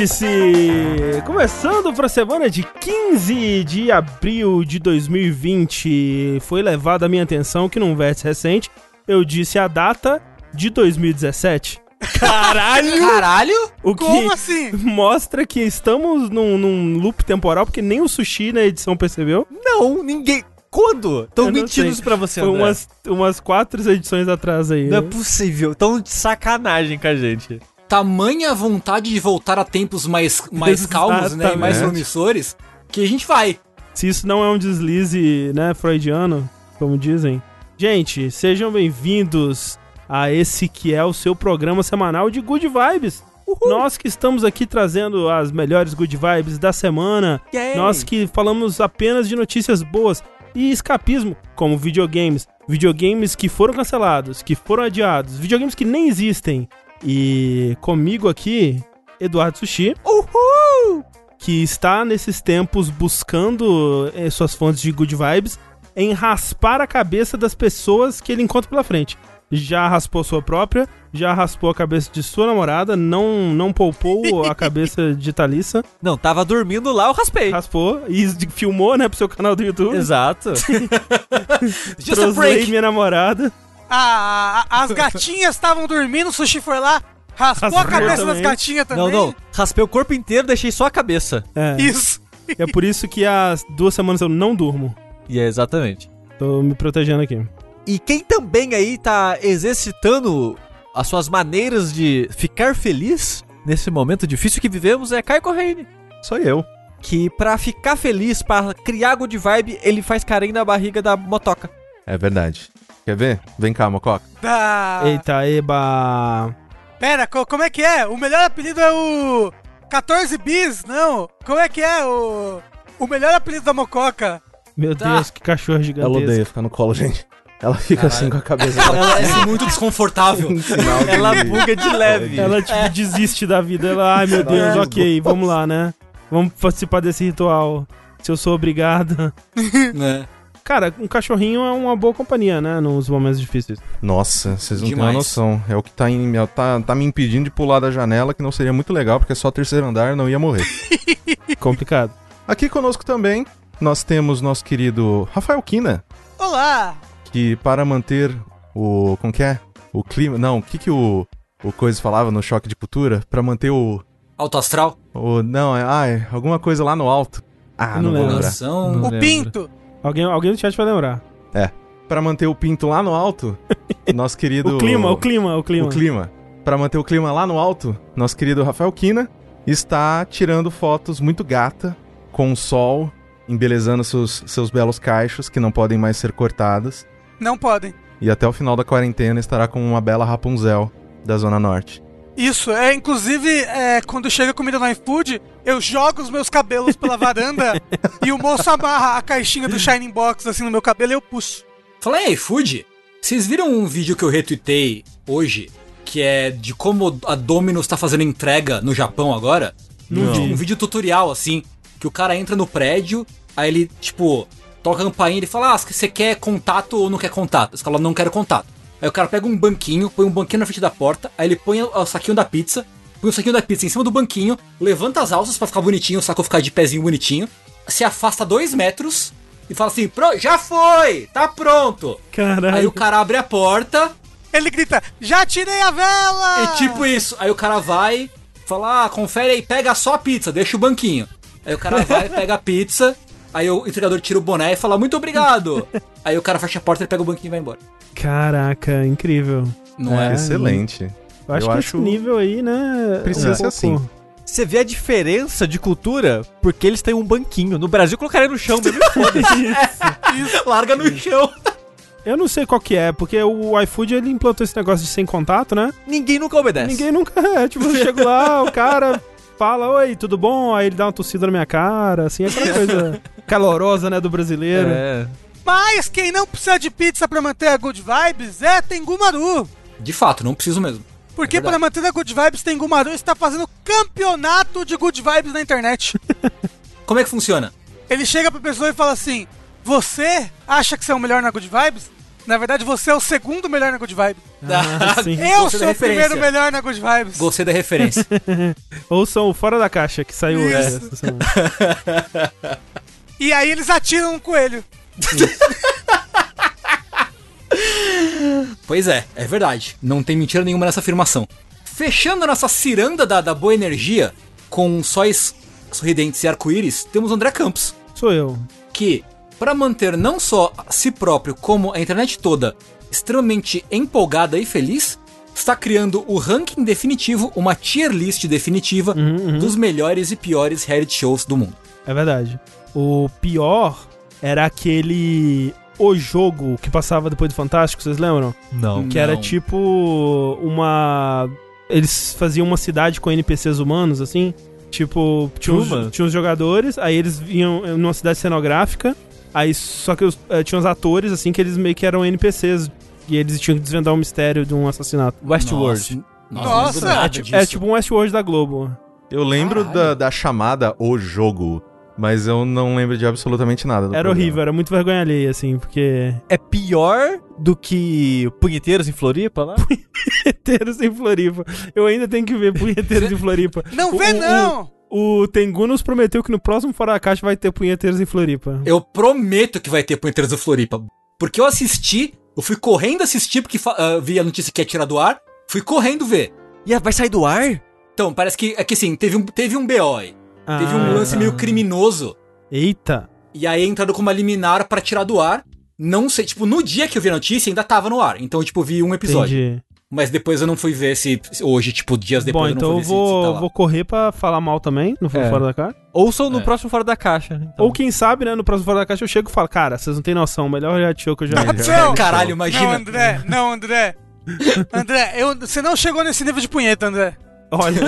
Vértice! Começando para a semana de 15 de abril de 2020. Foi levada a minha atenção que num vértice recente eu disse a data de 2017. Caralho! Caralho? O que Como assim? mostra que estamos num, num loop temporal, porque nem o sushi na edição percebeu. Não, ninguém. Quando? Estão mentindo sei. isso pra você, Foi André. umas, umas quatro edições atrás aí. Não é possível. Tão de sacanagem com a gente. Tamanha vontade de voltar a tempos mais, mais calmos, né? E mais promissores, que a gente vai. Se isso não é um deslize, né, freudiano, como dizem. Gente, sejam bem-vindos a esse que é o seu programa semanal de Good Vibes. Nós que estamos aqui trazendo as melhores Good Vibes da semana. Yay. Nós que falamos apenas de notícias boas e escapismo, como videogames. Videogames que foram cancelados, que foram adiados, videogames que nem existem. E comigo aqui, Eduardo Sushi. Que está nesses tempos buscando eh, suas fontes de good vibes em raspar a cabeça das pessoas que ele encontra pela frente. Já raspou sua própria, já raspou a cabeça de sua namorada, não, não poupou a cabeça de Thalissa, Não, tava dormindo lá, eu raspei. raspou e filmou, né, pro seu canal do YouTube. Exato. Just a Troslei minha namorada. Ah, a- as gatinhas estavam dormindo, o sushi foi lá, raspou a cabeça também. das gatinhas também. não, não. Raspei o corpo inteiro, deixei só a cabeça. É, Isso. é por isso que há duas semanas eu não durmo. E é exatamente. Tô me protegendo aqui. E quem também aí tá exercitando as suas maneiras de ficar feliz nesse momento difícil que vivemos é Caio Correine. Sou eu. Que pra ficar feliz, pra criar good vibe, ele faz carinho na barriga da motoca. É verdade. Quer ver? Vem cá, Mococa. Da... Eita, eba. Pera, co- como é que é? O melhor apelido é o 14 bis, não? Como é que é o o melhor apelido da Mococa? Meu Tá. Deus, que cachorro Ela gigantesco. odeia ficar no colo, gente. Ela fica Caralho. assim com a cabeça. Ela é muito desconfortável. Um sinal de- Ela buga de leve. Ela, tipo, desiste da vida. Ela, ai meu Deus, ok, vamos lá, né? Vamos participar desse ritual. Se eu sou obrigada. né? Cara, um cachorrinho é uma boa companhia, né? Nos momentos difíceis. Nossa, vocês não têm uma noção. É o que tá, em, tá, tá me impedindo de pular da janela, que não seria muito legal, porque é só terceiro andar, não ia morrer. Complicado. Aqui conosco também, nós temos nosso querido Rafael Kina, Olá! que para manter o... como que é? O clima... Não, o que que o... O Coisa falava no Choque de Cultura? Pra manter o... Alto astral, o não, é... Ah, é alguma coisa lá no alto. Ah, não, não lembro. Não o. Pinto! Alguém, alguém no chat vai lembrar. Pra manter o pinto lá no alto, nosso querido... O clima, o clima, o clima. O clima. Pra manter o clima lá no alto, nosso querido Rafael Kina está tirando fotos muito gata, com o sol, embelezando seus, seus belos cachos, que não podem mais ser cortados. Não podem. E até o final da quarentena estará com uma bela Rapunzel da Zona Norte. Isso, é inclusive é, quando chega comida no iFood, eu jogo os meus cabelos pela varanda e o moço amarra a caixinha do Shining Box assim no meu cabelo e eu puxo. Falei em iFood, vocês viram um vídeo que eu retuitei hoje, que é de como a Domino's tá fazendo entrega no Japão agora? Não Tipo, um vídeo tutorial, assim, que o cara entra no prédio, aí ele, tipo, toca a campainha e fala, ah, você quer contato ou não quer contato? Você fala, não quero contato. Aí o cara pega um banquinho, põe um banquinho na frente da porta, aí ele põe o, o saquinho da pizza, põe o saquinho da pizza em cima do banquinho, levanta as alças pra ficar bonitinho, o saco ficar de pezinho bonitinho, se afasta dois metros e fala assim, "Pro- já foi, tá pronto. Caralho. Aí o cara abre a porta Ele grita: Já tirei a vela! e tipo isso. Aí o cara vai, fala, ah, confere aí, pega só a pizza, deixa o banquinho. Aí o cara vai, pega a pizza, aí o entregador tira o boné e fala, muito obrigado. aí o cara fecha a porta, ele pega o banquinho e vai embora. Caraca, incrível. Não é? Excelente. Eu acho Eu que acho- esse nível aí, né? Precisa um ser pouco- assim. Você vê a diferença de cultura porque eles têm um banquinho. No Brasil, colocaria no chão mesmo. foda-se. Larga no chão. Eu não sei qual que é, porque o iFood ele implantou esse negócio de sem contato, né? Ninguém nunca obedece. Ninguém nunca. É, tipo, eu chego lá, o cara fala, oi, tudo bom? Aí ele dá uma tossida na minha cara, assim, aquela coisa calorosa, né, do brasileiro. É. Mas quem não precisa de pizza pra manter a good vibes é Tengumaru. De fato, não preciso mesmo. Porque É para manter a good vibes, Tengumaru está fazendo campeonato de good vibes na internet. Como é que funciona? Ele chega pra pessoa e fala assim: Você acha que você é o melhor na good vibes? Na verdade, você é o segundo melhor na Good Vibes. Ah, sim. Eu Gostei sou o primeiro melhor na Good Vibes. Gostei da referência. Ouçam o Fora da Caixa, que saiu essa semana. E aí eles atiram um coelho. Pois é, é verdade. Não tem mentira nenhuma nessa afirmação. Fechando a nossa ciranda da, da boa energia, com sóis sorridentes e arco-íris, temos o André Campos, Sou eu. que, para manter não só a si próprio, como a internet toda extremamente empolgada e feliz, está criando o ranking definitivo, uma tier list definitiva Uhum, uhum. dos melhores e piores reality shows do mundo. É verdade. O pior era aquele. O jogo que passava depois do Fantástico, vocês lembram? Não. Que era Não. tipo uma. Eles faziam uma cidade com NPCs humanos, assim. Tipo, tinha uns, tinha uns jogadores, aí eles vinham numa cidade cenográfica, aí só que os, eh, tinha uns atores, assim, que eles meio que eram NPCs. E eles tinham que desvendar o mistério de um assassinato. Westworld. Nossa, Nossa. É, ti- disso. é tipo um Westworld da Globo. Eu lembro da, da chamada O Jogo, mas eu não lembro de absolutamente nada do Era programa. horrível, era muito vergonha alheia, assim, porque. É pior do que Punheteiros em Floripa lá? Punheteiros em Floripa. Eu ainda tenho que ver Punheteiros em Floripa. Não O- vê, o- não! O Tengu nos prometeu que no próximo Fora da Caixa vai ter Punheteiros em Floripa. Eu prometo que vai ter Punheteiros do Floripa. Porque eu assisti, eu fui correndo assistir, porque ah, vi a notícia que ia tirar do ar, fui correndo ver. E vai sair do ar? Então, parece que, é que assim, teve um, teve um BO aí. Teve um Ah, lance meio criminoso. Eita. E aí entraram com uma liminar pra tirar do ar. Não sei, tipo, no dia que eu vi a notícia ainda tava no ar. Então, tipo, vi um episódio. Entendi. Mas depois eu não fui ver se se hoje, tipo, dias depois Bom, eu não então eu fui ver se- se, vou, tá lá. vou correr pra falar mal também no É. Fora da Caixa. Ouçam no É. próximo Fora da Caixa. então. Ou quem sabe, né, no próximo Fora da Caixa eu chego e falo, cara, vocês não tem noção, o melhor reality show que eu já vi. Não. Caralho, Não, imagina. André, não, André. André, eu, você não chegou nesse nível de punheta, André. Olha,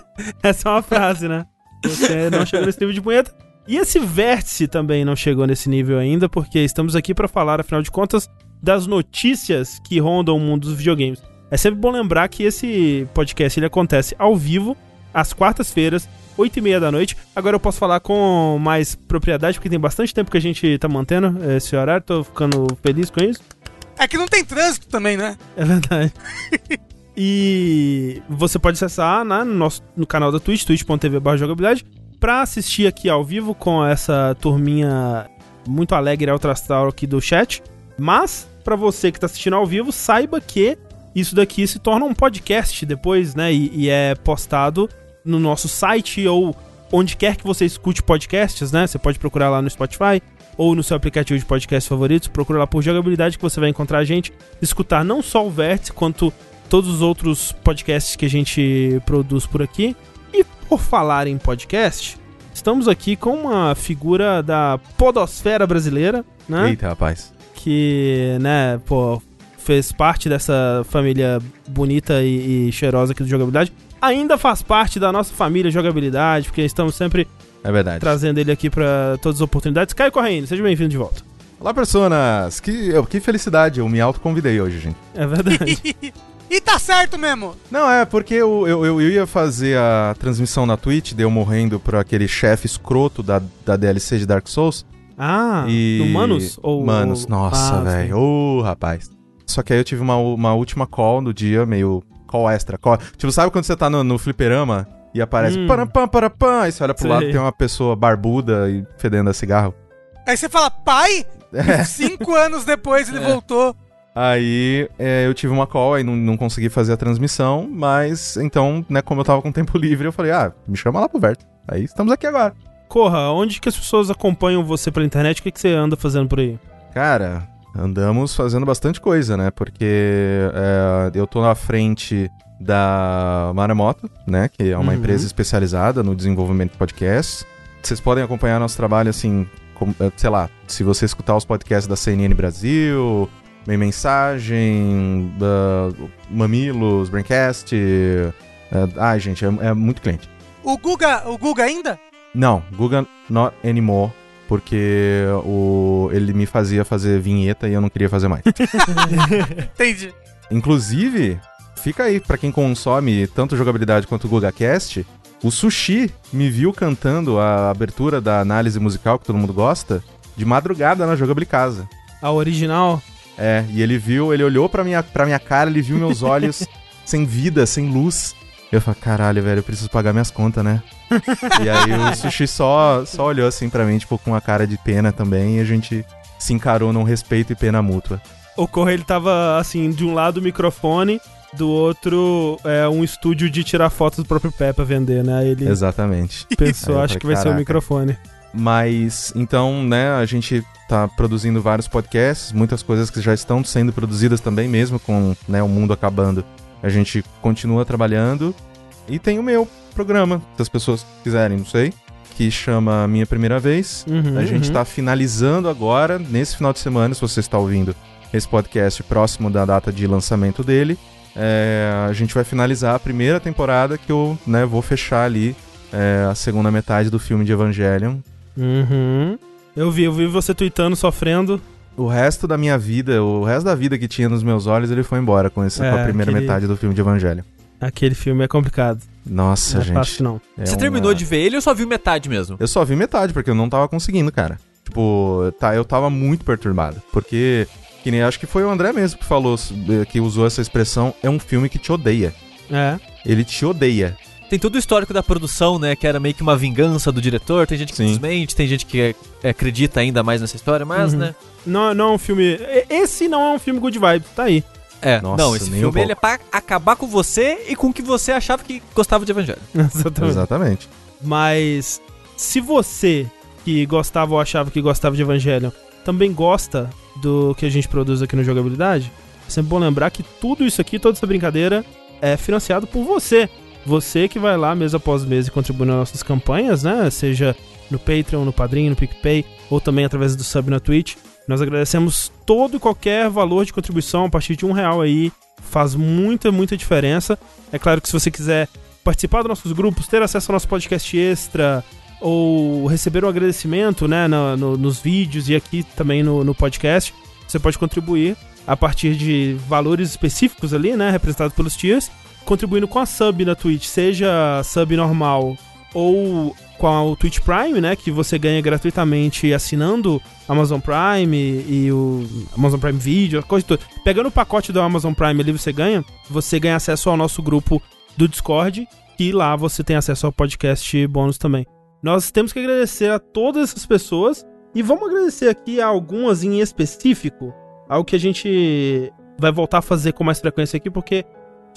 essa é uma frase, né? Você não chegou nesse nível de punheta. E esse vértice também não chegou nesse nível ainda, porque estamos aqui pra falar, afinal de contas, das notícias que rondam o mundo dos videogames. É sempre bom lembrar que esse podcast ele acontece ao vivo, às quartas-feiras, 8 e meia da noite. Agora eu posso falar com mais propriedade, porque tem bastante tempo que a gente tá mantendo esse horário, tô ficando feliz com isso. É que não tem trânsito também, né? É verdade. e você pode acessar né, no nosso no canal da Twitch, twitch.tv jogabilidade, pra assistir aqui ao vivo com essa turminha muito alegre alto astral aqui do chat. Mas, pra você que tá assistindo ao vivo, saiba que isso daqui se torna um podcast depois, né? E, e é postado no nosso site ou onde quer que você escute podcasts, né? Você pode procurar lá no Spotify ou no seu aplicativo de podcast favoritos, procura lá por jogabilidade que você vai encontrar a gente, escutar não só o Vértice, quanto todos os outros podcasts que a gente produz por aqui. E por falar em podcast, estamos aqui com uma figura da podosfera brasileira, né? Eita, rapaz. que, né, pô, fez parte dessa família bonita e, e cheirosa aqui do Jogabilidade. Ainda faz parte da nossa família Jogabilidade, porque estamos sempre É verdade. trazendo ele aqui pra todas as oportunidades. Caio Correia, seja bem-vindo de volta. Olá, personas! Que, eu- que felicidade, eu me autoconvidei hoje, gente. É verdade. e tá certo mesmo. Não, é porque eu, eu, eu ia fazer a transmissão na Twitch, deu morrendo por aquele chefe escroto da, da DLC de Dark Souls. Ah, e... no Manus? Ou, Manos, nossa, Ah, velho. Ô, rapaz. Só que aí eu tive uma, uma última call no dia, meio call extra. Call... Tipo, sabe quando você tá no, no fliperama e aparece Hum. param, pam, param, pam, aí você olha pro Sei. lado e tem uma pessoa barbuda e fedendo a cigarro. Aí você fala, pai? É. Cinco anos depois ele voltou. Aí é, eu tive uma call, aí não, não consegui fazer a transmissão, mas então, né, como eu tava com tempo livre, eu falei, ah, me chama lá pro Verto. Aí estamos aqui agora. Corra, onde que as pessoas acompanham você pela internet? O que, que você anda fazendo por aí? Cara, andamos fazendo bastante coisa, né? Porque é, eu tô na frente da Maremoto, né? Que é uma Uhum. empresa especializada no desenvolvimento de podcasts. Vocês podem acompanhar nosso trabalho, assim, como, eh, sei lá, se você escutar os podcasts da CNN Brasil, Meio Mensagem, da Mamilos, Braincast. eh, ai, gente, é, é muito cliente. O Guga, o Guga ainda? Não, Guga not anymore, porque o, ele me fazia fazer vinheta e eu não queria fazer mais. Entendi. Inclusive, fica aí pra quem consome tanto jogabilidade quanto o GugaCast, o Sushi me viu cantando a abertura da análise musical que todo mundo gosta de madrugada na Jogabilicasa. A original? É, e ele viu, ele olhou pra minha, pra minha cara, ele viu meus olhos sem vida, sem luz. Eu falei, caralho, velho, eu preciso pagar minhas contas, né? e aí o Sushi só, só olhou assim pra mim, tipo, com uma cara de pena também, e a gente se encarou num respeito e pena mútua. O Correio ele tava assim, de um lado o microfone, do outro é um estúdio de tirar fotos do próprio pé pra vender, né? Ele Exatamente. pensou, Aí eu acho falei, que vai ser o "Caraca." microfone. Mas, então, né, a gente tá produzindo vários podcasts, muitas coisas que já estão sendo produzidas também, mesmo com né, o mundo acabando. A gente continua trabalhando. E tem o meu programa, se as pessoas quiserem, não sei, que chama Minha Primeira Vez. Uhum, A gente uhum. tá finalizando agora, nesse final de semana, se você está ouvindo esse podcast próximo da data de lançamento dele. é, a gente vai finalizar a primeira temporada que eu né, vou fechar ali é, a segunda metade do filme de Evangelion. Uhum. Eu vi, eu vi você tweetando, sofrendo. O resto da minha vida, o resto da vida que tinha nos meus olhos, ele foi embora com, essa, com É, a primeira aquele- metade do filme de Evangelho. Aquele filme é complicado. Nossa, não é gente. fácil, não. é Você uma- terminou de ver ele ou só viu metade mesmo? Eu só vi metade, porque eu não tava conseguindo, cara. Tipo, tá, eu tava muito perturbado. Porque, que nem acho que foi o André mesmo que falou, que usou essa expressão, é um filme que te odeia. É. Ele te odeia. Tem todo o histórico da produção, né? Que era meio que uma vingança do diretor. Tem gente que Sim. desmente, tem gente que é, acredita ainda mais nessa história, mas, Uhum. né? Não, não é um filme. Esse não é um filme good vibes, tá aí. É, Nossa, não, esse nem um filme ele é pra acabar com você e com o que você achava que gostava de Evangelho. Exatamente. Exatamente. Mas se você que gostava ou achava que gostava de Evangelion também gosta do que a gente produz aqui no Jogabilidade, é sempre bom lembrar que tudo isso aqui, toda essa brincadeira, é financiado por você. Você que vai lá mês após mês e contribui nas nossas campanhas, né? Seja no Patreon, no Padrinho, no PicPay, ou também através do sub na Twitch. Nós agradecemos todo e qualquer valor de contribuição a partir de um real aí. Faz muita, muita diferença. É claro que se você quiser participar dos nossos grupos, ter acesso ao nosso podcast extra, ou receber um agradecimento né, no- no- nos vídeos e aqui também no, no podcast, você pode contribuir a partir de valores específicos ali, né, representados pelos tiers, contribuindo com a sub na Twitch, seja sub normal ou com o Twitch Prime, né, que você ganha gratuitamente assinando Amazon Prime e o Amazon Prime Video, coisa toda. Pegando o pacote do Amazon Prime ali você ganha, você ganha acesso ao nosso grupo do Discord, e lá você tem acesso ao podcast bônus também. Nós temos que agradecer a todas essas pessoas e vamos agradecer aqui a algumas em específico, algo que a gente vai voltar a fazer com mais frequência aqui, porque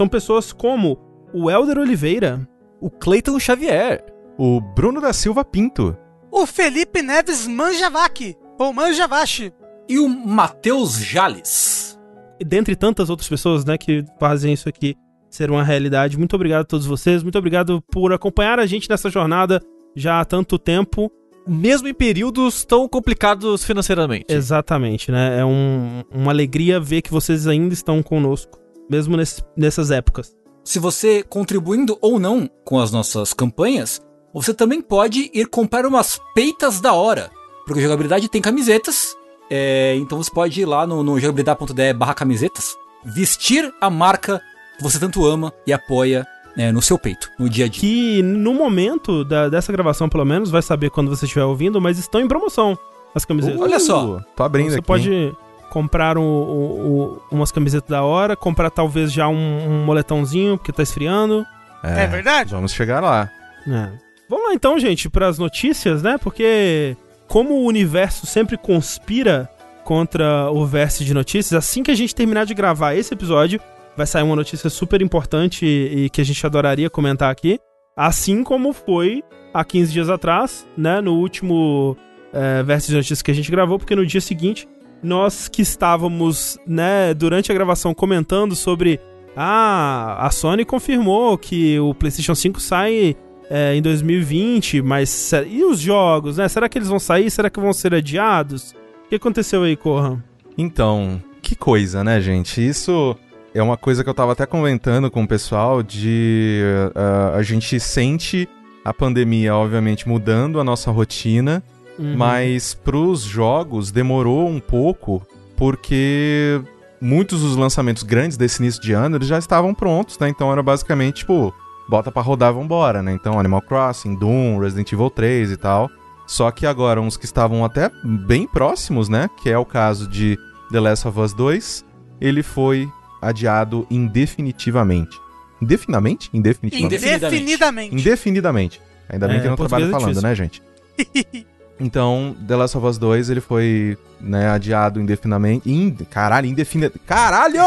são pessoas como o Elder Oliveira, O Clayton Xavier. O Bruno da Silva Pinto. O Felipe Neves Manjavac, ou Manjavache. E o Matheus Jales. e dentre tantas outras pessoas, né, que fazem isso aqui ser uma realidade. Muito obrigado a todos vocês, muito obrigado por acompanhar a gente nessa jornada já há tanto tempo. Mesmo em períodos tão complicados financeiramente. Exatamente, né? É um- uma alegria ver que vocês ainda estão conosco, mesmo nesse- nessas épocas. Se você contribuindo ou não com as nossas campanhas, você também pode ir comprar umas peitas da hora. Porque a jogabilidade tem camisetas. é, então você pode ir lá no, no jogabilidade.de barra camisetas, vestir a marca que você tanto ama e apoia né, no seu peito, no dia a dia. Que no momento da- dessa gravação, pelo menos, vai saber quando você estiver ouvindo, mas estão em promoção as camisetas. Olha só. Uh, Tô abrindo você aqui. pode comprar um- um- um- umas camisetas da hora, comprar talvez já um, um moletãozinho, porque tá esfriando. É, verdade? Vamos chegar lá. É. Vamos lá então, gente, para as notícias, né? Porque como o universo sempre conspira contra o verso de notícias, assim que a gente terminar de gravar esse episódio, vai sair uma notícia super importante e, e que a gente adoraria comentar aqui. Assim como foi há 15 dias atrás, né? No último é, verso de notícias que a gente gravou, porque no dia seguinte, nós que estávamos, né, durante a gravação comentando sobre. Ah, a Sony confirmou que o PlayStation 5 sai é, em 2020, mas e os jogos, né? Será que eles vão sair? Será que vão ser adiados? O que aconteceu aí, Corra? Então, que coisa, né, gente? Isso é uma coisa que eu tava até comentando com o pessoal de ah, a gente sente a pandemia, obviamente, mudando a nossa rotina, Uhum. mas pros jogos demorou um pouco porque muitos dos lançamentos grandes desse início de ano eles já estavam prontos, né? Então era basicamente tipo, bota pra rodar e vambora, né? Então Animal Crossing, Doom, Resident Evil 3 e tal. Só que agora uns que estavam até bem próximos, né? Que é o caso de The Last of Us 2, ele foi adiado indefinitivamente. Indefinidamente? Indefinitivamente. Indefinidamente. Indefinidamente. Indefinidamente. Ainda bem É, que eu não português trabalho é falando, né, gente? Então, The Last of Us 2, ele foi, né, adiado indefinidamente. In... Caralho, indefinido. Caralho!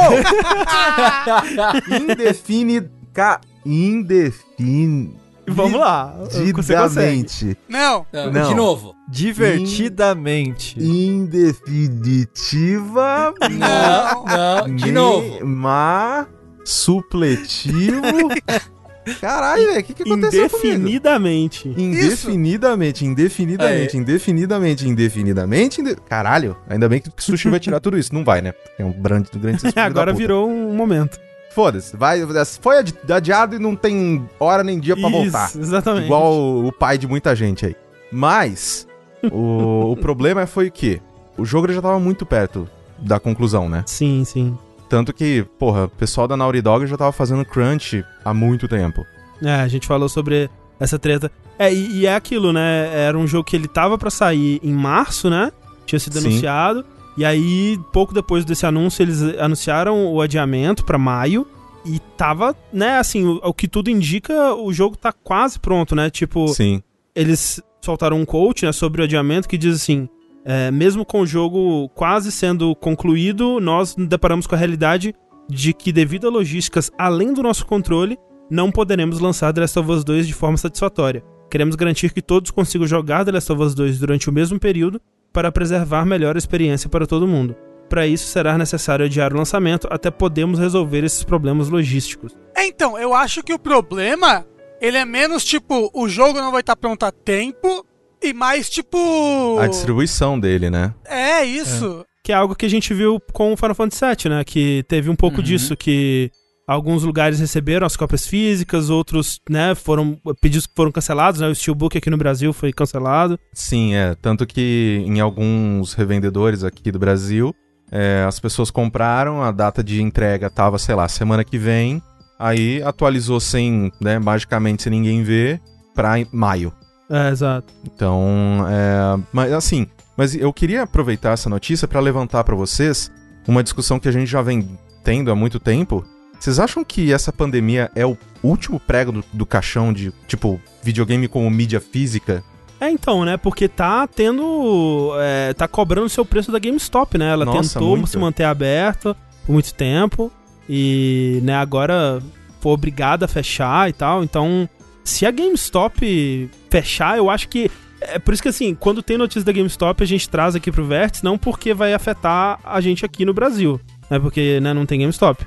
Indefini... Ca... Indefin... Vamos lá. Devidamente. Não. Não, Não. De novo. Divertidamente. Indefinitiva... Não, não, de novo. Ma... Supletivo... Caralho, velho, o que, que aconteceu comigo? Indefinidamente. Indefinidamente, indefinidamente, indefinidamente, indefinidamente. inde- Caralho, ainda bem que o Sushi vai tirar tudo isso. Não vai, né? É um grande, grande Agora virou um momento. Foda-se, vai, foi adi- adiado e não tem hora nem dia pra voltar. Isso, exatamente. Igual o, o pai de muita gente aí. Mas, o, o problema foi que o jogo já tava muito perto da conclusão, né? Sim, sim. Tanto que, porra, o pessoal da Naughty Dog já tava fazendo crunch há muito tempo. É, a gente falou sobre essa treta. É, e, e é aquilo, né? Era um jogo que ele tava pra sair em março, né? Tinha sido Sim. anunciado. E aí, pouco depois desse anúncio, eles anunciaram o adiamento pra maio. E tava, né, assim, o, o que tudo indica, o jogo tá quase pronto, né? Tipo, Sim. eles soltaram um coach né, sobre o adiamento que diz assim: é, mesmo com o jogo quase sendo concluído, nós nos deparamos com a realidade de que, devido a logísticas além do nosso controle, não poderemos lançar The Last of Us 2 de forma satisfatória. Queremos garantir que todos consigam jogar The Last of Us 2 durante o mesmo período para preservar melhor a experiência para todo mundo. Para isso, será necessário adiar o lançamento até podermos resolver esses problemas logísticos. É, então, eu acho que o problema, ele é menos tipo, o jogo não vai estar pronto a tempo, e mais tipo... A distribuição dele, né? É, isso. Que é algo que a gente viu com o Final Fantasy VII, né? Que teve um pouco Uhum. disso, que alguns lugares receberam as cópias físicas, outros, né, foram pedidos que foram cancelados, né? O Steelbook aqui no Brasil foi cancelado. Sim, é. Tanto que em alguns revendedores aqui do Brasil, é, as pessoas compraram, a data de entrega tava, sei lá, semana que vem. Aí atualizou sem, né, magicamente sem ninguém ver, pra maio. É, exato. Então, é, mas assim, mas eu queria aproveitar essa notícia pra levantar pra vocês uma discussão que a gente já vem tendo há muito tempo. Vocês acham que essa pandemia é o último prego do, do caixão de, tipo, videogame como mídia física? É, então, né? Porque tá tendo. é, tá cobrando o seu preço da GameStop, né? Ela Nossa, tentou muito. se manter aberta por muito tempo. E, né, agora foi obrigada a fechar e tal. Então, se a GameStop fechar, eu acho que. É por isso que, assim, quando tem notícia da GameStop, a gente traz aqui pro Vértice, não porque vai afetar a gente aqui no Brasil, né? Porque né, não tem GameStop.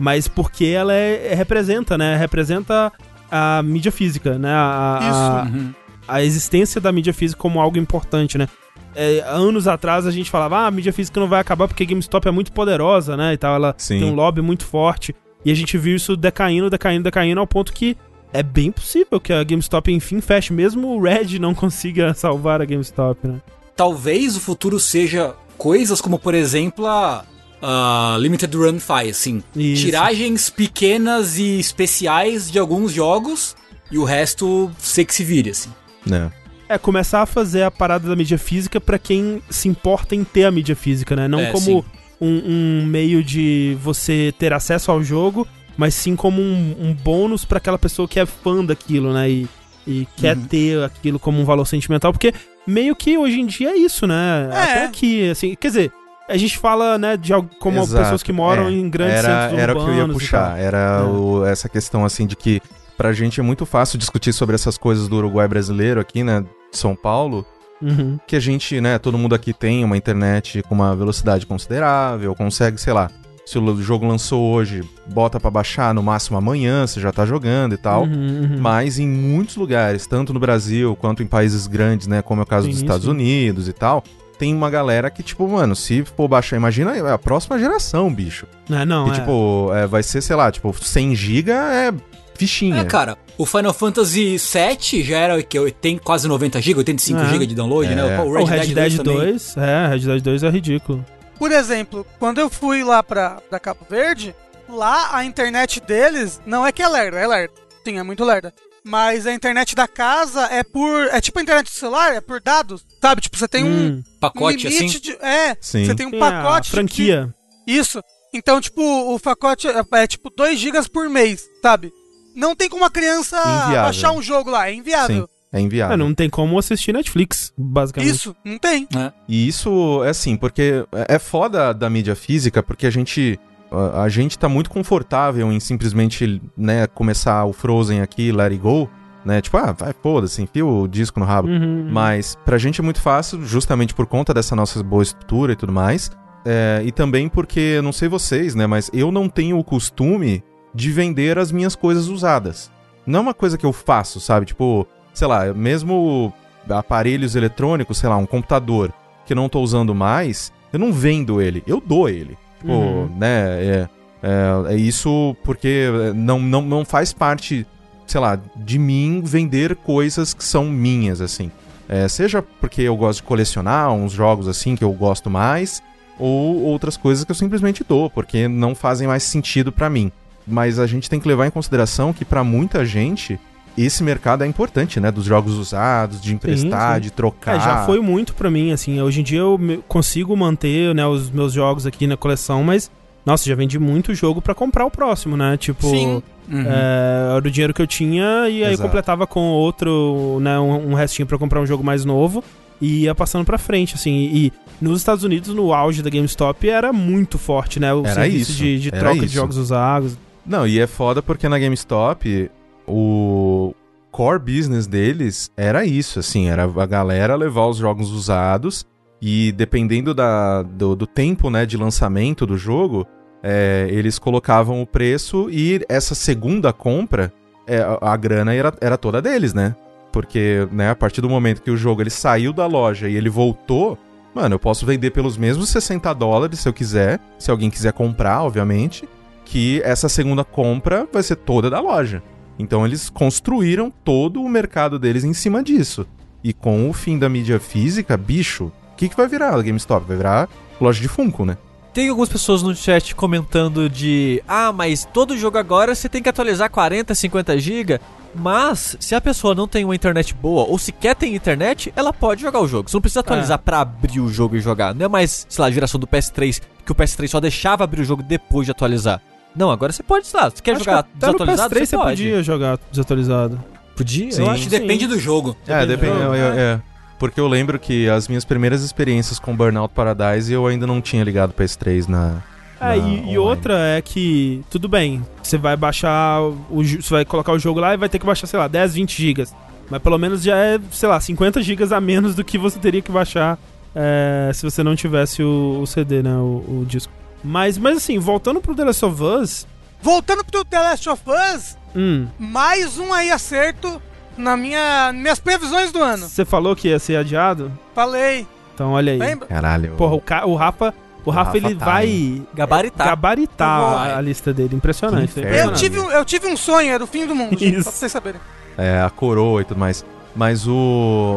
Mas porque ela é, é- representa, né? Representa a mídia física, né? A, a- Uhum. a existência da mídia física como algo importante, né? É, anos atrás a gente falava, ah, a mídia física não vai acabar porque a GameStop é muito poderosa, né? E tal, ela Sim. tem um lobby muito forte. E a gente viu isso decaindo, decaindo, decaindo, ao ponto que é bem possível que a GameStop enfim feche, mesmo o Red não consiga salvar a GameStop, né? Talvez o futuro seja coisas como, por exemplo, a, a Limited Run faz, assim. Isso. Tiragens pequenas e especiais de alguns jogos e o resto sei que se vire, assim. Né? É, começar a fazer a parada da mídia física pra quem se importa em ter a mídia física, né? Não É, como um, um meio de você ter acesso ao jogo, mas sim como um, um bônus pra aquela pessoa que é fã daquilo, né? E, e quer Uhum. ter aquilo como um valor sentimental, porque meio que hoje em dia é isso, né? É. Até aqui, assim, quer dizer, a gente fala, né, de como Exato, pessoas que moram é. em grandes era, centros Era o que eu ia urbanos puxar. Era É. o- essa questão, assim, de que pra gente é muito fácil discutir sobre essas coisas do Uruguai brasileiro aqui, né? de São Paulo. Uhum. Que a gente, né? Todo mundo aqui tem uma internet com uma velocidade considerável, consegue, sei lá. Se o jogo lançou hoje, bota pra baixar no máximo amanhã, você já tá jogando e tal. Uhum, uhum. Mas em muitos lugares, tanto no Brasil quanto em países grandes, né? Como é o caso Tem dos Estados né? Unidos e tal, tem uma galera que, tipo, mano, se for baixar, imagina a próxima geração, bicho. É, não, e, é. tipo, é, vai ser, sei lá, tipo, 100 GB é fichinha. É, cara, o Final Fantasy VII já era que tem quase 90 GB, 85 É. GB de download, É. né? o Red, Dead 2, é, Red Dead 2 é ridículo. Por exemplo, quando eu fui lá pra, pra Cabo Verde, lá a internet deles não é que é lerda, é lerda. Sim, é muito lerda. mas a internet da casa é por. É tipo a internet do celular, é por dados, sabe? Tipo, você tem um, Hum, um Pacote assim. de. É, Sim. você tem um tem pacote. a de- franquia. Isso. Então, tipo, o pacote é, é tipo 2 GB por mês, sabe? Não tem como a criança Inviável. baixar um jogo lá, é inviável. Sim, é inviável. É, não tem como assistir Netflix, basicamente. Isso, não tem. E isso é assim, porque é foda da mídia física, porque a gente a, a gente tá muito confortável em simplesmente, né, começar o Frozen aqui, let it go, né? Tipo, ah, vai, foda-se, enfia o disco no rabo. Uhum. Mas pra gente é muito fácil, justamente por conta dessa nossa boa estrutura e tudo mais. É, e também porque, não sei vocês, né, mas eu não tenho o costume de vender as minhas coisas usadas. Não é uma coisa que eu faço, sabe? Tipo, sei lá, mesmo aparelhos eletrônicos, sei lá, um computador que eu não tô usando mais, eu não vendo ele, eu dou ele. Tipo, Uhum. né, é, é, é isso porque não, não, não faz parte, sei lá, de mim vender coisas que são minhas, assim. É, seja porque eu gosto de colecionar uns jogos assim que eu gosto mais, ou outras coisas que eu simplesmente dou, porque não fazem mais sentido pra mim. Mas a gente tem que levar em consideração que pra muita gente esse mercado é importante, né? Dos jogos usados, de emprestar, sim. de trocar. É, já foi muito pra mim, assim. Hoje em dia eu consigo manter, né, os meus jogos aqui na coleção, mas, nossa, já vendi muito jogo pra comprar o próximo, né? Tipo, Sim. Uhum. é, era o dinheiro que eu tinha e aí Exato. completava com outro, né, um, um restinho pra comprar um jogo mais novo e ia passando pra frente, assim. E, e nos Estados Unidos, no auge da GameStop, era muito forte, né? O Era serviço isso, de, de era troca de isso. jogos usados. Não, e é foda porque na GameStop o core business deles era isso, assim, era a galera levar os jogos usados e dependendo da, do, do tempo, né, de lançamento do jogo, é, eles colocavam o preço e essa segunda compra, é, a, grana era, era toda deles, né? Porque, né, a partir do momento que o jogo ele saiu da loja e ele voltou, mano, eu posso vender pelos mesmos 60 dólares se eu quiser, se alguém quiser comprar, obviamente, que essa segunda compra vai ser toda da loja. Então eles construíram todo o mercado deles em cima disso. E com o fim da mídia física, bicho, o que, que vai virar a GameStop? Vai virar loja de Funko, né? Tem algumas pessoas no chat comentando de Ah, mas todo jogo agora você tem que atualizar 40, 50 GB. Mas, se a pessoa não tem uma internet boa, ou sequer tem internet, ela pode jogar o jogo. Você não precisa atualizar pra abrir o jogo e jogar. Não é mais, sei lá, a geração do PS3, que o PS3 só deixava abrir o jogo depois de atualizar. Não, agora você pode, sei lá, você quer Acho jogar que até no desatualizado, PS3 você você pode. podia jogar desatualizado. Podia? Sim. Eu acho que depende sim. do jogo. É, depende. jogo, eu- eu- é. Porque eu lembro que as minhas primeiras experiências com Burnout Paradise eu ainda não tinha ligado o PS3 na. É, na e, e outra é que, tudo bem, você vai baixar, o, você vai colocar o jogo lá e vai ter que baixar, sei lá, 10, 20 gigas. Mas pelo menos já é, sei lá, 50 gigas a menos do que você teria que baixar é, se você não tivesse o, o CD, né, o, o disco. Mas, mas assim, voltando pro The Last of Us, Voltando pro The Last of Us, hum, mais um aí acerto na minha minhas previsões do ano. você falou que ia ser adiado? Falei, Então olha aí. lembra? Caralho. Porra, o, Ca- o Rafa, o, O Rafa, Rafa ele tá, vai Gabaritar. gabaritar vou. a, a lista dele. Impressionante. Eu tive, um, eu tive um sonho, era o fim do mundo, gente, Isso. só pra vocês saberem. é, a coroa e tudo mais. Mas o,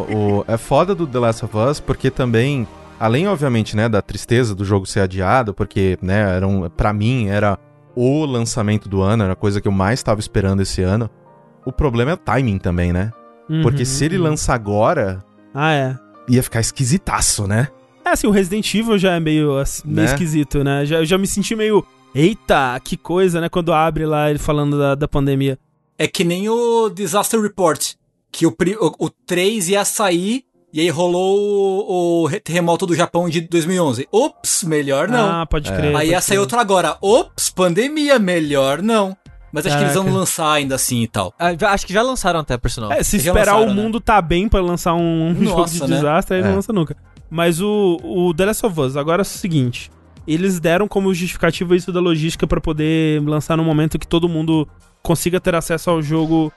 o. É foda do The Last of Us, porque também, além, obviamente, né, da tristeza do jogo ser adiado, porque, né, era um, pra mim era o lançamento do ano, era a coisa que eu mais tava esperando esse ano. O problema é o timing também, né? Porque Uhum, se ele uhum. lança agora, Ah, é. ia ficar esquisitaço, né? É assim, o Resident Evil já é meio, assim, meio Né? esquisito, né? Já, eu já me senti meio. Eita, que coisa, né? Quando abre lá ele falando da, da pandemia. É que nem o Disaster Report, que o, o, o 3 ia sair e aí rolou o, o re- terremoto do Japão de 2011. Ops, melhor não. Ah, pode É. crer. aí ia sair outro agora. Ops, pandemia, melhor não. Mas acho que eles vão Caraca. lançar ainda assim e tal. Ah, acho que já lançaram até, por sinal. É, se Já esperar lançaram, o né? mundo tá bem pra lançar um, um jogo Nossa, de né? desastre, aí É. não lança nunca. Mas o, o The Last of Us, agora é o seguinte. Eles deram como justificativa isso da logística pra poder lançar no momento que todo mundo consiga ter acesso ao jogo.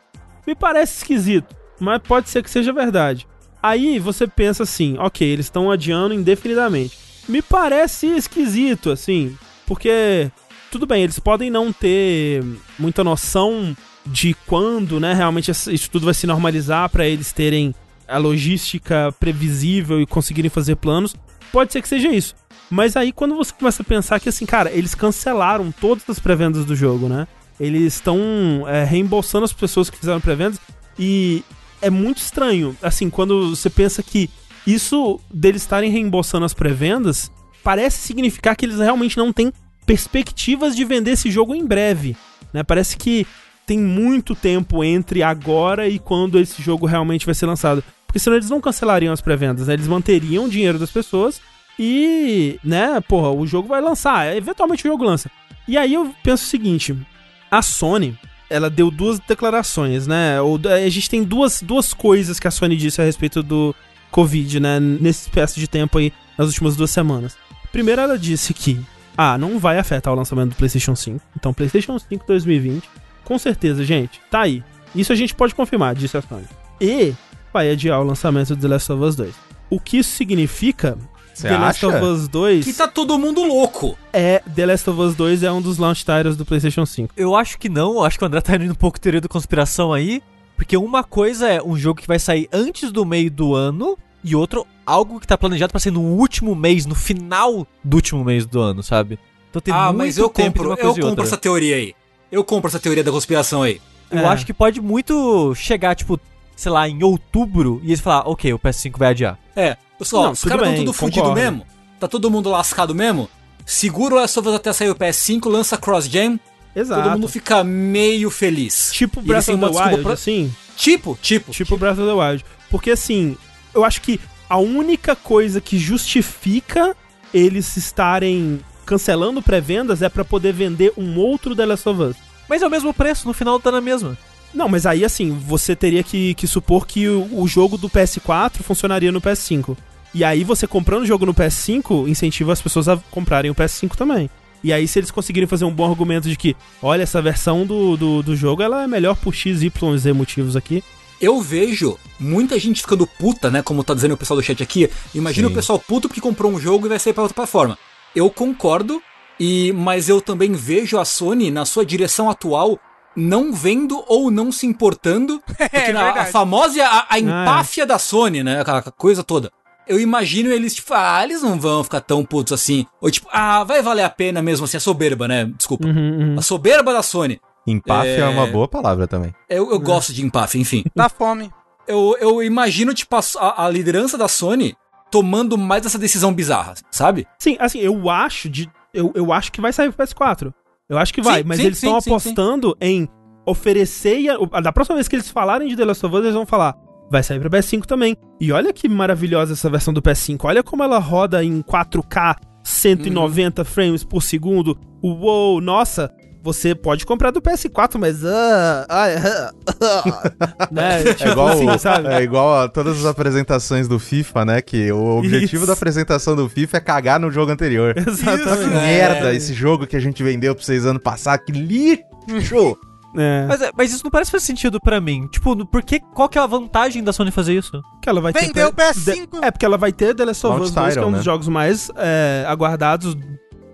Me parece esquisito, mas pode ser que seja verdade. Aí você pensa assim, ok, eles estão adiando indefinidamente. Me parece esquisito, assim, porque tudo bem, eles podem não ter muita noção de quando, né, realmente isso tudo vai se normalizar pra eles terem a logística previsível e conseguirem fazer planos. Pode ser que seja isso. Mas aí quando você começa a pensar que assim, cara, eles cancelaram todas as pré-vendas do jogo, né? Eles estão é, reembolsando as pessoas que fizeram pré-vendas. E é muito estranho, assim, quando você pensa que isso deles estarem reembolsando as pré-vendas parece significar que eles realmente não têm perspectivas de vender esse jogo em breve, né? Parece que tem muito tempo entre agora e quando esse jogo realmente vai ser lançado. Porque senão eles não cancelariam as pré-vendas, né? Eles manteriam o dinheiro das pessoas e, né, porra, o jogo vai lançar. Eventualmente o jogo lança. E aí eu penso o seguinte: a Sony, ela deu duas declarações, né? Ou, a gente tem duas, duas coisas que a Sony disse a respeito do Covid, né? Nesse espécie de tempo aí, nas últimas duas semanas. Primeiro, ela disse que, ah, não vai afetar o lançamento do PlayStation 5. Então, PlayStation 5 2020, com certeza, gente, tá aí. Isso a gente pode confirmar, disse a Sony. E vai adiar o lançamento do The Last of Us 2. O que isso significa Você The Last of Us 2 Que tá todo mundo louco. é The Last of Us 2 é um dos launch titles do PlayStation 5. Eu acho que não, eu acho que o André tá indo um pouco teoria da conspiração aí. Porque uma coisa é um jogo que vai sair antes do meio do ano, e outro, algo que tá planejado pra ser no último mês, no final do último mês do ano, sabe? Então tem ah, muito mas eu tempo compro, eu compro essa teoria aí. Eu compro essa teoria da conspiração aí. Eu É. acho que pode muito chegar, tipo, sei lá, em outubro, e eles falar, ok, o PS5 vai adiar. É, pessoal, Não, os caras estão tudo fudido mesmo. Tá todo mundo lascado mesmo. Segura o Last of Us até sair o PS5, lança cross-gen, Exato. todo mundo fica meio feliz. Tipo Breath of the Wild, pra- assim. Tipo, tipo. Tipo Breath of the Wild. Porque assim, eu acho que a única coisa que justifica eles estarem cancelando pré-vendas é pra poder vender um outro The Last of Us. Mas é o mesmo preço, no final tá na mesma. Não, mas aí assim, você teria que, que supor que o, o jogo do PS4 funcionaria no PS5. E aí você comprando o jogo no PS5 incentiva as pessoas a comprarem o PS5 também. E aí se eles conseguirem fazer um bom argumento de que, olha, essa versão do, do, do jogo ela é melhor por X, Y, Z motivos aqui. Eu vejo muita gente ficando puta, né? Como tá dizendo o pessoal do chat aqui. Imagina Sim. o pessoal puto porque comprou um jogo e vai sair pra outra plataforma. Eu concordo, e mas eu também vejo a Sony na sua direção atual não vendo ou não se importando. Porque na, a famosa, a, a empáfia da Sony, né? Aquela coisa toda. Eu imagino eles, tipo, ah, eles não vão ficar tão putos assim. Ou tipo, ah, vai valer a pena mesmo assim, a soberba, né? Desculpa. Uhum, uhum. A soberba da Sony. Empáfia é... É. uma boa palavra também. Eu, eu gosto de empáfia, enfim. Dá fome. eu, eu imagino, tipo, a, a- a liderança da Sony tomando mais essa decisão bizarra, sabe? Sim, assim, eu acho de. Eu, eu acho que vai sair pro PS4. Eu acho que vai, Sim, mas sim, eles estão apostando em oferecer. a- Da próxima vez que eles falarem de The Last of Us, eles vão falar. Vai sair pra PS5 também. E olha que maravilhosa essa versão do PS5. Olha como ela roda em 4K, 190 frames por segundo. Uou, nossa! Você pode comprar do PS4, mas. ai, ah, ah, né? É Tipo igual, assim, sabe? é igual a todas as apresentações do FIFA, né? Que o objetivo Isso. da apresentação do FIFA é cagar no jogo anterior. Que Exatamente. merda esse jogo que a gente vendeu pra vocês ano passado. Que lixo! É. Mas, é- mas isso não parece fazer sentido pra mim. Tipo, no- por que, qual que é a vantagem da Sony fazer isso? Que ela vai ter Vendeu o pre- PS5. de- É, porque ela vai ter The Last of Us 2, que é um title, dos né? jogos mais é, aguardados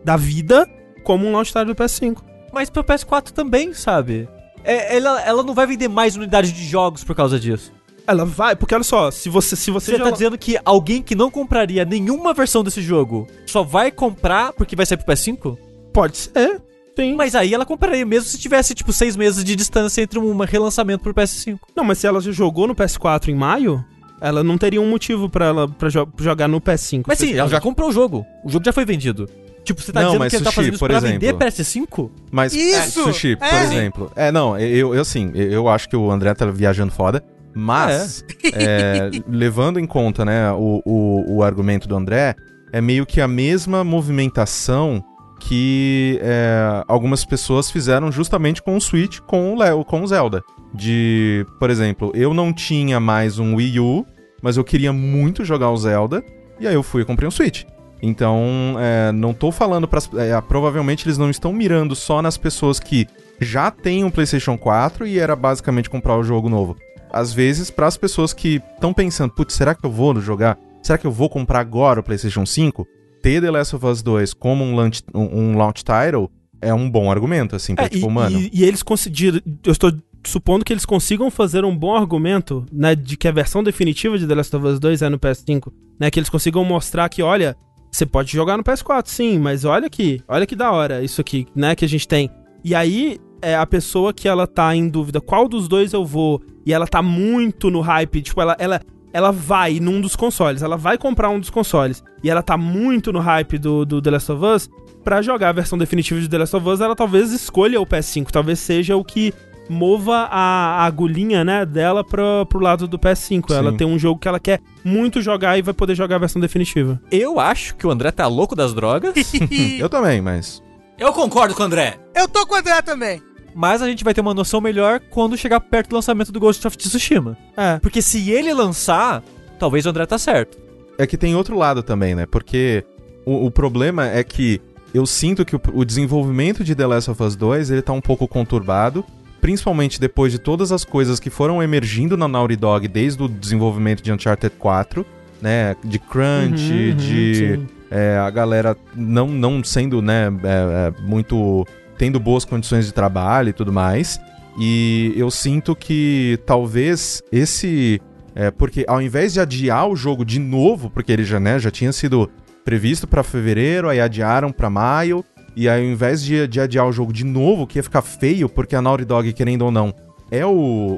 da vida, como um launch title do PS5. Mas pro PS4 também, sabe? É, ela, ela não vai vender mais unidades de jogos por causa disso. Ela vai, porque olha só, se você se você, Você já tá dizendo que alguém que não compraria nenhuma versão desse jogo só vai comprar porque vai sair pro PS5? pode ser, sim. Mas aí ela compraria mesmo se tivesse, tipo, seis meses de distância entre um relançamento pro PS5. Não, mas se ela já jogou no PS4 em maio, ela não teria um motivo pra ela pra jo- jogar no PS5. Mas sim, ela já comprou o jogo. O jogo já foi vendido. Tipo, você tá Não, dizendo que ele tá fazendo isso por pra exemplo. vender PS5? Mas, Isso! Sushi, por É. exemplo. É, não, eu, eu assim, eu acho que o André tá viajando foda. Mas, é, levando em conta, né, o, o, o argumento do André, é meio que a mesma movimentação que é, algumas pessoas fizeram justamente com o Switch, com o, Leo, com o Zelda. De, por exemplo, eu não tinha mais um Wii U, mas eu queria muito jogar o Zelda, e aí eu fui e comprei um Switch. Então, é, não tô falando para provavelmente eles não estão mirando só nas pessoas que já têm um PlayStation 4 e era basicamente comprar o jogo novo. Às vezes, para as pessoas que estão pensando, putz, será que eu vou jogar? Será que eu vou comprar agora o PlayStation 5? Ter The Last of Us 2 como um launch, um, um launch title é um bom argumento, assim, pra É, tipo, e, mano. e- e eles conseguiram. Eu estou supondo que eles consigam fazer um bom argumento, né, de que a versão definitiva de The Last of Us 2 é no PS5, né, que eles consigam mostrar que, olha, você pode jogar no PS4, sim, mas olha aqui, olha que da hora isso aqui, né, que a gente tem. E aí, é, a pessoa que ela tá em dúvida qual dos dois eu vou e ela tá muito no hype, tipo, ela, ela, ela vai num dos consoles, ela vai comprar um dos consoles, e ela tá muito no hype do, do The Last of Us, pra jogar a versão definitiva de The Last of Us, ela talvez escolha o PS5, talvez seja o que mova a, a agulhinha, né, dela pro, pro lado do PS5. Sim. Ela tem um jogo que ela quer muito jogar e vai poder jogar a versão definitiva. Eu acho que o André tá louco das drogas, Eu também, mas. Eu concordo com o André. Eu tô com o André também. mas a gente vai ter uma noção melhor quando chegar perto do lançamento do Ghost of Tsushima. É. Porque se ele lançar, talvez o André tá certo. É que tem outro lado também, né? Porque o, o problema é que eu sinto que o, o desenvolvimento de The Last of Us 2 ele tá um pouco conturbado, principalmente depois de todas as coisas que foram emergindo na Naughty Dog desde o desenvolvimento de Uncharted 4, né? De crunch, Uhum, uhum, de é, a galera não, não sendo, né, é, é, muito. tendo boas condições de trabalho e tudo mais. E eu sinto que talvez esse. É, porque ao invés de adiar o jogo de novo, porque ele já, né, já tinha sido previsto pra fevereiro, aí adiaram pra maio. E aí, ao invés de, de adiar o jogo de novo, que ia ficar feio, porque a Naughty Dog, querendo ou não, é o,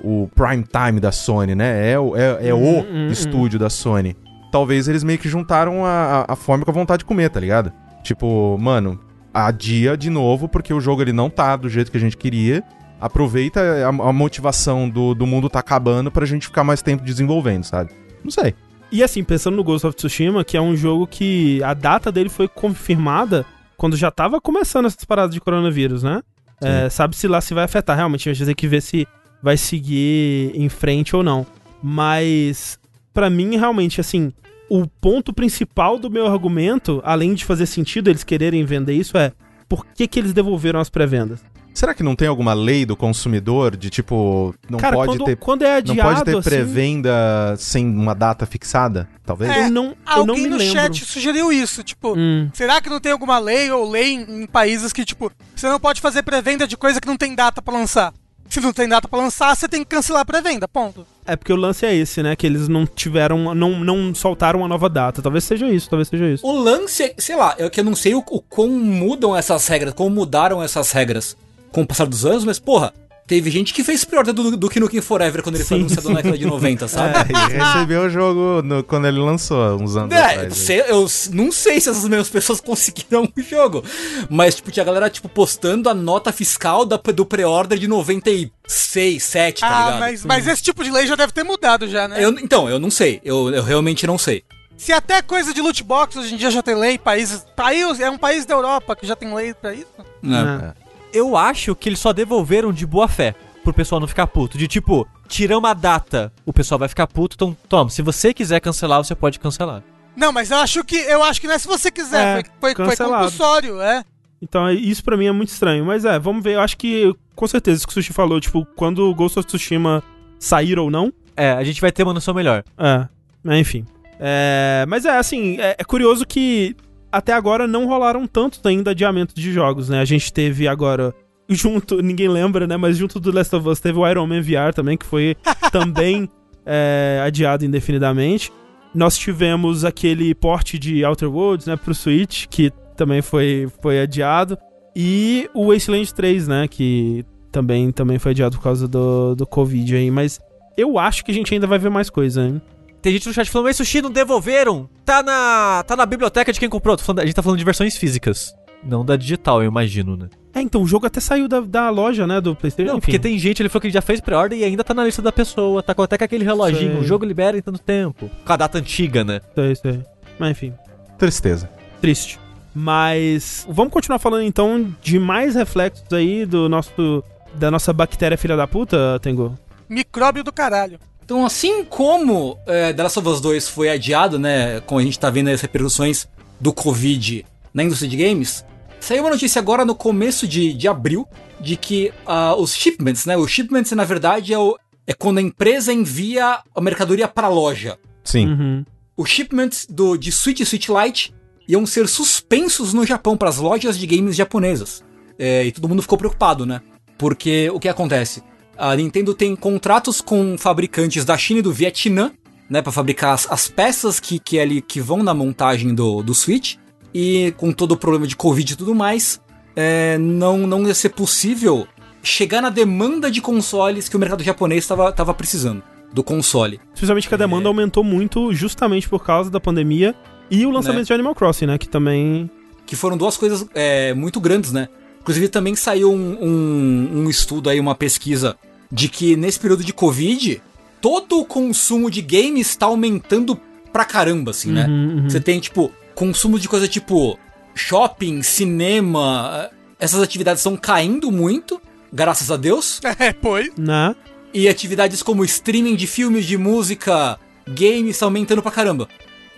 o prime time da Sony, né? É, o- é, é o uhum, estúdio da Sony. Talvez eles meio que juntaram a, a, a fome com a vontade de comer, tá ligado? Tipo, mano, adia de novo, porque o jogo ele não tá do jeito que a gente queria. Aproveita a, a motivação do, do mundo tá acabando pra gente ficar mais tempo desenvolvendo, sabe? Não sei. E assim, pensando no Ghost of Tsushima, que é um jogo que a data dele foi confirmada quando já tava começando essas paradas de coronavírus, né? É, Sabe-se lá se vai afetar. Realmente, a gente ter que ver se vai seguir em frente ou não. Mas, pra mim, realmente, assim, o ponto principal do meu argumento, além de fazer sentido eles quererem vender isso, é por que, que eles devolveram as pré-vendas? Será que não tem alguma lei do consumidor de tipo, não Cara, pode quando, ter quando é não adiado, pode ter assim, pré-venda sem uma data fixada? Talvez? É, eu não, eu não Alguém me no lembro. chat sugeriu isso, tipo, Hum. será que não tem alguma lei ou lei em, em países que, tipo, você não pode fazer pré-venda de coisa que não tem data pra lançar? Se não tem data pra lançar, você tem que cancelar a pré-venda, ponto. É porque o lance é esse, né? Que eles não tiveram, não, não soltaram uma nova data. Talvez seja isso, talvez seja isso. O lance, é- sei lá, é que eu não sei o, o quão mudam essas regras, como mudaram essas regras com o passar dos anos, mas porra, teve gente que fez pior do, do que no King Forever quando ele foi Sim, anunciado na década de 90, sabe? É, e recebeu o jogo no- quando ele lançou, uns anos É, atrás. sei- eu não sei se essas mesmas pessoas conseguiram o jogo. Mas, tipo, tinha a galera, tipo, postando a nota fiscal da, do pré-order de 96, 7, tá ah, ligado? mas, mas esse tipo de lei já deve ter mudado já, né? Eu, então, eu não sei. Eu, eu realmente não sei. Se até coisa de loot box hoje em dia já tem lei, países. País, é um país da Europa que já tem lei pra isso. né? É. Eu acho que eles só devolveram de boa fé, pro pessoal não ficar puto. De tipo, tiramos a data, o pessoal vai ficar puto, então toma, se você quiser cancelar, você pode cancelar. Não, mas eu acho que eu acho que não é se você quiser, É, foi, foi, foi cancelado. compulsório, é. Então é- isso pra mim é muito estranho. Mas é, vamos ver. Eu acho que, com certeza, isso que o Sushi falou, tipo, quando o Ghost of Tsushima sair ou não, É, a gente vai ter uma noção melhor. é. é, Enfim. É, mas é assim, é, é curioso que até agora não rolaram tantos ainda adiamentos de jogos, né? A gente teve agora. Junto, ninguém lembra, né? Mas junto do Last of Us teve o Iron Man VR também, que foi também é, adiado indefinidamente. Nós tivemos aquele porte de Outer Worlds, né, pro Switch, que também foi, foi adiado. E o Wasteland 3, né, que também, também foi adiado por causa do, do Covid aí. Mas eu acho que a gente ainda vai ver mais coisa, hein? Tem gente no chat falando, mas sushi não devolveram. Tá na, tá na biblioteca de quem comprou. Falando- a gente tá falando de versões físicas. Não da digital, eu imagino, né? É, então o jogo até saiu da, da loja, né, do PlayStation. Não, enfim. porque tem gente, ele falou que ele já fez pré-order e ainda tá na lista da pessoa. Tá com até com aquele reloginho. Sei. O jogo libera em tanto tempo. Com a data antiga, né? Sei, sei. Mas enfim, Tristeza. triste. Mas vamos continuar falando então de mais reflexos aí do nosso da nossa bactéria filha da puta, Tengu. Micróbio do caralho. Então, assim como é, The Last of Us 2 foi adiado, né? Como a gente tá vendo as repercussões do Covid na indústria de games, saiu uma notícia agora no começo de, de abril de que ah, os shipments, né? Os shipments, na verdade, é, o- é quando a empresa envia a mercadoria pra loja. Sim. Uhum. Os shipments do, de Switch e Switch Lite iam ser suspensos no Japão para as lojas de games japonesas. É, e todo mundo ficou preocupado, né? Porque o que acontece? A Nintendo tem contratos com fabricantes da China e do Vietnã, né, para fabricar as, as peças que, que, ali, que vão na montagem do, do Switch. E com todo o problema de Covid e tudo mais, é, não, não ia ser possível chegar na demanda de consoles que o mercado japonês estava tava precisando do console. Especialmente que a demanda aumentou muito justamente por causa da pandemia e o lançamento Né? de Animal Crossing, né? Que também. que foram duas coisas é, muito grandes, né? Inclusive também saiu um, um, um estudo aí, uma pesquisa, de que nesse período de Covid, todo o consumo de games está aumentando pra caramba, assim, né? Uhum, uhum. Você tem, tipo, consumo de coisa tipo shopping, cinema, essas atividades estão caindo muito, graças a Deus. É, pois. Né? E atividades como streaming de filmes, de música, games estão aumentando pra caramba.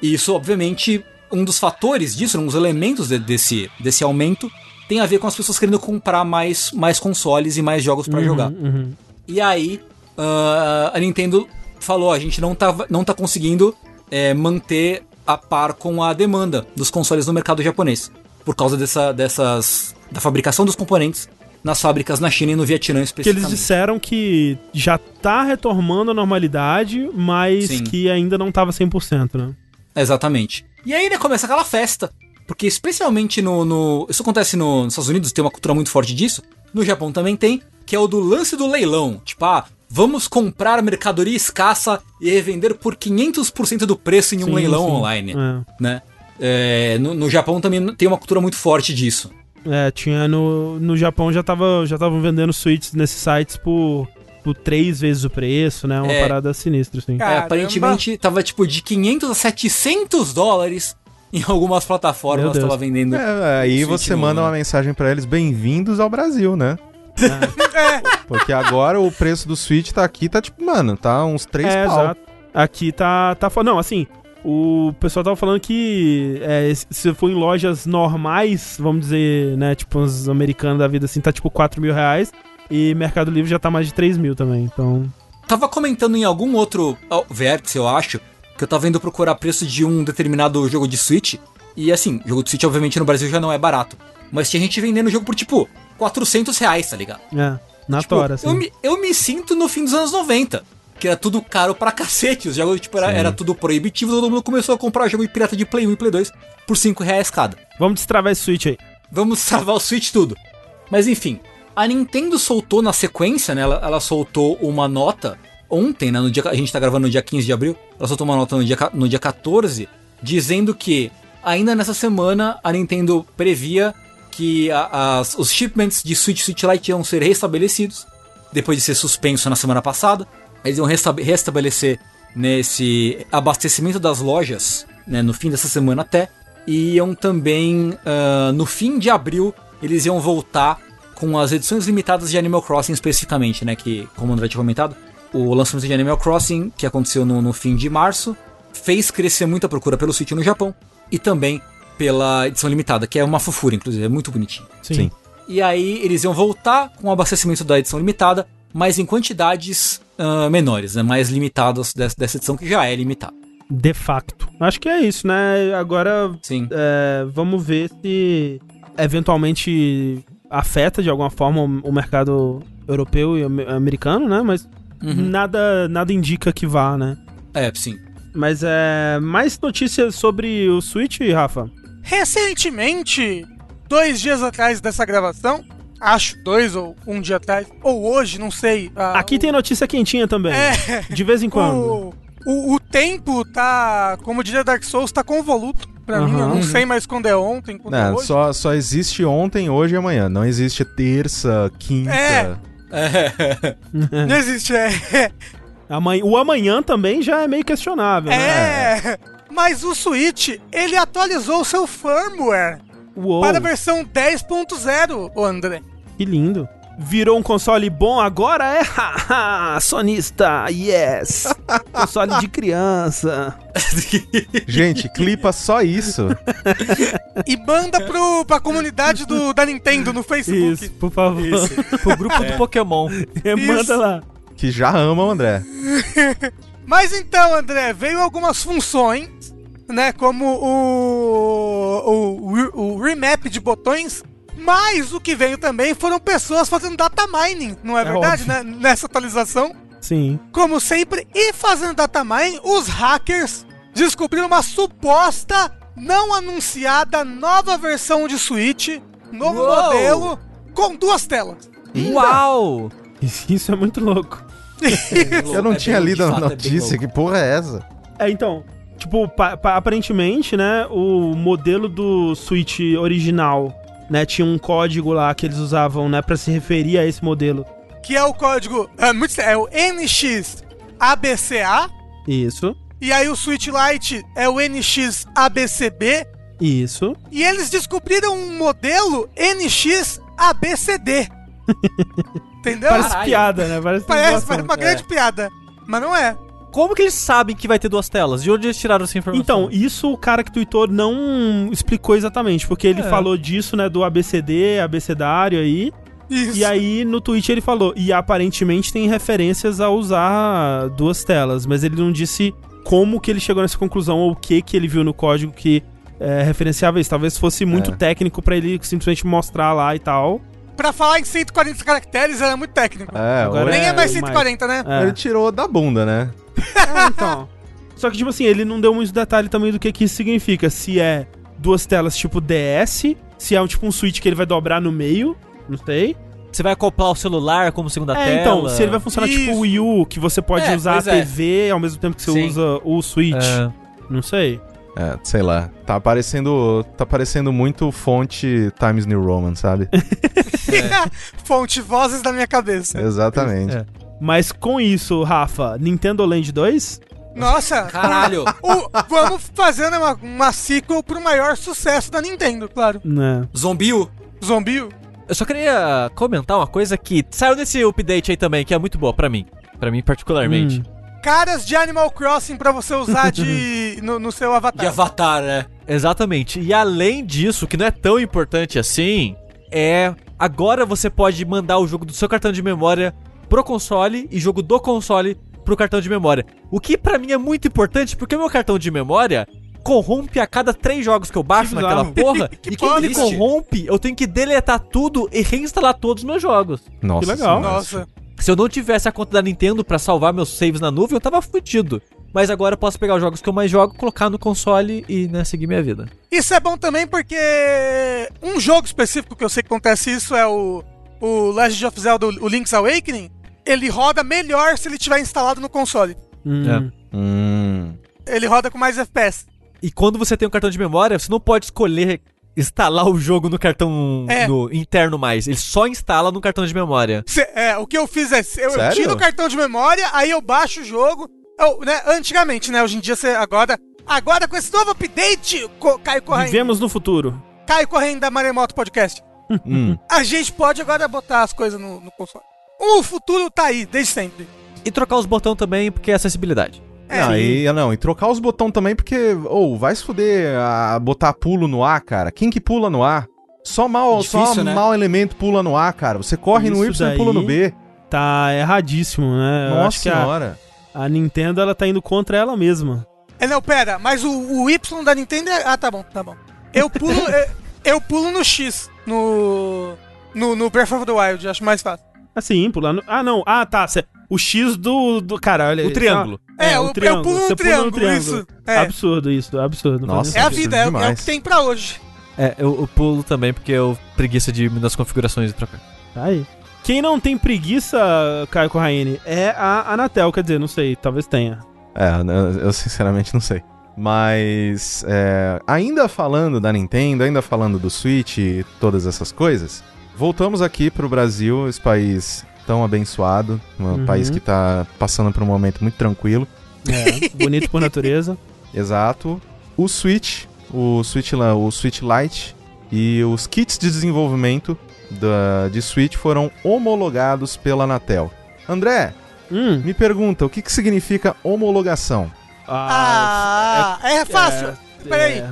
E isso, obviamente, um dos fatores disso, um dos elementos de- desse, desse aumento, tem a ver com as pessoas querendo comprar mais, mais consoles e mais jogos pra Uhum, jogar. uhum. E aí, ah, a Nintendo falou: a gente não tá, não tá conseguindo é, manter a par com a demanda dos consoles no mercado japonês. Por causa dessa, dessas. da fabricação dos componentes nas fábricas na China e no Vietnã Que especificamente. eles disseram que já tá retomando a normalidade, mas Sim. que ainda não tava 100%, né? Exatamente. E aí, né, começa aquela festa. Porque especialmente no, no- Isso acontece no- nos Estados Unidos, tem uma cultura muito forte disso. No Japão também tem, que é o do lance do leilão. Tipo, ah, vamos comprar mercadoria escassa e revender por 500% do preço em um Sim, leilão sim. online, É. né? É, no, no Japão também tem uma cultura muito forte disso. É, tinha no, no Japão já tava já estavam vendendo suítes nesses sites por, por três vezes o preço, né? Uma É. parada sinistra, assim. É, aparentemente tava tipo de 500 a 700 dólares em algumas Meu plataformas Deus. tava vendendo. É, aí Switch você manda uma mensagem pra eles, bem-vindos ao Brasil, né? Porque agora o preço do Switch tá aqui, tá tipo, mano, tá uns 3 É, pau. exato. Aqui tá, tá. fo- Não, assim, o pessoal tava falando que é, se for em lojas normais, vamos dizer, né, tipo uns americanos da vida assim, tá tipo 4 mil reais. E Mercado Livre já tá mais de 3 mil também, então. Tava comentando em algum outro vértice, eu acho, que eu tava indo procurar preço de um determinado jogo de Switch. E assim, jogo de Switch, obviamente, no Brasil já não é barato. Mas tinha gente vendendo o jogo por tipo 400 reais, tá ligado? É, na Tipo, tora, assim. eu, me, eu me sinto no fim dos anos 90. Que era tudo caro pra cacete. Os jogos, tipo, era, era tudo proibitivo. Todo mundo começou a comprar jogo de pirata de Play 1 e Play 2 por 5 reais cada. Vamos destravar esse Switch aí. Vamos salvar o Switch tudo. Mas enfim, a Nintendo soltou na sequência, né? Ela, ela soltou uma nota ontem, né? No dia, a gente tá gravando no dia 15 de abril. Ela soltou uma nota no dia, no dia 14, dizendo que ainda nessa semana a Nintendo previa que a- as- os shipments de Switch Switch Lite iam ser restabelecidos. Depois de ser suspenso na semana passada. Eles iam restabe- restabelecer nesse abastecimento das lojas, né? No fim dessa semana até e iam também, ah, no fim de abril, eles iam voltar com as edições limitadas de Animal Crossing especificamente, né? Que, como o André tinha comentado, o lançamento de Animal Crossing, que aconteceu no, no fim de março, fez crescer muito a procura pelo Switch no Japão e também pela edição limitada, que é uma fofura, inclusive, é muito bonitinho. Sim. Sim. E aí eles iam voltar com o abastecimento da edição limitada, mas em quantidades ah, menores, né? Mais limitadas dessa, dessa edição que já é limitada. De facto. Acho que é isso, né? Agora Sim. é, vamos ver se eventualmente afeta de alguma forma o, mercado europeu e am- americano, né? Mas Uhum. nada, nada indica que vá, né? É, sim. Mas é. Mais notícias sobre o Switch, Rafa? Recentemente, dois dias atrás dessa gravação, acho dois ou um dia atrás, ou hoje, não sei. ah, Aqui o- tem notícia quentinha também. É. De vez em quando. O, o, o tempo tá, como diria Dark Souls, tá convoluto pra mim. Eu não sei mais quando é ontem, quando é, Não, hoje. só, só existe ontem, hoje e amanhã. Não existe terça, quinta. É. Não existe, é. Amanhã- o amanhã também já é meio questionável, né? É. Mas o Switch, ele atualizou o seu firmware Uou, para a versão 10.0, ô André. que lindo. Virou um console bom agora? É? Haha, sonista, yes! console de criança. Gente, clipa só isso. E manda pro, pra comunidade do, da Nintendo no Facebook. Isso, por favor. Pro grupo do Pokémon. Manda Isso. lá. Que já ama o André. Mas então, André, veio algumas funções, né? Como o, o, o remap de botões. Mas o que veio também foram pessoas fazendo data mining, não é, É verdade? Né? Nessa atualização. Sim. Como sempre, e fazendo data mining, os hackers descobriram uma suposta, não anunciada nova versão de Switch, novo Uou! modelo, com duas telas. Uau! Isso é muito louco. Eu não É tinha lido a é notícia, louco. que porra é essa? É, então, tipo, pa- pa- aparentemente, né, o modelo do Switch original, né, tinha um código lá que eles usavam, né, pra se referir a esse modelo. Que é o código. É, muito, é o NXABCA. Isso, E aí o Switch Lite é o NXABCB. isso. E eles descobriram um modelo NXABCD. Entendeu? Parece Caralho. piada, né? Parece, Parece, parece uma grande piada. Mas não é. Como que eles sabem que vai ter duas telas? De onde eles tiraram essa informação? Então, isso o cara que tweetou não explicou exatamente, porque ele É. falou disso, né, do ABCD, abecedário aí, Isso. e aí no tweet ele falou, e aparentemente tem referências a usar duas telas, mas ele não disse como que ele chegou nessa conclusão ou o que que ele viu no código que é, referenciava isso. Talvez fosse muito É. técnico pra ele simplesmente mostrar lá e tal. Pra falar em 140 caracteres era muito técnico. É, Agora Nem é mais o 140, né? É. ele tirou da bunda, né? É, então. Só que, tipo assim, ele não deu muito detalhe também do que, que isso significa. Se é duas telas tipo DS, se é um, tipo um switch que ele vai dobrar no meio, não sei. Você vai acoplar o celular como segunda é, tela? então, se ele vai funcionar tipo Isso. o Wii U, que você pode É, usar a pois é. TV ao mesmo tempo que você Sim. usa o Switch. É. Não sei. É, sei lá. Tá aparecendo, tá aparecendo muito fonte Times New Roman, sabe? Fonte vozes da minha cabeça. Exatamente. É. Mas com isso, Rafa, Nintendo Land 2? Nossa. Caralho. O- vamos fazer né, uma, uma sequel pro maior sucesso da Nintendo, claro. Né. Zombiu. Zombi. Eu só queria comentar uma coisa que saiu nesse update aí também, que é muito boa pra mim. Pra mim, particularmente. Hum. Caras de Animal Crossing pra você usar de no, no seu avatar. De Avatar, né? Exatamente. E além disso, que não é tão importante assim, é. Agora você pode mandar o jogo do seu cartão de memória pro console e jogo do console pro cartão de memória. O que pra mim é muito importante, porque o meu cartão de memória corrompe a cada três jogos que eu baixo Que naquela porra. e quando ele corrompe, eu tenho que deletar tudo e reinstalar todos os meus jogos. Nossa. Que legal. Nossa. Se eu não tivesse a conta da Nintendo pra salvar meus saves na nuvem, eu tava fudido. Mas agora eu posso pegar os jogos que eu mais jogo, colocar no console e, né, seguir minha vida. Isso é bom também porque um jogo específico que eu sei que acontece isso é o, o Legend of Zelda, o Link's Awakening. Ele roda melhor se ele tiver instalado no console. Hum. Hum. Ele roda com mais FPS. E quando você tem um cartão de memória, você não pode escolher instalar o jogo no cartão É. no interno mais. Ele só instala no cartão de memória. Cê- é, o que eu fiz é, eu, eu tiro o cartão de memória, aí eu baixo o jogo. Eu, né, antigamente, né? Hoje em dia você agora. Agora com esse novo update, co, Caio Corrêa. Vivemos no futuro. Caio Corrêa da Maremoto Podcast. Hum. A gente pode agora botar as coisas no, no console. O futuro tá aí, desde sempre. E trocar os botões também, porque é acessibilidade. É, não, e, não, e trocar os botões também, porque, ou vai se fuder a botar pulo no ar, cara. Quem que pula no ar? Só mal, só Difícil, né? mal elemento pula no ar, cara. Você corre no Isso Y e pula no B. Tá erradíssimo, né? Eu Nossa acho que a, senhora. a Nintendo ela tá indo contra ela mesma. É, não, pera, mas o, o Y da Nintendo é. Ah, tá bom, tá bom. Eu pulo, eu, eu pulo no X, no, no. No Breath of the Wild, acho mais fácil. Assim, pulando. Ah, não. Ah, tá. cê- O X do. do cara, olha O triângulo. É, eu- eu pulo no Você pula no triângulo, isso. É. Absurdo isso, absurdo. Nossa. É a vida, é, o- é o que tem pra hoje. É, eu, eu pulo também, porque eu preguiça de ir nas configurações e trocar. Tá aí. Quem não tem preguiça, Caio Corraine, é a Anatel, quer dizer, não sei, talvez tenha. É, eu, eu sinceramente não sei. Mas, é, ainda falando da Nintendo, ainda falando do Switch e todas essas coisas, voltamos aqui pro Brasil, esse país tão abençoado, um Uhum. país que tá passando por um momento muito tranquilo. É, bonito por natureza. Exato. O Switch, o Switch, o Switch Lite e os kits de desenvolvimento da, de Switch foram homologados pela Anatel. André, Hum. me pergunta, o que, que significa homologação? Ah, é, fácil. Peraí.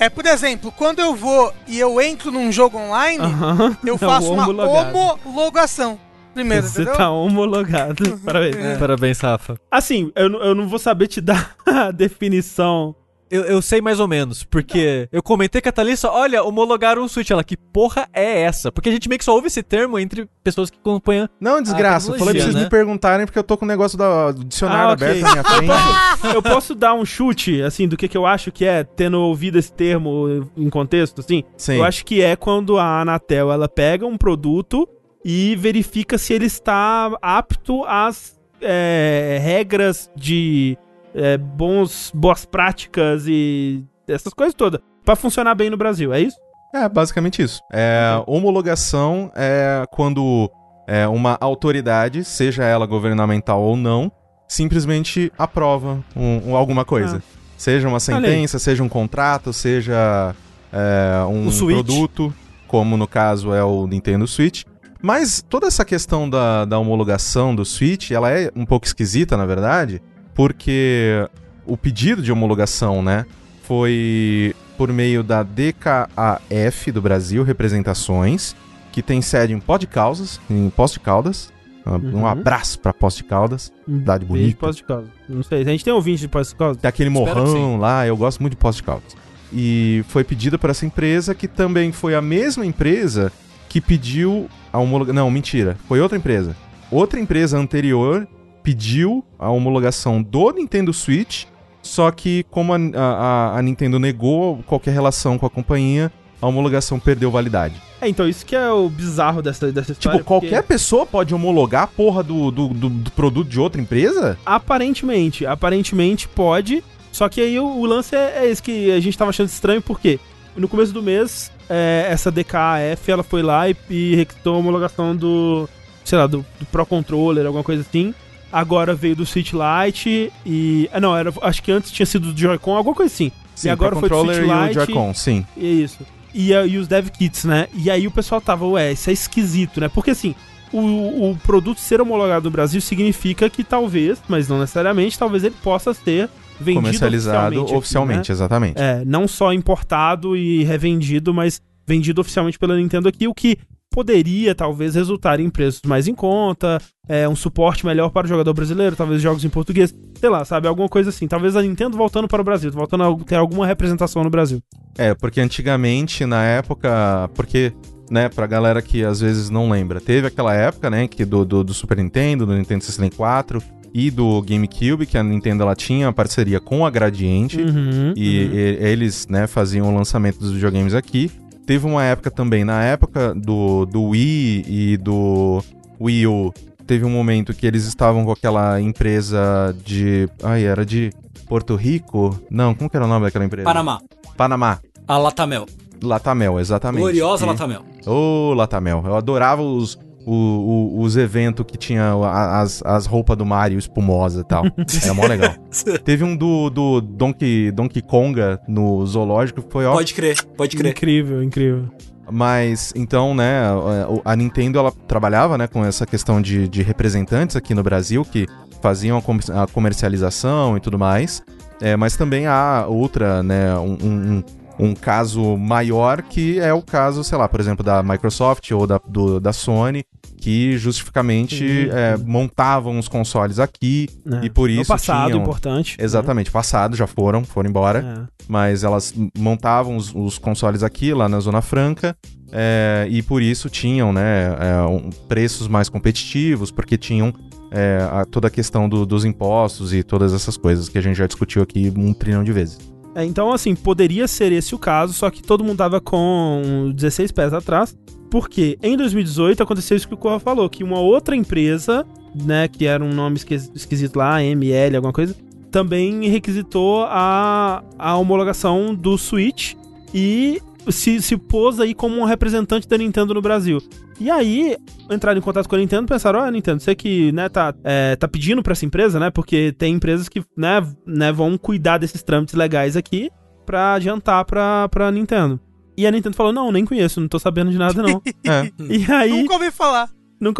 É, por exemplo, quando eu vou e eu entro num jogo online, Aham. eu É faço uma homologação. Primeiro, Você entendeu? tá homologado. Parabéns. É. Parabéns, Rafa. Assim, eu, não- eu não vou saber te dar a definição. Eu, eu sei mais ou menos, porque eu comentei com a Thalissa, olha, homologaram um Switch. Ela, que porra é essa? Porque a gente meio que só ouve esse termo entre pessoas que acompanham. Não, desgraça. Eu falei pra vocês né? me perguntarem porque eu tô com o negócio da- do dicionário Ah, aberto na minha frente. Eu posso dar um chute, assim, do que, que eu acho que é, tendo ouvido esse termo em contexto, assim? Sim. Eu acho que é quando a Anatel, ela pega um produto e verifica se ele está apto às é, regras de é, bons, boas práticas e essas coisas todas para funcionar bem no Brasil, é isso? É, basicamente isso. É, homologação é quando é, uma autoridade, seja ela governamental ou não, simplesmente aprova um, um- alguma coisa. Ah. Seja uma sentença, seja um contrato, seja é, um produto, como no caso é o Nintendo Switch. Mas toda essa questão da, da homologação do Switch, ela é um pouco esquisita, na verdade, porque o pedido de homologação, né, foi por meio da DKAF do Brasil Representações, que tem sede em Pó de Caldas, em Poço de Caldas. Um Uhum. abraço pra Poço de Caldas, cidade Beijo bonita. Poço de Caldas. Não sei, a gente tem ouvinte de Poço de Caldas? Tem aquele Espero morrão lá, eu gosto muito de Poço de Caldas. E foi pedida por essa empresa, que também foi a mesma empresa que pediu a homologação. Não, mentira. Foi outra empresa. Outra empresa anterior pediu a homologação do Nintendo Switch, só que como a, a- a Nintendo negou qualquer relação com a companhia, a homologação perdeu validade. É, então isso que é o bizarro dessa, dessa história. tipo, qualquer porque pessoa pode homologar a porra do, do, do- do produto de outra empresa? Aparentemente, aparentemente pode, só que aí o, o lance é, é esse que a gente tava achando estranho, porque no começo do mês, é, essa DKAF, ela foi lá e, e requisitou a homologação do, sei lá, do, do Pro Controller, alguma coisa assim. Agora veio do Switch Lite e... Ah, não, era, acho que antes tinha sido do Joy-Con, alguma coisa assim. Sim, e agora foi do Switch e o Lite Joy-Con, sim. Isso. E, e os dev kits, né? E aí o pessoal tava, ué, isso é esquisito, né? Porque assim, o, o produto ser homologado no Brasil significa que talvez, mas não necessariamente, talvez ele possa ser vendido Comercializado oficialmente. oficialmente, aqui, exatamente. né? É, não só importado e revendido, mas vendido oficialmente pela Nintendo aqui, o que poderia talvez resultar em preços mais em conta, é, um suporte melhor para o jogador brasileiro, talvez jogos em português, sei lá, sabe, alguma coisa assim. Talvez a Nintendo voltando para o Brasil, voltando a ter alguma representação no Brasil. É, porque antigamente, na época, porque, né, pra galera que às vezes não lembra, teve aquela época, né, que do, do, do Super Nintendo, do Nintendo 64 e do GameCube, que a Nintendo ela tinha parceria com a Gradiente, Uhum, e, uhum. e- eles, né, faziam o lançamento dos videogames aqui. Teve uma época também, na época do, do Wii e do Wii U, teve um momento que eles estavam com aquela empresa de... Ai, era de Porto Rico? Não, como que era o nome daquela empresa? Panamá. Panamá. A Latamel. Latamel, exatamente. Gloriosa E- Latamel. Ô, Latamel. Eu adorava os, o- o- os eventos que tinha as, as roupas do Mario espumosa e tal. Era mó legal. Teve um do, do Donkey, Donkey Konga no zoológico, que foi ó. Pode crer, pode crer. Incrível, incrível. Mas, então, né, a- Nintendo, ela trabalhava, né, com essa questão de, de representantes aqui no Brasil, que faziam a comercialização e tudo mais. É, mas também há outra, né, um, um- um caso maior que é o caso, sei lá, por exemplo, da Microsoft ou da, do- da Sony, que justificamente Sim, é, montavam os consoles aqui né? e por No isso passado, tinham... importante. Exatamente, passado, já foram, foram embora né? mas elas montavam os, os consoles aqui, lá na Zona Franca, é, e por isso tinham né, é, um- preços mais competitivos, porque tinham é, a- toda a questão do- dos impostos e todas essas coisas que a gente já discutiu aqui um trilhão de vezes. É, então, assim, poderia ser esse o caso, só que todo mundo tava com 16 pés atrás, porque em 2018 aconteceu isso que o Corra falou, que uma outra empresa, né, que era um nome esquis- esquisito lá, ML, alguma coisa, também requisitou a, a homologação do Switch e se, se pôs aí como um representante da Nintendo no Brasil. E aí, entraram em contato com a Nintendo e pensaram, ó, Nintendo, você que, né, tá, é, tá pedindo pra essa empresa, né, porque tem empresas que, né, né, vão cuidar desses trâmites legais aqui pra adiantar pra, pra Nintendo. E a Nintendo falou, não, nem conheço, não tô sabendo de nada, não. É, e aí, nunca... Nunca ouvi falar.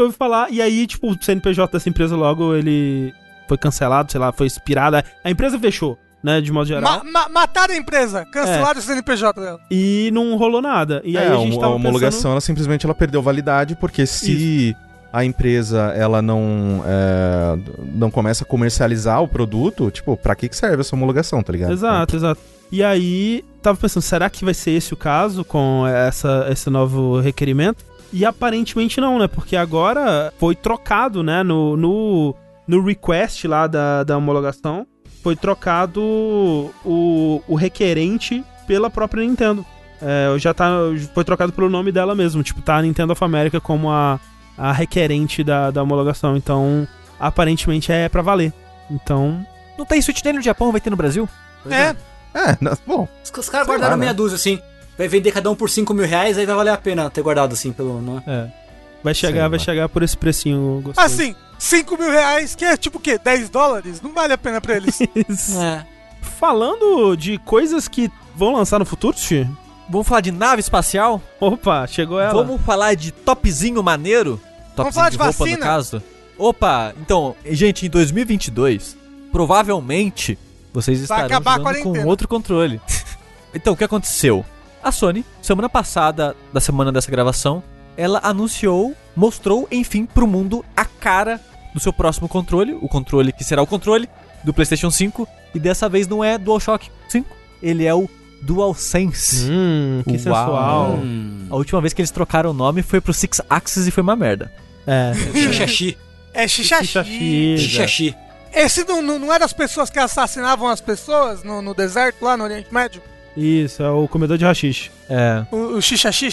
ouvi falar, e aí, tipo, o CNPJ dessa empresa logo, ele foi cancelado, sei lá, foi expirado, a empresa fechou, né, de modo geral, Ma ma mataram a empresa. Cancelaram o CNPJ dela. e não rolou nada. E aí é, a gente a tava homologação, pensando... ela simplesmente ela perdeu validade, porque se a empresa ela não, é, não começa a comercializar o produto, tipo, pra que que serve essa homologação, tá ligado? Exato, exato. E aí, tava pensando, será que vai ser esse o caso com essa, esse novo requerimento? E aparentemente não, né? Porque agora foi trocado, né? No, no, no request lá da, da homologação, foi trocado o, o requerente pela própria Nintendo. É, já tá, foi trocado pelo nome dela mesmo. Tipo, tá a Nintendo of America como a, a requerente da, da homologação. Então, aparentemente é pra valer. Então, Não tem Switch nem no Japão, vai ter no Brasil? É, É, não- bom, Os, os caras guardaram lá, né? meia dúzia, assim. Vai vender cada um por 5 mil reais, aí vai valer a pena ter guardado, assim, pelo. Não é? É. vai chegar, Sei vai lá. chegar por esse precinho gostoso. assim, 5 mil reais, que é tipo o quê? 10 dólares? Não vale a pena pra eles. É. Falando de coisas que vão lançar no futuro, Xi? Vamos falar de nave espacial? Opa, chegou ela. Vamos falar de topzinho maneiro? Topzinho falar de roupa, vacina? no caso. Opa, então, gente, em 2022, provavelmente vocês estarão acabar a jogando com quarentena. outro controle. então, o que aconteceu? A Sony, semana passada, da semana dessa gravação, ela anunciou, mostrou, enfim, pro mundo a cara do seu próximo controle, o controle que será o controle do PlayStation 5, e dessa vez não é DualShock 5, ele é o DualSense. Hum, que Uau. sensual. Hum. A última vez que eles trocaram o nome foi pro Six Axis e foi uma merda. É. Xixaxi. É xixaxi. Xixaxi. Xixaxi. Esse não, não, não era as pessoas que assassinavam as pessoas no, no deserto lá no Oriente Médio? Isso, é o comedor de rachixe. É. O, o xixaxi?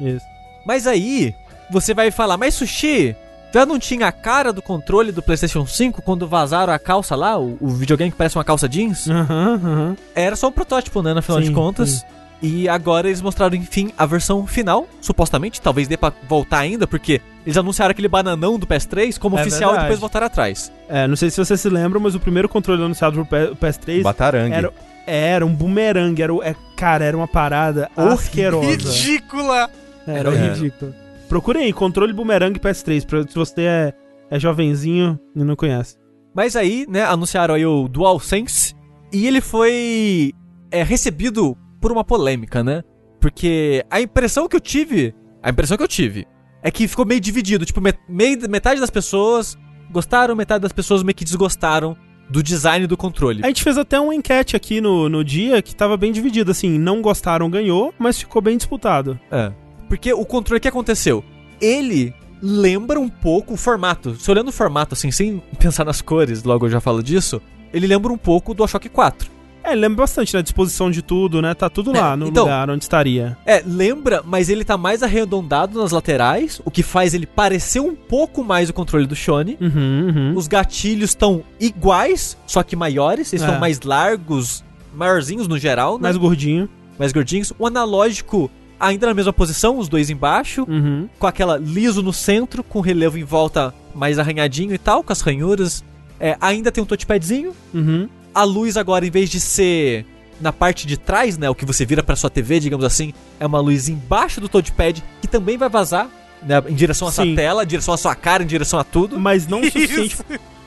Isso. Mas aí, você vai falar, mas Sushi, já não tinha a cara do controle do PlayStation 5 quando vazaram a calça lá, o, o videogame que parece uma calça jeans? Aham, aham. Era só um protótipo, né, no final Sim, de contas. sim. E agora eles mostraram, enfim, a versão final, supostamente. Talvez dê pra voltar ainda, porque eles anunciaram aquele bananão do PS3 como É oficial verdade. e depois voltaram atrás. É, não sei se você se lembra, mas o primeiro controle anunciado pro P- PS3 batarangue. era, era um bumerangue. Era, o- é, cara, era uma parada asquerosa. Ridícula! Era É. ridículo. Procurem aí, controle bumerangue PS3, pra, se você é, é jovenzinho e não conhece. Mas aí, né, anunciaram aí o DualSense e ele foi é, recebido por uma polêmica, né? Porque a impressão que eu tive, a impressão que eu tive é que ficou meio dividido, tipo, metade das pessoas gostaram, metade das pessoas meio que desgostaram do design do controle. A gente fez até uma enquete aqui no, no dia que tava bem dividido, assim, não gostaram, ganhou, mas ficou bem disputado. É. Porque o controle o que aconteceu? Ele lembra um pouco o formato. Se olhando o formato assim, sem pensar nas cores, logo eu já falo disso, ele lembra um pouco do DualShock 4. É, lembra bastante, né? Disposição de tudo, né? Tá tudo lá É, no então- lugar onde estaria. É, lembra, mas ele tá mais arredondado nas laterais, o que faz ele parecer um pouco mais o controle do Shone. Uhum, uhum. Os gatilhos estão iguais, só que maiores, eles É. estão mais largos, maiorzinhos no geral, né? Mais gordinho. mais gordinhos. O analógico ainda na mesma posição, os dois embaixo, Uhum. com aquela liso no centro, com relevo em volta mais arranhadinho e tal, com as ranhuras. É, ainda tem um touchpadzinho. Uhum. A luz agora, em vez de ser na parte de trás, né, o que você vira pra sua TV, digamos assim, é uma luz embaixo do touchpad que também vai vazar, né, em direção à sua Sim. tela, em direção à sua cara, em direção a tudo. Mas não o suficiente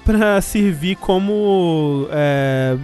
pra servir como é,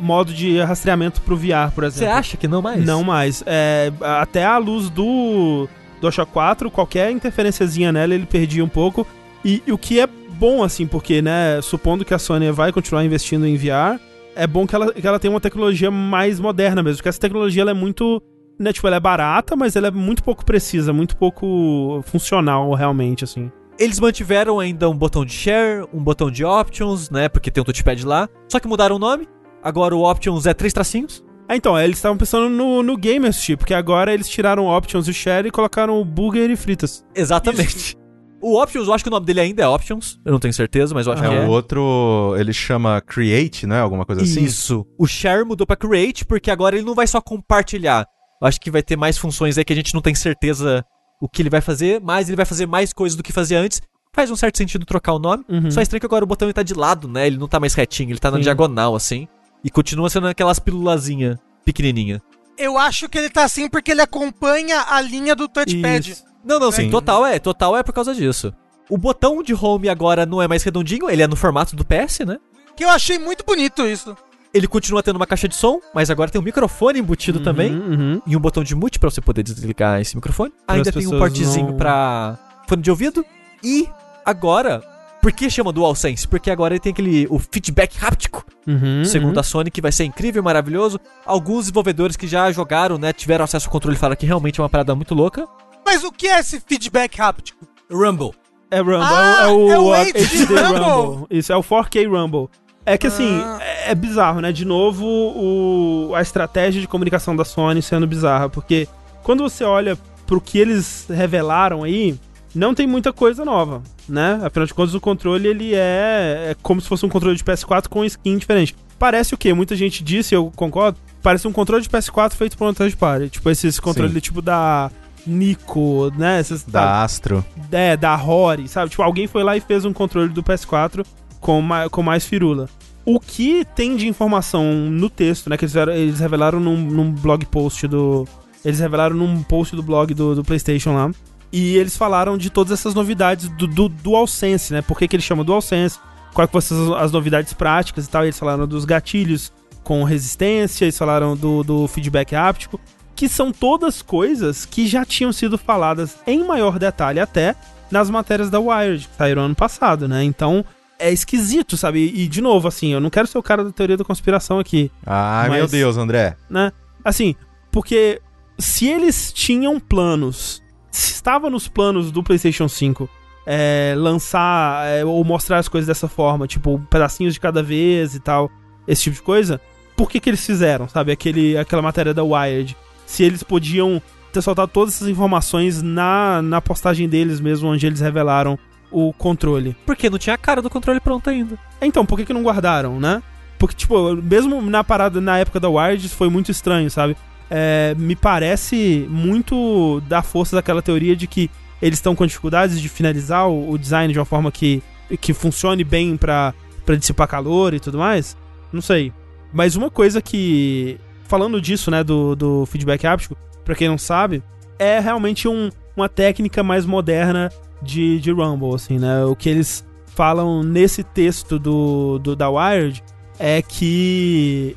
modo de rastreamento pro VR, por Você exemplo. acha que não mais? Não mais. É, até a luz do DualShock 4, qualquer interferenciazinha nela, ele perdia um pouco. E, e o que é bom, assim, porque, né, supondo que a Sony vai continuar investindo em VR, é bom que ela, que ela tenha uma tecnologia mais moderna mesmo, porque essa tecnologia ela é muito. Né, tipo, ela é barata, mas ela é muito pouco precisa, muito pouco funcional, realmente, assim. Eles mantiveram ainda um botão de share, um botão de options, né, porque tem um touchpad lá. Só que mudaram o nome. Agora o options é três tracinhos. Ah, então, eles estavam pensando no, no Gamers, porque agora eles tiraram o Options e o Share e colocaram o Burger e Fritas. Exatamente. O options, eu acho que o nome dele ainda é options. Eu não tenho certeza, mas eu acho Ah, que É, é. o outro, ele chama Create, né? Alguma coisa assim. Isso. O share mudou pra create, porque agora ele não vai só compartilhar. Eu acho que vai ter mais funções aí que a gente não tem certeza o que ele vai fazer, mas ele vai fazer mais coisas do que fazia antes. Faz um certo sentido trocar o nome. Uhum. Só é estranho que agora o botão tá de lado, né? Ele não tá mais retinho, ele tá na Sim. diagonal, assim. E continua sendo aquelas pilulazinha pequenininha. Eu acho que ele tá assim porque ele acompanha a linha do touchpad. Isso. Não, não, sim, Sim. total é. Total é por causa disso. O botão de home agora não é mais redondinho, ele é no formato do PS, né? Que eu achei muito bonito isso. Ele continua tendo uma caixa de som, mas agora tem um microfone embutido também. Uhum, uhum. E um botão de mute pra você poder desligar esse microfone. Ainda as tem um portezinho não- pra fone de ouvido. E agora, por que chama DualSense? Porque agora ele tem aquele o feedback háptico, Uhum, segundo uhum. a Sony, que vai ser incrível, maravilhoso. Alguns desenvolvedores que já jogaram, né, tiveram acesso ao controle e falaram que realmente é uma parada muito louca. Mas o que é esse feedback háptico? Rumble. É Rumble, Ah, é o, é o a- HD Rumble. Isso, é o 4K Rumble. É que assim, Ah. é, é bizarro, né? De novo, o, a estratégia de comunicação da Sony sendo bizarra, porque quando você olha pro que eles revelaram aí, não tem muita coisa nova, né? Afinal de contas, o controle ele é, é como se fosse um controle de PS4 com skin diferente. Parece o quê? Muita gente disse, eu concordo, parece um controle de PS4 feito por um third party. Tipo, esses controles tipo da Nico, né? Esses, Da Astro. é, da Rory, sabe? Tipo, alguém foi lá e fez um controle do PS4 com, ma com mais firula. O que tem de informação no texto, né? Que eles, eles revelaram num, num blog post do. Eles revelaram num post do blog do, do PlayStation lá. E eles falaram de todas essas novidades do, do DualSense, né? Por que, que ele chama DualSense? Quais que são as novidades práticas e tal. Eles falaram dos gatilhos com resistência, eles falaram do, do feedback áptico que são todas coisas que já tinham sido faladas em maior detalhe até nas matérias da Wired, que saíram ano passado, né? Então é esquisito, sabe? E, de novo, assim, eu não quero ser o cara da teoria da conspiração aqui, Ai, Mas- meu Deus, André. né? Assim, porque se eles tinham planos, se estava nos planos do PlayStation 5 é, lançar é, ou mostrar as coisas dessa forma, tipo, pedacinhos de cada vez e tal, esse tipo de coisa, por que que eles fizeram, sabe? Aquele, aquela matéria da Wired. Se eles podiam ter soltado todas essas informações na, na postagem deles mesmo, onde eles revelaram o controle. Porque não tinha a cara do controle pronto ainda. Então, por que, que não guardaram, né? Porque, tipo, mesmo na parada, na época da Wired, foi muito estranho, sabe? É, me parece muito da força daquela teoria de que eles estão com dificuldades de finalizar o, o design de uma forma que, que funcione bem pra dissipar calor e tudo mais. Não sei. Mas uma coisa que. Falando disso, né, do, do feedback áptico, pra quem não sabe, é realmente um- uma técnica mais moderna de, de Rumble, assim, né? O que eles falam nesse texto do, do da Wired é que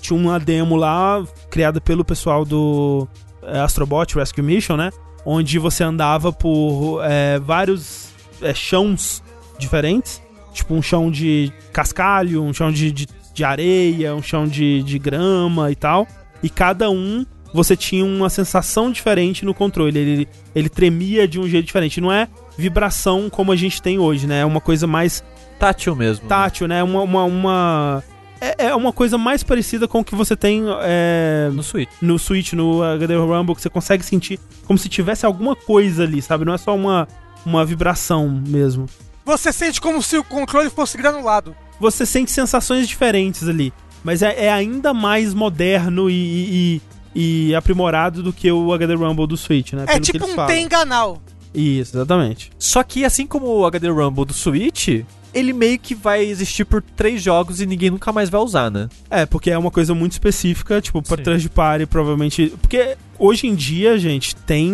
tinha uma demo lá criada pelo pessoal do é, Astrobot Rescue Mission, né? Onde você andava por é, vários é, chãos diferentes, tipo um chão de cascalho, um chão de, de, de areia, um chão de, de grama e tal. E cada um você tinha uma sensação diferente no controle. Ele, ele tremia de um jeito diferente. Não é vibração como a gente tem hoje, né? É uma coisa mais Tátil mesmo. tátil, né? Uma. uma, uma- É, é uma coisa mais parecida com o que você tem é, No Switch. no Switch, no HD Rumble, que você consegue sentir como se tivesse alguma coisa ali, sabe? Não é só uma, uma vibração mesmo. Você sente como se o controle fosse granulado. Você sente sensações diferentes ali. Mas é, é ainda mais moderno e, e- e aprimorado do que o HD Rumble do Switch, né? É Pelo tipo eles um falam. Tenganal. Isso, exatamente. Só que assim como o HD Rumble do Switch, ele meio que vai existir por três jogos e ninguém nunca mais vai usar, né? É, porque é uma coisa muito específica, tipo, pra Sim. third party, provavelmente. Porque hoje em dia, gente, tem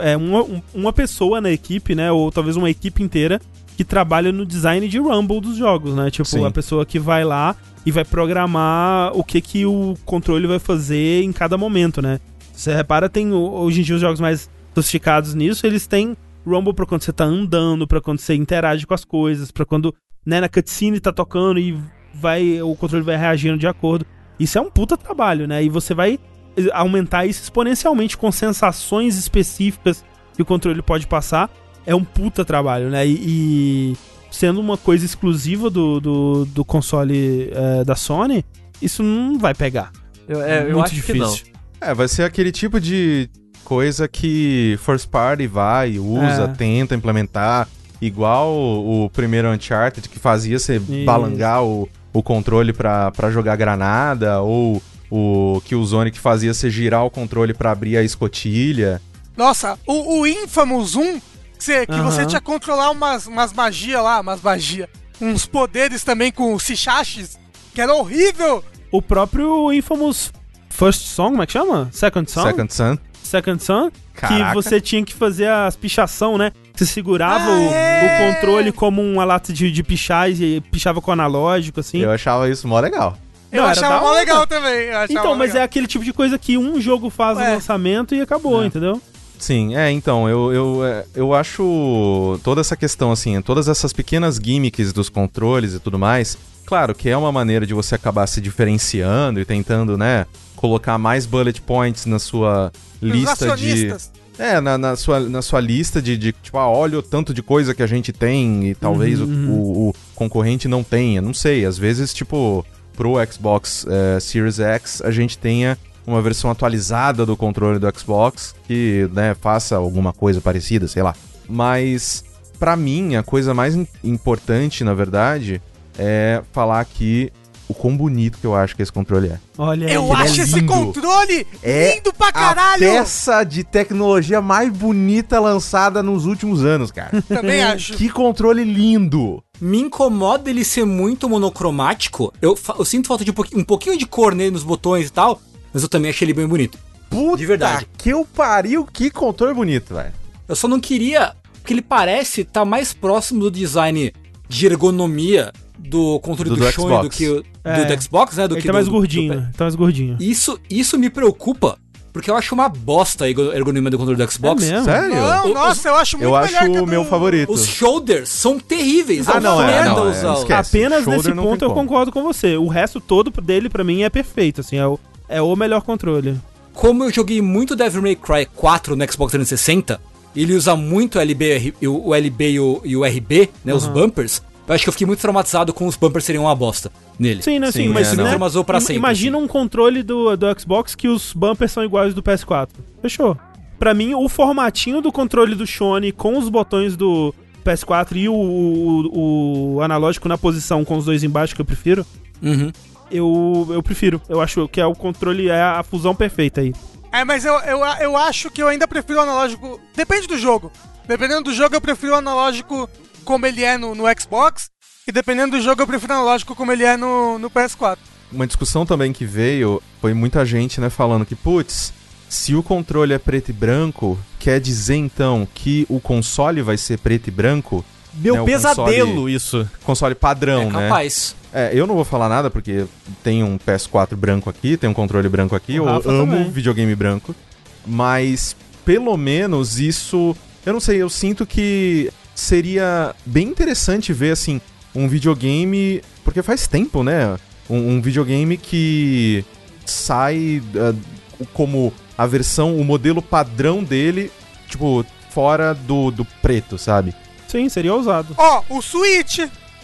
é, uma, um- uma pessoa na equipe, né? Ou talvez uma equipe inteira que trabalha no design de Rumble dos jogos, né? Tipo, Sim. a pessoa que vai lá e vai programar o que, que o controle vai fazer em cada momento, né? Você repara, tem hoje em dia os jogos mais sofisticados nisso, eles têm Rumble pra quando você tá andando, pra quando você interage com as coisas, pra quando, né, na cutscene tá tocando e vai o controle vai reagindo de acordo. Isso é um puta trabalho, né? E você vai aumentar isso exponencialmente com sensações específicas que o controle pode passar. É um puta trabalho, né? E, e sendo uma coisa exclusiva do, do, do console é, da Sony, isso não vai pegar. Eu, é, eu Muito acho que não. É, vai ser aquele tipo de coisa que First Party vai, usa, É. tenta implementar. Igual o, primeiro Uncharted, que fazia você Isso. balangar o, o controle pra, pra jogar granada, ou o Killzone que fazia você girar o controle pra abrir a escotilha. Nossa, o, o Infamous 1, que, você, que você Aham. tinha que controlar umas, umas magias lá, umas magia, uns poderes também com Sichachis, que era horrível. O próprio Infamous First Song, como é que chama? Second Song? Second Sun. Second Son, Caraca. que você tinha que fazer as pichação, né? Você segurava Ah, o, é! o controle como uma lata de, de pichar e pichava com analógico, assim. Eu achava isso mó legal. Eu Não, era achava da mó hora. legal também. eu Então, mas é legal. aquele tipo de coisa que um jogo faz Ué. no lançamento e acabou, É. entendeu? Sim, é, então, eu, eu, é, eu acho toda essa questão, assim, todas essas pequenas gimmicks dos controles e tudo mais, claro que é uma maneira de você acabar se diferenciando e tentando, né, colocar mais bullet points na sua lista de... É, na, na sua, na sua lista de, de, tipo, ah, olha o tanto de coisa que a gente tem e talvez o- Uhum, o, o concorrente não tenha, não sei, às vezes, tipo, pro Xbox eh, Series X a gente tenha uma versão atualizada do controle do Xbox que, né, faça alguma coisa parecida, sei lá. Mas, pra mim, a coisa mais im- importante, na verdade, é falar aqui o quão bonito que eu acho que esse controle é. Olha aí. Eu ele é acho esse lindo. controle É lindo pra A caralho! peça de tecnologia mais bonita lançada nos últimos anos, cara. Também acho. que controle lindo! Me incomoda ele ser muito monocromático. Eu, eu sinto falta de um pouquinho, um pouquinho de cor nele nos botões e tal, mas eu também achei ele bem bonito. Puta De verdade. que eu pariu, que controle bonito, velho. Eu só não queria. Porque ele parece estar mais próximo do design de ergonomia do controle Do do, do Sony Xbox. do que o É. do, do Xbox, né? Do Ele que tá do- mais do- gordinho, do- né? Tá mais gordinho. Isso, isso me preocupa, porque eu acho uma bosta a ergo- ergonomia do controle do Xbox. É mesmo? Sério? Não, O- nossa, eu acho muito eu melhor acho o meu do- favorito. Os shoulders são terríveis. Ah, é não, é, não, é. Apenas nesse ponto eu concordo com você. O resto todo dele, pra mim, é perfeito. Assim, é o, é o melhor controle. Como eu joguei muito Devil May Cry 4 no Xbox 360, ele usa muito o LB, o LB e o, e o RB, né, os bumpers. Eu acho que eu fiquei muito traumatizado com os bumpers serem uma bosta nele. Sim, né? Sim, Sim, mas é, né. Traumatizou pra sempre, Imagina um controle do, do Xbox que os bumpers são iguais do PS4. Fechou. Pra mim, o formatinho do controle do Sony com os botões do PS4 e o, o, o analógico na posição com os dois embaixo, que eu prefiro, Uhum. eu, eu prefiro. Eu acho que é o controle, é a fusão perfeita aí. É, mas eu, eu, eu acho que eu ainda prefiro o analógico. Depende do jogo. Dependendo do jogo, eu prefiro o analógico como ele é no, no Xbox. E dependendo do jogo, eu prefiro o analógico como ele é no, no PS4. Uma discussão também que veio foi muita gente, né, falando que, putz, se o controle é preto e branco, quer dizer então que o console vai ser preto e branco? Meu Né, pesadelo console- isso. Console padrão, É né? capaz. É, eu não vou falar nada porque tem um PS4 branco aqui, tem um controle branco aqui, O eu Rafa amo também. videogame branco, mas pelo menos isso, eu não sei, eu sinto que seria bem interessante ver assim um videogame, porque faz tempo, né? Um, um videogame que sai ah, como a versão, o modelo padrão dele, tipo, fora do, do preto, sabe? Sim, seria ousado. Ó, o Switch.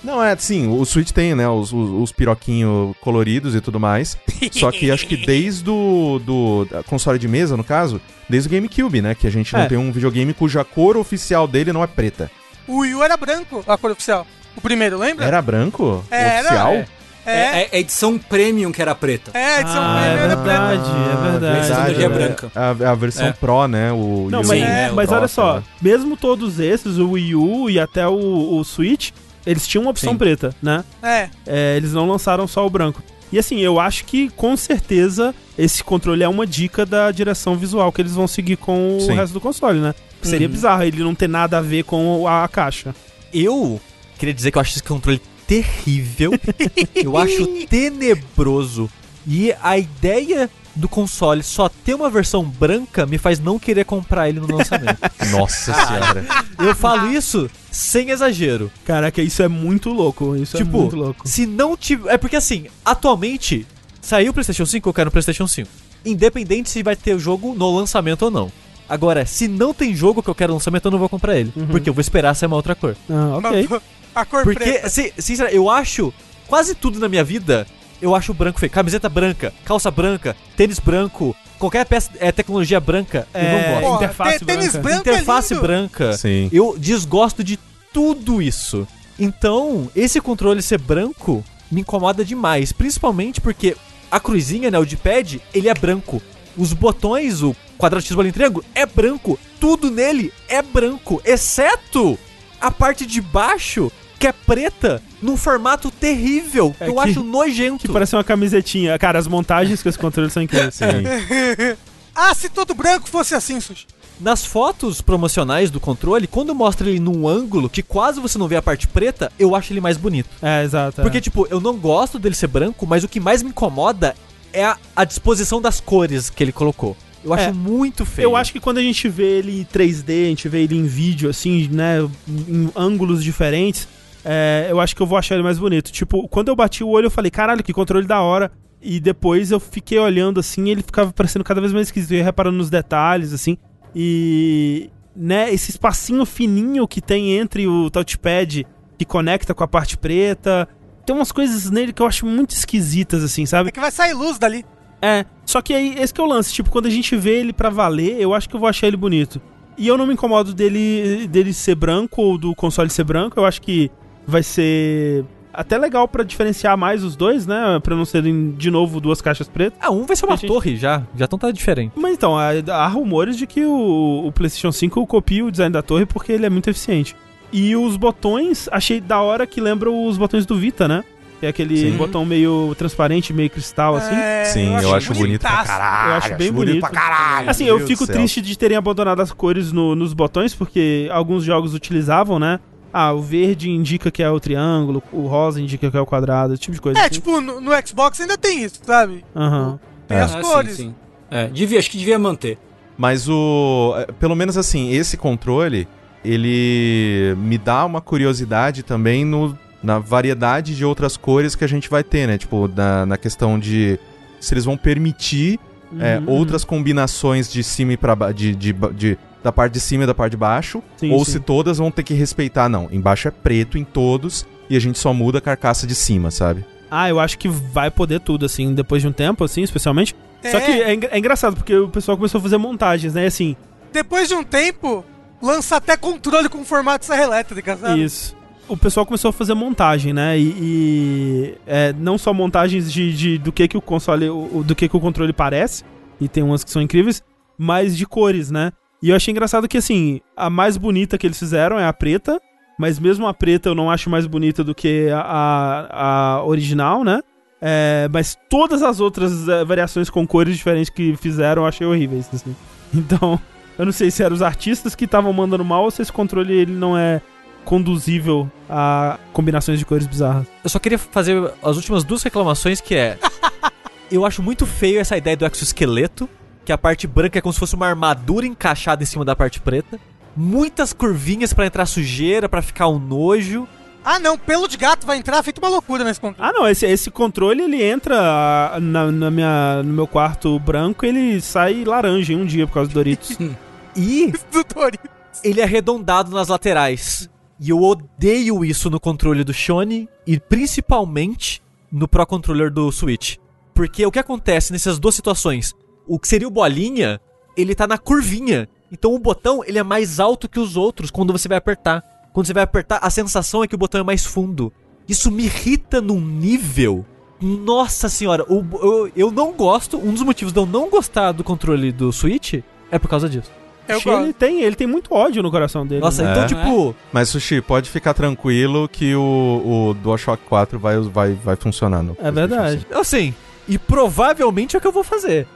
Não, é, sim, o Switch tem, né, os, os, os piroquinhos coloridos e tudo mais. Só que acho que desde o do da console de mesa, no caso, desde o GameCube, né, que a gente não É. tem um videogame cuja cor oficial dele não é preta. O Wii U era branco, a cor oficial. O primeiro, lembra? Era branco? Era. Oficial? É. É, É, é a edição premium que era preta. é, a edição Ah, primeiro é era preta. verdade, é verdade. Essa tecnologia né? branca. A, a versão É. Pro, né, o Não, o- mas, é, mas o olha só, né? mesmo todos esses, o Wii U e até o, o Switch, eles tinham uma opção Sim. preta, né? É. É, eles não lançaram só o branco. E assim, eu acho que com certeza esse controle é uma dica da direção visual que eles vão seguir com o Sim. resto do console, né? Seria Uhum. bizarro ele não ter nada a ver com a, a caixa. Eu queria dizer que eu acho esse controle terrível. eu acho tenebroso. E a ideia do console só ter uma versão branca me faz não querer comprar ele no lançamento. Nossa senhora. eu falo isso sem exagero. Caraca, isso é muito louco. Isso é Tipo, muito louco. Se não tiver. É porque assim, atualmente, saiu o PlayStation 5, eu quero o PlayStation 5. Independente se vai ter o jogo no lançamento ou não. Agora, se não tem jogo que eu quero lançamento, eu não vou comprar ele. Uhum. Porque eu vou esperar sair uma outra cor. Ah, ok. A cor Porque, preta. si- sinceramente, eu acho quase tudo na minha vida, eu acho branco feio. Camiseta branca, calça branca, tênis branco, qualquer peça é tecnologia branca, eu não gosto. Porra, interface tê- tênis branca. branco Interface é lindo. branca, Sim. eu desgosto de tudo isso. Então, esse controle ser branco me incomoda demais, principalmente porque a cruzinha, né, o de pad, ele é branco. Os botões, o quadrado, X, bolinha triângulo, é branco. Tudo nele é branco, exceto a parte de baixo, que é preta, num formato terrível. É eu que- acho nojento. Que parece uma camisetinha. Cara, as montagens com esse controle são incríveis. Ah, se todo branco fosse assim, Sushi. Nas fotos promocionais do controle, quando mostra ele num ângulo que quase você não vê a parte preta, eu acho ele mais bonito. É, exato. é. Porque, tipo, eu não gosto dele ser branco, mas o que mais me incomoda é a, a disposição das cores que ele colocou. Eu acho É. muito feio. Eu acho que quando a gente vê ele em 3D, a gente vê ele em vídeo, assim, né, em ângulos diferentes, é, eu acho que eu vou achar ele mais bonito. Tipo, quando eu bati o olho, eu falei, caralho, que controle da hora. E depois eu fiquei olhando assim, ele ficava parecendo cada vez mais esquisito. Eu ia reparando nos detalhes, assim. E, né, esse espacinho fininho que tem entre o touchpad que conecta com a parte preta. Tem umas coisas nele que eu acho muito esquisitas, assim, sabe? É que vai sair luz dali. É, só que aí, esse que é o lance, tipo, quando a gente vê ele pra valer, eu acho que eu vou achar ele bonito. E eu não me incomodo dele, dele ser branco ou do console ser branco. Eu acho que vai ser até legal pra diferenciar mais os dois, né? Pra não serem, de novo, duas caixas pretas. Ah, um vai ser uma gente- torre já. Já então tá diferente. Mas então, há, há rumores de que o, o PlayStation 5 copia o design da torre porque ele é muito eficiente. E os botões, achei da hora que lembram os botões do Vita, né? Que é aquele Sim. botão meio transparente, meio cristal, assim. É, Sim, eu acho bonito pra caralho. Eu acho bem bonito bonito. pra caralho. Assim, eu fico triste de terem abandonado as cores no- nos botões, porque alguns jogos utilizavam, né? Ah, o verde indica que é o triângulo, o rosa indica que é o quadrado, esse tipo de coisa. É, assim. tipo, no, no Xbox ainda tem isso, sabe? Aham. Tem É. as Ah, cores. Sim, sim. É, devia, acho que devia manter. Mas o. é, Pelo menos assim, esse controle, ele me dá uma curiosidade também no, na variedade de outras cores que a gente vai ter, né? Tipo, na, na questão de se eles vão permitir é, Uhum. outras combinações de cima e pra baixo. De, de, de- da parte de cima e da parte de baixo. Sim, ou sim. se todas vão ter que respeitar, não. Embaixo é preto em todos e a gente só muda a carcaça de cima, sabe? Ah, eu acho que vai poder tudo, assim, depois de um tempo, assim, especialmente. Só É. que é, é engraçado, porque o pessoal começou a fazer montagens, né? E assim, Depois de um tempo, lança até controle com formato de serra elétrica, sabe? isso. O pessoal começou a fazer montagem, né? E. e, é, não só montagens de, de- do que, que o console. o- do que, que o controle parece. E tem umas que são incríveis, mas de cores, né? E eu achei engraçado que, assim, a mais bonita que eles fizeram é a preta. Mas mesmo a preta eu não acho mais bonita do que a, a, a original, né? É, mas todas as outras é, variações com cores diferentes que fizeram eu achei horríveis, assim. Então, eu não sei se eram os artistas que estavam mandando mal ou se esse controle ele não é conduzível a combinações de cores bizarras. Eu só queria fazer as últimas duas reclamações, que é... eu acho muito feio essa ideia do exoesqueleto, que a parte branca é como se fosse uma armadura encaixada em cima da parte preta. Muitas curvinhas pra entrar sujeira, pra ficar um nojo. Ah, não, pelo de gato vai entrar feito uma loucura nesse controle. Ah, não, esse, esse controle ele entra ah, na, na minha, no meu quarto branco ele sai laranja em um dia por causa do Doritos. E Do Doritos. ele é arredondado nas laterais. E eu odeio isso no controle do Shone e principalmente no Pro Controller do Switch. Porque o que acontece nessas duas situações? O que seria o bolinha, ele tá na curvinha. Então o botão, ele é mais alto que os outros quando você vai apertar. Quando você vai apertar, a sensação é que o botão é mais fundo. Isso me irrita num nível. Nossa senhora, o- eu, eu não gosto. Um dos motivos de eu não gostar do controle do Switch é por causa disso. Eu Ele gosto. tem, ele tem muito ódio no coração dele. Nossa, né? então, É. tipo, Mas, Sushi, pode ficar tranquilo que o, o DualShock 4 vai, vai, vai funcionar. No É verdade. Assim, e provavelmente é o que eu vou fazer.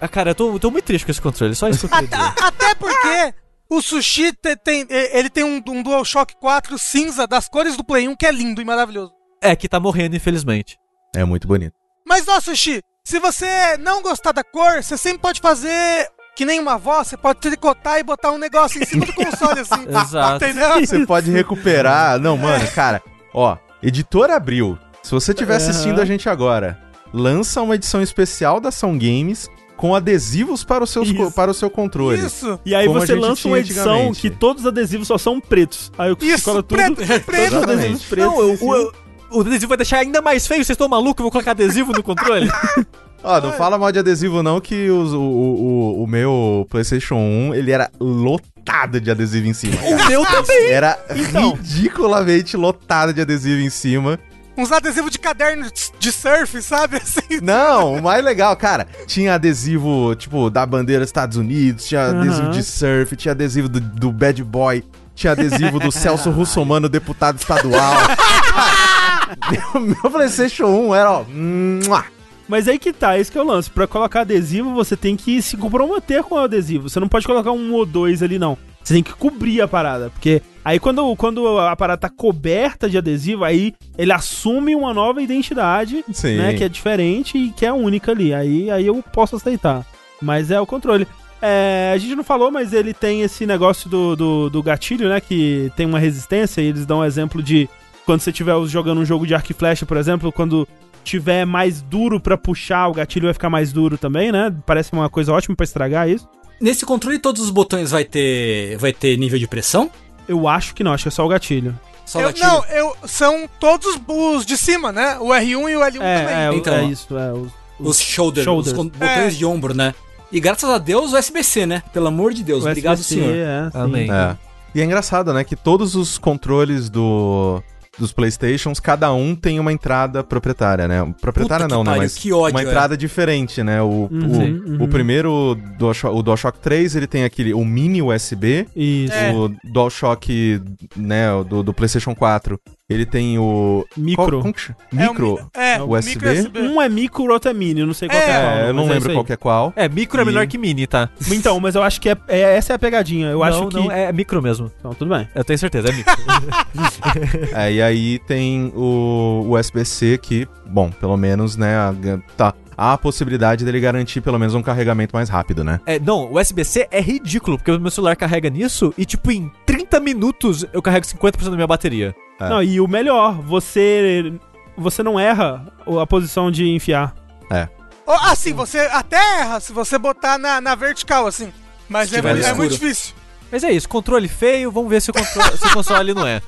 Ah, cara, eu tô, eu tô muito triste com esse controle, só isso que eu queria dizer. A- Até porque o Sushi te- tem, ele tem um, um DualShock 4 cinza das cores do Play 1 que é lindo e maravilhoso. É que tá morrendo, infelizmente. É muito bonito. Mas, ó, Sushi, se você não gostar da cor, você sempre pode fazer que nem uma avó, você pode tricotar e botar um negócio em cima do console, assim. Exato. Entendeu? Você pode recuperar. Não, mano, cara, ó, Editora Abril, se você estiver assistindo a gente agora, lança uma edição especial da Ação Games com adesivos para o, seus, para o seu controle. Isso. E aí você lança uma edição que todos os adesivos só são pretos. Aí eu Isso, cola tudo, preto, todos preto. os adesivos pretos. Não, eu- o, o adesivo vai deixar ainda mais feio. Vocês estão malucos? Eu vou colocar adesivo no controle? Ó, não fala mal de adesivo não, que os- o, o, o, meu PlayStation 1, ele era lotado de adesivo em cima. o meu também. Era Então. ridiculamente lotado de adesivo em cima. Uns adesivos de caderno de surf, sabe? Assim. Não, o mais legal, cara, tinha adesivo, tipo, da bandeira dos Estados Unidos, tinha adesivo de surf, tinha adesivo do, do Bad Boy, tinha adesivo do Celso Russomano, deputado estadual. meu, meu PlayStation 1 era, ó, mua. Mas aí que tá, esse que é o lance. Pra colocar adesivo, você tem que se comprometer com o adesivo. Você não pode colocar um ou dois ali, não. Você tem que cobrir a parada. Porque aí quando, quando a parada tá coberta de adesivo, aí ele assume uma nova identidade, Sim. né? Que é diferente e que é única ali. Aí, aí eu posso aceitar. Mas é o controle. É, a gente não falou, mas ele tem esse negócio do, do, do gatilho, né? Que tem uma resistência. E eles dão um exemplo de quando você estiver jogando um jogo de arco e flecha, por exemplo, quando tiver mais duro pra puxar, o gatilho vai ficar mais duro também, né? Parece uma coisa ótima pra estragar isso. Nesse controle, todos os botões vai ter, vai ter nível de pressão? Eu acho que não, acho que é só o gatilho. Só o Eu- gatilho? não, eu, são todos os de cima, né? O R1 e o L1 também. É, é, o- Então, é isso, é. Os, Os shoulder, Shoulder. os botões É. de ombro, né? E graças a Deus o SBC, né? Pelo amor de Deus. O Obrigado, SBC, senhor. É. Amém. É. E é engraçado, né, que todos os controles do dos PlayStations, cada um tem uma entrada proprietária, né? Proprietária Puta que não, né, pariu, mas que ódio, uma é. entrada diferente, né? O, Uhum, o, uhum. o primeiro DualShock, o DualShock 3, ele tem aquele o mini USB, Isso. É. o DualShock, né, o do, do PlayStation 4, ele tem o Micro. Qual, como que chama? É Micro. mi- é, o USB? micro USB. Um é micro, o outro é mini. Eu não sei qual É, que é qual. É, eu não mas lembro qual que é qual. É, micro é E- melhor que mini, tá? Então, mas eu acho que é, é- essa é a pegadinha. Eu acho não, que. não, é micro mesmo. Então, tudo bem. Eu tenho certeza, é micro. É, e aí tem o USB-C que, bom, pelo menos, né, tá. Há a possibilidade dele garantir pelo menos um carregamento mais rápido, né? é, não, o USB-C é ridículo, porque o meu celular carrega nisso e, tipo, em 30 minutos eu carrego 50% da minha bateria. É. Não, e o melhor, você. Você não erra a posição de enfiar. Ou, assim, você até erra se você botar na, na vertical, assim. Mas é, é muito difícil. Mas é isso, controle feio, vamos ver se o, contro- se o console não é.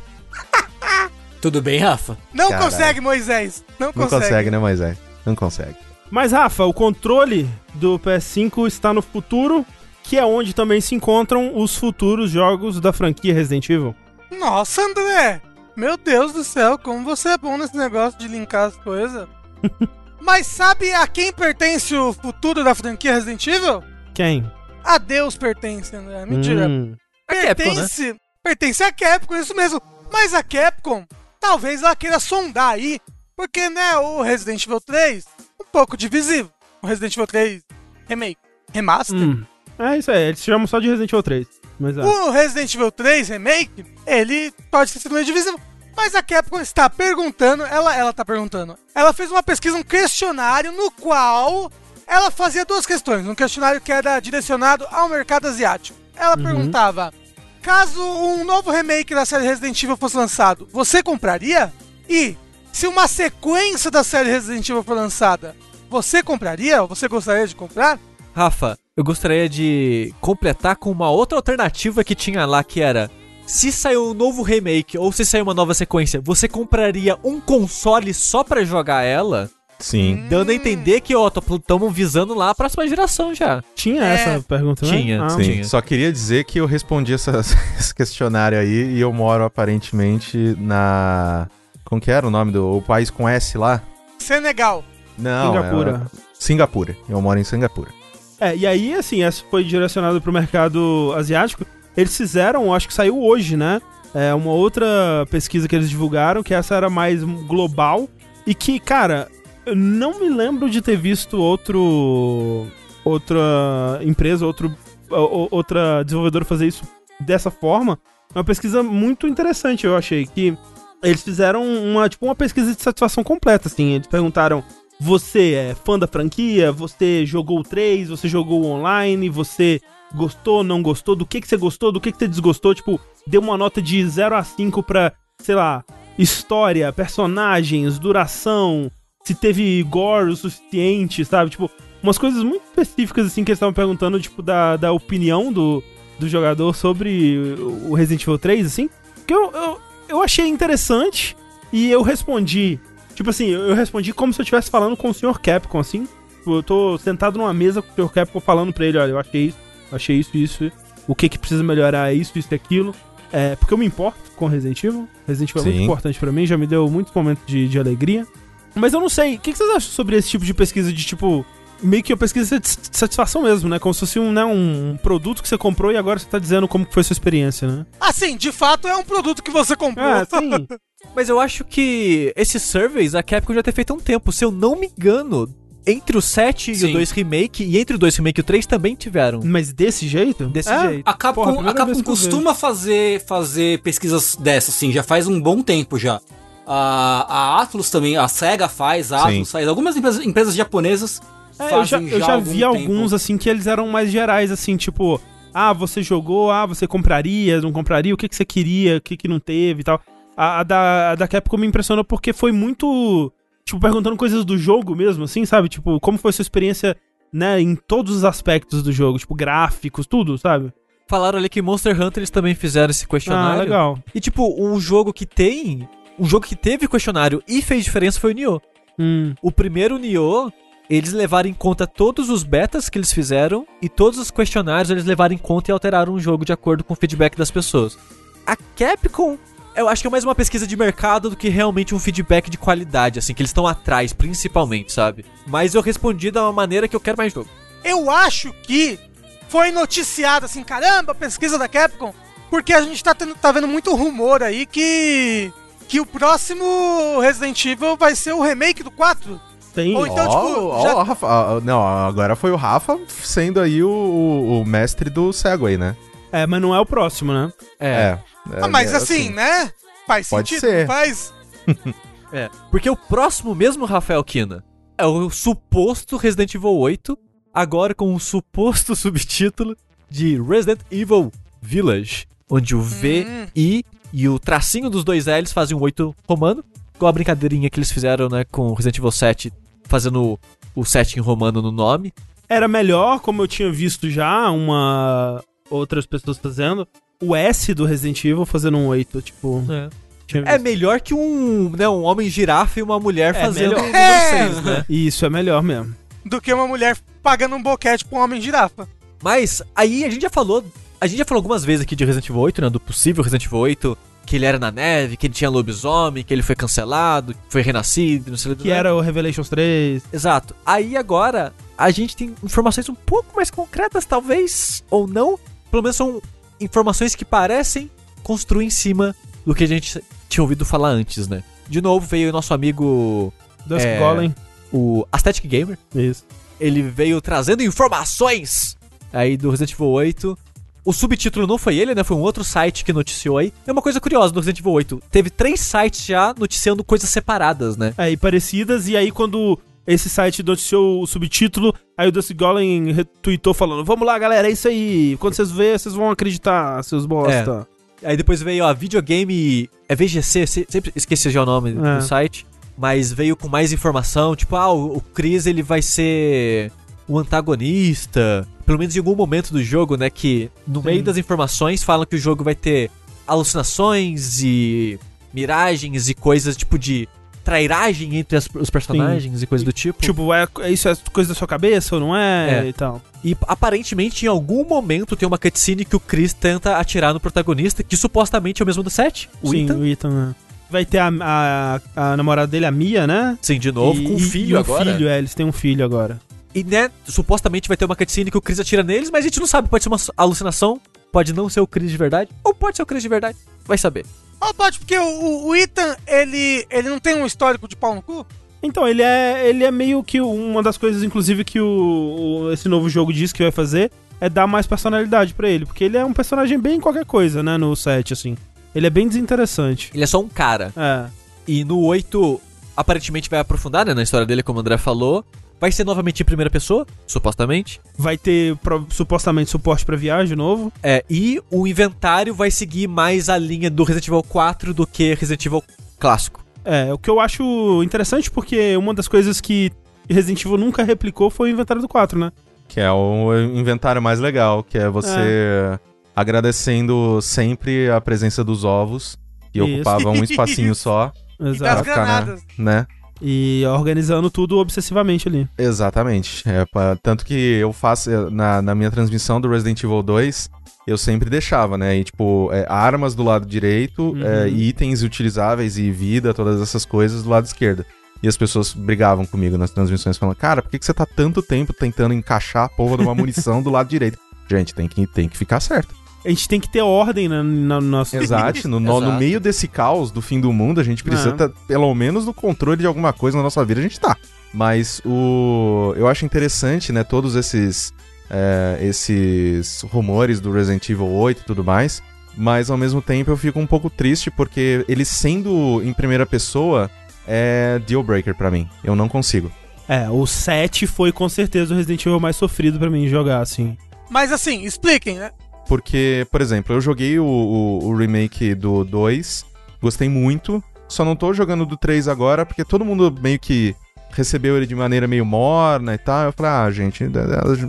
Tudo bem, Rafa? Não Caralho. consegue, Moisés. Não Não consegue. consegue, né, Moisés? Não consegue. Mas, Rafa, o controle do PS5 está no futuro, que é onde também se encontram os futuros jogos da franquia Resident Evil. Nossa, André! Meu Deus do céu, como você é bom nesse negócio de linkar as coisas. Mas sabe a quem pertence o futuro da franquia Resident Evil? Quem? A Deus pertence, André. Mentira. Hum, A Capcom, né? pertence, pertence a Capcom, isso mesmo. Mas a Capcom, talvez ela queira sondar aí, porque, né, o Resident Evil 3, um pouco divisivo. O Resident Evil 3 Remake, Remaster. hum. É isso aí, eles chamam só de Resident Evil 3. Mas é. O Resident Evil 3 Remake, ele pode ter sido meio divisivo. Mas a Capcom está perguntando, ela, ela tá perguntando. Ela fez uma pesquisa, um questionário no qual ela fazia duas questões. Um questionário que era direcionado ao mercado asiático. Ela perguntava: caso um novo remake da série Resident Evil fosse lançado, você compraria? E se uma sequência da série Resident Evil for lançada, você compraria? Ou você gostaria de comprar? Rafa, eu gostaria de completar com uma outra alternativa que tinha lá, que era... Se sair um novo remake ou se sair uma nova sequência, você compraria um console só pra jogar ela? Sim. Dando a entender que, ó, estamos visando lá a próxima geração já. Tinha É. essa pergunta, né? Tinha, Ah, tinha. só queria dizer que eu respondi essa- esse questionário aí e eu moro aparentemente na. Como que era o nome do o país com S lá? Senegal. Não. Singapura. é- Singapura. Eu moro em Singapura. É, e aí, assim, essa foi direcionado pro mercado asiático. Eles fizeram, acho que saiu hoje, né? É uma outra pesquisa que eles divulgaram, que essa era mais global. E que, cara, eu não me lembro de ter visto outro. Outra empresa, outro, outra desenvolvedora fazer isso dessa forma. É uma pesquisa muito interessante, eu achei. Que eles fizeram uma, tipo, uma pesquisa de satisfação completa, assim. Eles perguntaram você é fã da franquia? Você jogou o 3? Você jogou online? Você gostou, não gostou? Do que, que você gostou? Do que, que você desgostou? Tipo, deu uma nota de 0 a 5 pra, sei lá, história, personagens, duração, se teve gore o suficiente, sabe? Tipo, umas coisas muito específicas, assim, que eles estavam perguntando, tipo, da, da opinião do, do jogador sobre o Resident Evil 3, assim. Que eu, eu, eu achei interessante e eu respondi Tipo assim, eu respondi como se eu estivesse falando com o Sr. Capcom, assim. Tipo, Eu tô sentado numa mesa com o Sr. Capcom falando pra ele, olha, eu achei isso, achei isso, isso, o que que precisa melhorar é isso, isso e aquilo. É, porque eu me importo com Resident Evil. Resident Evil é muito Sim. importante pra mim, já me deu muitos momentos de, de alegria. Mas eu não sei, o que, que vocês acham sobre esse tipo de pesquisa de tipo. Meio que uma pesquisa de satisfação mesmo, né? Como se fosse um, né, um produto que você comprou e agora você tá dizendo como foi a sua experiência, né? Assim, de fato é um produto que você comprou. Ah, sim. Mas eu acho que esses surveys a Capcom já tem feito há um tempo. Se eu não me engano, entre o 7 e Sim. o 2 Remake, e entre o 2 Remake e o 3 também tiveram. Mas desse jeito? Desse É, jeito. A Capcom, Porra, a primeira Capcom costuma fazer, fazer pesquisas dessas, assim, já faz um bom tempo já. A, a Atlus também, a SEGA faz, a Sim. Atlus faz. Algumas empresas, empresas japonesas É, eu fazem já, eu já algum vi tempo. alguns, assim, que eles eram mais gerais, assim, tipo, ah, você jogou, ah, você compraria, não compraria, o que, que você queria, o que, que não teve e tal. A, a da, a da Capcom me impressionou porque foi muito, tipo, perguntando coisas do jogo mesmo, assim, sabe? Tipo, como foi sua experiência, né, em todos os aspectos do jogo, tipo, gráficos, tudo, sabe? Falaram ali que Monster Hunter eles também fizeram esse Ah, questionário. legal. E tipo, um jogo que tem. Um jogo que teve questionário e fez diferença foi o Nioh. Hum, O primeiro Nioh, eles levaram em conta todos os betas que eles fizeram e todos os questionários eles levaram em conta e alteraram o jogo de acordo com o feedback das pessoas. A Capcom, eu acho que é mais uma pesquisa de mercado do que realmente um feedback de qualidade, assim, que eles estão atrás, principalmente, sabe? Mas eu respondi da maneira que eu quero mais jogo. Eu acho que foi noticiado assim, caramba, pesquisa da Capcom, porque a gente tá, tendo, tá vendo muito rumor aí que que o próximo Resident Evil vai ser o remake do 4. Tem. Ou então, Ó, tipo, ó, já- o Rafa, não, agora foi o Rafa sendo aí o, o- o mestre do Segway, né? É, mas não é o próximo, né? É. Ah, mas é, assim, né? Faz Pode sentido, ser. faz. É. Porque o próximo mesmo, Rafael Kina, é o suposto Resident Evil 8, agora com o suposto subtítulo de Resident Evil Village, onde o V, Hum. I e o tracinho dos dois L's fazem um 8 romano, igual a brincadeirinha que eles fizeram, né, com Resident Evil 7, fazendo o 7 em romano no nome. Era melhor, como eu tinha visto já, uma. Outras pessoas fazendo, o S do Resident Evil fazendo um 8, tipo. É visto. melhor que um, né, um homem girafa e uma mulher É fazendo melhor. número É. 6, né? Isso, é melhor mesmo. Do que uma mulher pagando um boquete pra um homem girafa. Mas aí a gente já falou. A gente já falou algumas vezes aqui de Resident Evil 8, né? Do possível Resident Evil 8. Que ele era na neve, que ele tinha lobisomem, que ele foi cancelado, que foi renascido, não sei o Que era o Revelations 3. Exato. Aí agora a gente tem informações um pouco mais concretas, talvez, ou não. Pelo menos são informações que parecem construir em cima do que a gente tinha ouvido falar antes, né? De novo veio o nosso amigo, Dusk É. Golem. o Aesthetic Gamer. Isso. Ele veio trazendo informações aí do Resident Evil 8. O subtítulo não foi ele, né? Foi um outro site que noticiou aí. É uma coisa curiosa do Resident Evil 8. Teve três sites já noticiando coisas separadas, né? É, e parecidas, e aí quando esse site noticiou o subtítulo, aí o Dusty Golem retweetou falando: Vamos lá, galera, é isso aí. Quando vocês verem, vocês vão acreditar, seus bosta. Aí depois veio, ó, videogame. É VGC, se- sempre esqueci já o nome É. do site. Mas veio com mais informação. Tipo, ah, o, o Chris ele vai ser o antagonista. Pelo menos em algum momento do jogo, né? Que no Sim. meio das informações falam que o jogo vai ter alucinações e miragens e coisas tipo de trairagem entre as- os personagens e coisas do tipo. Tipo, é, é isso é coisa da sua cabeça ou não é? É. E tal. E aparentemente, em algum momento, tem uma cutscene que o Chris tenta atirar no protagonista, que supostamente é o mesmo do 7, o Sim, Ethan. o Ethan. né? Vai ter a, a, a namorada dele, a Mia, né? Sim, de novo, E- com um filho e um agora. filho, é, eles têm um filho agora. E, né, supostamente vai ter uma cutscene que o Chris atira neles, mas a gente não sabe, pode ser uma alucinação, pode não ser o Chris de verdade, ou pode ser o Chris de verdade, vai saber. Ou pode, porque o, o- Ethan, ele, ele não tem um histórico de pau no cu? Então, ele é, ele é meio que uma das coisas, inclusive, que o, o- esse novo jogo diz que vai fazer é dar mais personalidade pra ele. Porque ele é um personagem bem qualquer coisa, né, no set, assim. Ele é bem desinteressante. Ele é só um cara. É. E no 8, aparentemente vai aprofundar, né, na história dele, como o André falou. Vai ser novamente em primeira pessoa, supostamente. Vai ter pro- supostamente suporte pra viagem novo. É, e o inventário vai seguir mais a linha do Resident Evil 4 do que Resident Evil clássico. É, o que eu acho interessante porque uma das coisas que Resident Evil nunca replicou foi o inventário do 4, né? Que é o inventário mais legal, que é você agradecendo sempre a presença dos ovos, que Isso. ocupava um espacinho só, E das Exato. ficar granadas. né? E organizando tudo obsessivamente ali. Exatamente. É, pra- tanto que eu faço, eh, na, na minha transmissão do Resident Evil 2, eu sempre deixava, né? E, tipo, é, armas do lado direito, Uhum. é, itens utilizáveis e vida, todas essas coisas do lado esquerdo. E as pessoas brigavam comigo nas transmissões, falando, cara, por que, que você tá tanto tempo tentando encaixar a porra de uma munição do lado direito? Gente, tem que, tem que ficar certo. A gente tem que ter ordem na, na, no nosso. Exato. No, no- no Exato. meio desse caos do fim do mundo, a gente precisa É. tá, pelo menos no controle de alguma coisa na nossa vida, a gente tá. Mas o. Eu acho interessante, né, todos esses. é, esses rumores do Resident Evil 8 e tudo mais. Mas ao mesmo tempo eu fico um pouco triste porque ele sendo em primeira pessoa é deal breaker pra mim. Eu não consigo. É, o 7 foi com certeza o Resident Evil mais sofrido pra mim jogar, assim. Mas assim, expliquem, né? Porque, por exemplo, eu joguei o, o- o remake do 2, gostei muito, só não tô jogando do 3 agora, porque todo mundo meio que recebeu ele de maneira meio morna e tal. Eu falei, ah, gente,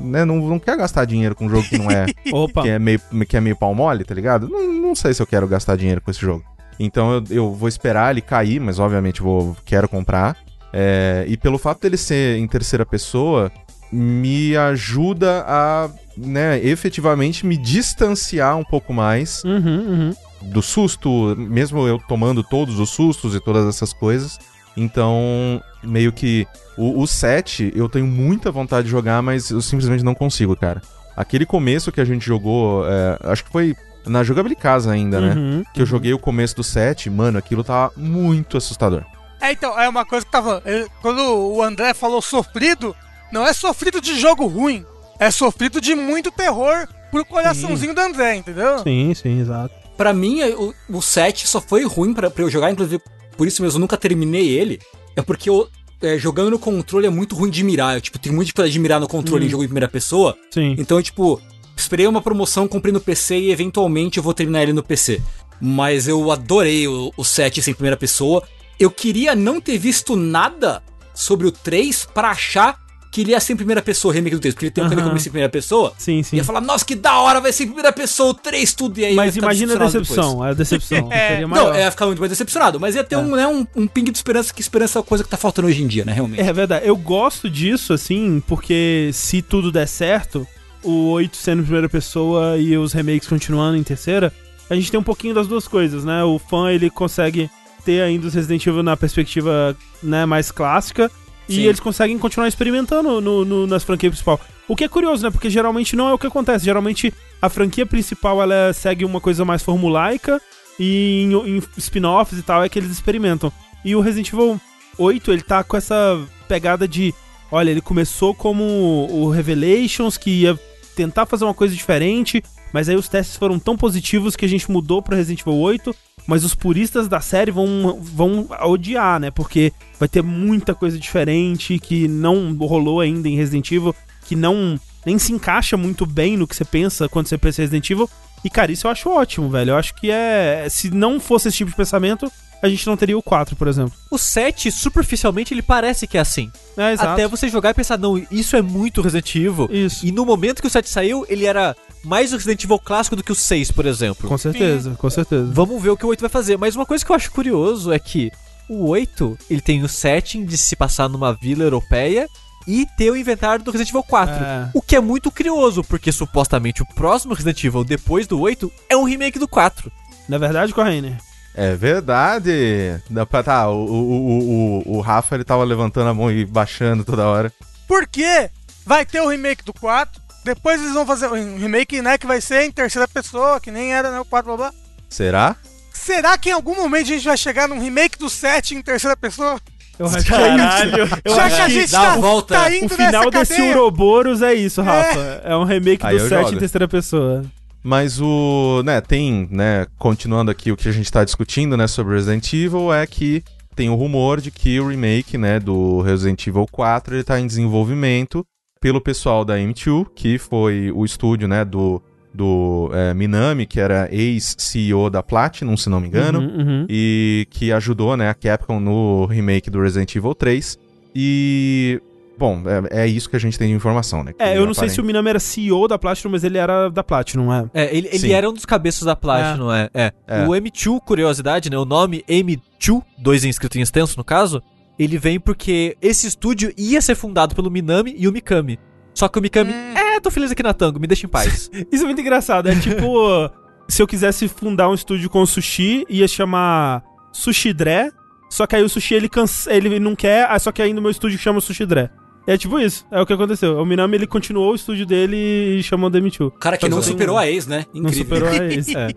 né, não, não quer gastar dinheiro com um jogo que não é, Opa. que é meio, que é meio pau mole, tá ligado? Não, não sei se eu quero gastar dinheiro com esse jogo. Então eu, eu vou esperar ele cair, mas obviamente vou quero comprar. É, e pelo fato dele ser em terceira pessoa, me ajuda a, né, efetivamente me distanciar um pouco mais Uhum, uhum. do susto, mesmo eu tomando todos os sustos e todas essas coisas. Então, meio que o, o 7 eu tenho muita vontade de jogar, mas eu simplesmente não consigo, cara. Aquele começo que a gente jogou, é, acho que foi na jogabilidade casa ainda, né? Uhum. Que eu joguei o começo do 7, mano, aquilo tava muito assustador. É, então, é uma coisa que tava. Quando o André falou sofrido, não é sofrido de jogo ruim. É sofrido de muito terror pro coraçãozinho do André, entendeu? Sim, sim, exato. Pra mim, o, o 7 só foi ruim pra, pra eu jogar, inclusive por isso mesmo eu nunca terminei ele. É porque eu, é, jogando no controle é muito ruim de mirar. Eu, tipo, tenho muito dificuldade de mirar no controle em jogo em primeira pessoa. Sim. Então, eu, tipo, esperei uma promoção, comprei no PC e eventualmente eu vou terminar ele no PC. Mas eu adorei o, o 7 sem primeira pessoa. Eu queria não ter visto nada sobre o 3 pra achar que ele ia ser em primeira pessoa, o remake do 3, porque ele tem um Aham. remake em primeira pessoa. Sim, sim. Ia falar, nossa, que da hora, vai ser em primeira pessoa, o 3, tudo, e aí ia Mas imagina a decepção, depois. a decepção. É, Seria Não, é ficar muito mais decepcionado, mas ia ter um, né, um, um ping de esperança, que esperança é a coisa que tá faltando hoje em dia, né, realmente. É verdade. Eu gosto disso, assim, porque se tudo der certo, o 8 sendo em primeira pessoa e os remakes continuando em terceira, a gente tem um pouquinho das duas coisas, né? O fã, ele consegue ter ainda os Resident Evil na perspectiva né, mais clássica e Sim. eles conseguem continuar experimentando no, no- nas franquias principal. O que é curioso, né? Porque geralmente não é o que acontece. Geralmente a franquia principal, ela segue uma coisa mais formulaica e em, em spin-offs e tal é que eles experimentam. E o Resident Evil 8, ele tá com essa pegada de. Olha, ele começou como o Revelations, que ia tentar fazer uma coisa diferente, mas aí os testes foram tão positivos que a gente mudou pra Resident Evil 8. Mas os puristas da série vão, vão odiar, né? Porque vai ter muita coisa diferente que não rolou ainda em Resident Evil, que não nem se encaixa muito bem no que você pensa quando você pensa em Resident Evil. E, cara, isso eu acho ótimo, velho. Eu acho que é. Se não fosse esse tipo de pensamento, a gente não teria o 4, por exemplo. O 7, superficialmente, ele parece que é assim. É, exato. Até você jogar e pensar, não, isso é muito Resident Evil. Isso. E no momento que o 7 saiu, ele era mais o Resident Evil clássico do que o 6, por exemplo. Com certeza, com certeza. Vamos ver o que o 8 vai fazer. Mas uma coisa que eu acho curioso é que o 8, ele tem o setting de se passar numa vila europeia e ter o inventário do Resident Evil 4. É. O que é muito curioso, porque supostamente o próximo Resident Evil depois do 8 é um remake do 4. Na verdade, Corraine? É verdade. Dá pra- Tá, o, o, o, o, Rafa ele tava levantando a mão e baixando toda hora. Porque vai ter o remake do 4. Depois eles vão fazer um remake, né? Que vai ser em terceira pessoa, que nem era, né? O 4 blá blá. Será? Será que em algum momento a gente vai chegar num remake do 7 em terceira pessoa? Eu acho que é isso. Eu Já acho que a que gente dá tá, volta. tá o indo final nessa desse cadeia. Ouroboros é isso, Rafa. É, um remake Aí do eu 7 jogo. em terceira pessoa. Mas o, né, tem, né, continuando aqui o que a gente tá discutindo, né, sobre Resident Evil, é que tem o rumor de que o remake, né, do Resident Evil 4, ele tá em desenvolvimento pelo pessoal da M2, que foi o estúdio, né, do, do é, Minami, que era ex-CEO da Platinum, se não me engano, Uhum, uhum. e que ajudou, né, a Capcom no remake do Resident Evil 3. E, bom, é, é isso que a gente tem de informação, né? que É, eu não sei se o aparente- Minami era CEO da Platinum, mas ele era da Platinum, é. É, ele, ele era um dos cabeças da Platinum, é. é. É. O M2, curiosidade, né? O nome M2, dois em escrito em extenso no caso, ele vem porque esse estúdio ia ser fundado pelo Minami e o Mikami. Só que o Mikami, é, tô feliz aqui na Tango, me deixa em paz. Isso é muito engraçado. É tipo, se eu quisesse fundar um estúdio com sushi, ia chamar Sushi Dré. Só que aí o sushi ele, cansa, ele não quer, ah, só que aí no meu estúdio chama Sushi Dré. É tipo isso, é o que aconteceu. O Minami ele continuou o estúdio dele e chamou Demitiu. O cara que não Mas eu- superou a ex, né? Não Incrível. superou a isso. é.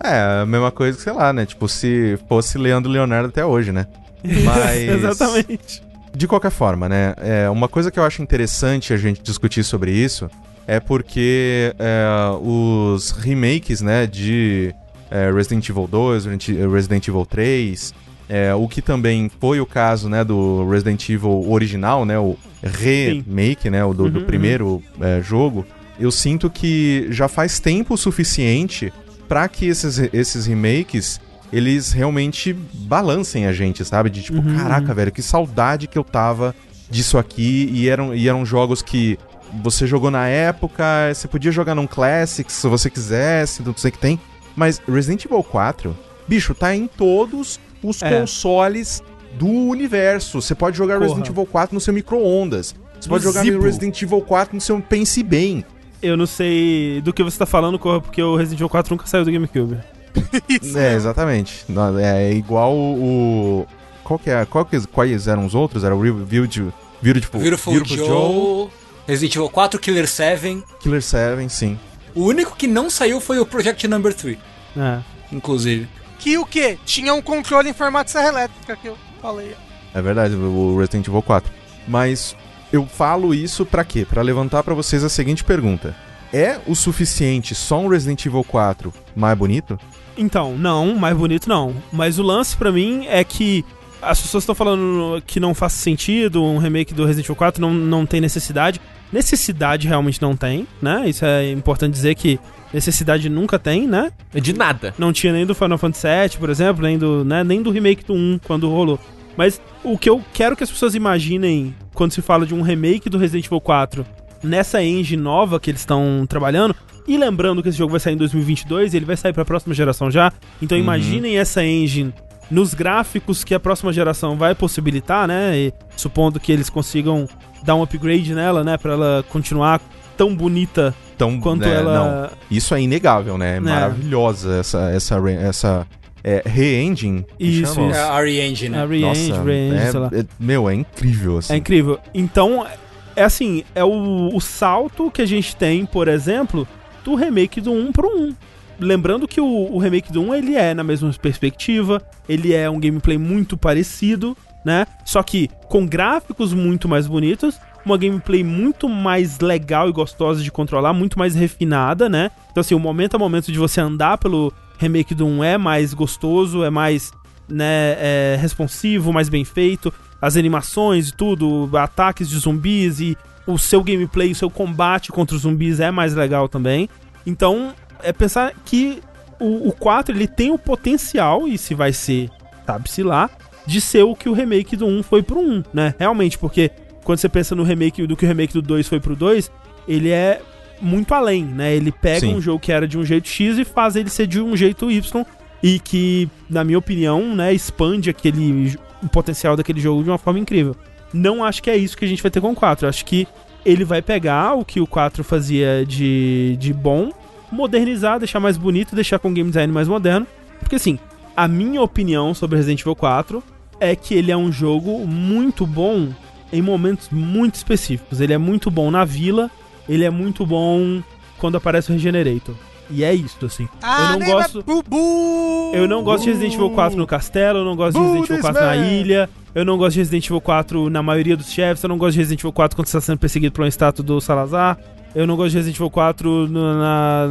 É, a mesma coisa que, sei lá, né? Tipo, se fosse Leandro Leonardo até hoje, né? Mas. Exatamente. De qualquer forma, né? É, uma coisa que eu acho interessante a gente discutir sobre isso é porque é, os remakes, né, de é, Resident Evil 2, Resident- Evil 3, é, o que também foi o caso, né, do Resident Evil original, né, o remake, né, o do, do Uhum, primeiro é, jogo, eu sinto que já faz tempo suficiente para que esses, esses remakes eles realmente balancem a gente, sabe? De tipo, Uhum, caraca, velho, que saudade que eu tava disso aqui. E eram, e eram jogos que você jogou na época, você podia jogar num Classic se você quisesse, não sei o que tem. Mas Resident Evil 4, bicho, tá em todos os É. consoles do universo. Você pode jogar Porra. Resident Evil 4 no seu micro-ondas. Você pode jogar Zibo. Resident Evil 4 no seu Pense Bem. Eu não sei do que você tá falando, Corra, porque o Resident Evil 4 nunca saiu do GameCube. Isso. É, exatamente. Não, É igual o. Qual que é? Qual que, quais eram os outros? Era o Real- Beautiful, Beautiful, Beautiful, Beautiful Joe, Resident Evil 4, Killer 7. Killer 7, sim. O único que não saiu foi o Project Number 3, É. inclusive. Que o quê? Tinha um controle em formato de serra elétrica que eu falei. É verdade, o Resident Evil 4. Mas eu falo isso pra quê? Pra levantar pra vocês a seguinte pergunta: É o suficiente só um Resident Evil 4 mais bonito? Então, não, mais bonito não. Mas o lance pra mim é que as pessoas estão falando que não faz sentido um remake do Resident Evil 4, não, não tem necessidade. Necessidade realmente não tem, né? Isso é importante dizer que necessidade nunca tem, né? De nada. Não tinha nem do Final Fantasy VII, por exemplo, nem do, né, nem do remake do 1 quando rolou. Mas o que eu quero que as pessoas imaginem quando se fala de um remake do Resident Evil 4 nessa engine nova que eles estão trabalhando, e lembrando que esse jogo vai sair em 2022, ele vai sair para a próxima geração já. Então Uhum. imaginem essa engine nos gráficos que a próxima geração vai possibilitar, né? E supondo que eles consigam dar um upgrade nela, né, para ela continuar tão bonita Então, quanto é, ela Não, isso é inegável, né? É maravilhosa essa, essa, essa é, re-engine. Isso, chama? É a RE-Engine, a né? Re-Engine, Re-Engine, sei lá. é, é- meu, é incrível, assim. É incrível. Então, é assim, é o, o salto que a gente tem, por exemplo, do remake do 1 pro 1. Lembrando que o, o remake do 1, ele é na mesma perspectiva, ele é um gameplay muito parecido, né? Só que com gráficos muito mais bonitos, uma gameplay muito mais legal e gostosa de controlar, muito mais refinada, né? Então, assim, o momento a momento de você andar pelo remake do 1 é mais gostoso, é mais né, é, responsivo, mais bem feito, as animações e tudo, ataques de zumbis e o seu gameplay, o seu combate contra os zumbis é mais legal também. Então, é pensar que o, o 4 ele tem o potencial, e se vai ser, sabe-se lá, de ser o que o remake do 1 foi pro 1, né? Realmente, porque quando você pensa no remake do que o remake do 2 foi pro 2, ele é muito além, né? Ele pega Sim. um jogo que era de um jeito X e faz ele ser de um jeito Y e que, na minha opinião, né, expande aquele o potencial daquele jogo de uma forma incrível. Não acho que é isso que a gente vai ter com o 4. Acho que ele vai pegar o que o 4 fazia de, de bom, modernizar, deixar mais bonito, deixar com game design mais moderno. Porque assim, a minha opinião sobre Resident Evil 4 é que ele é um jogo muito bom em momentos muito específicos. Ele é muito bom na vila, ele é muito bom quando aparece o Regenerator. E é isso, assim. Ah, eu não vai- gosto. Bubu! Eu não gosto de Resident Evil 4 no castelo, eu não gosto de Resident Evil this 4 na ilha, eu não gosto de Resident Evil 4 na maioria dos chefes, eu não gosto de Resident Evil 4 quando você está sendo perseguido por uma estátua do Salazar, eu não gosto de Resident Evil 4 no- na,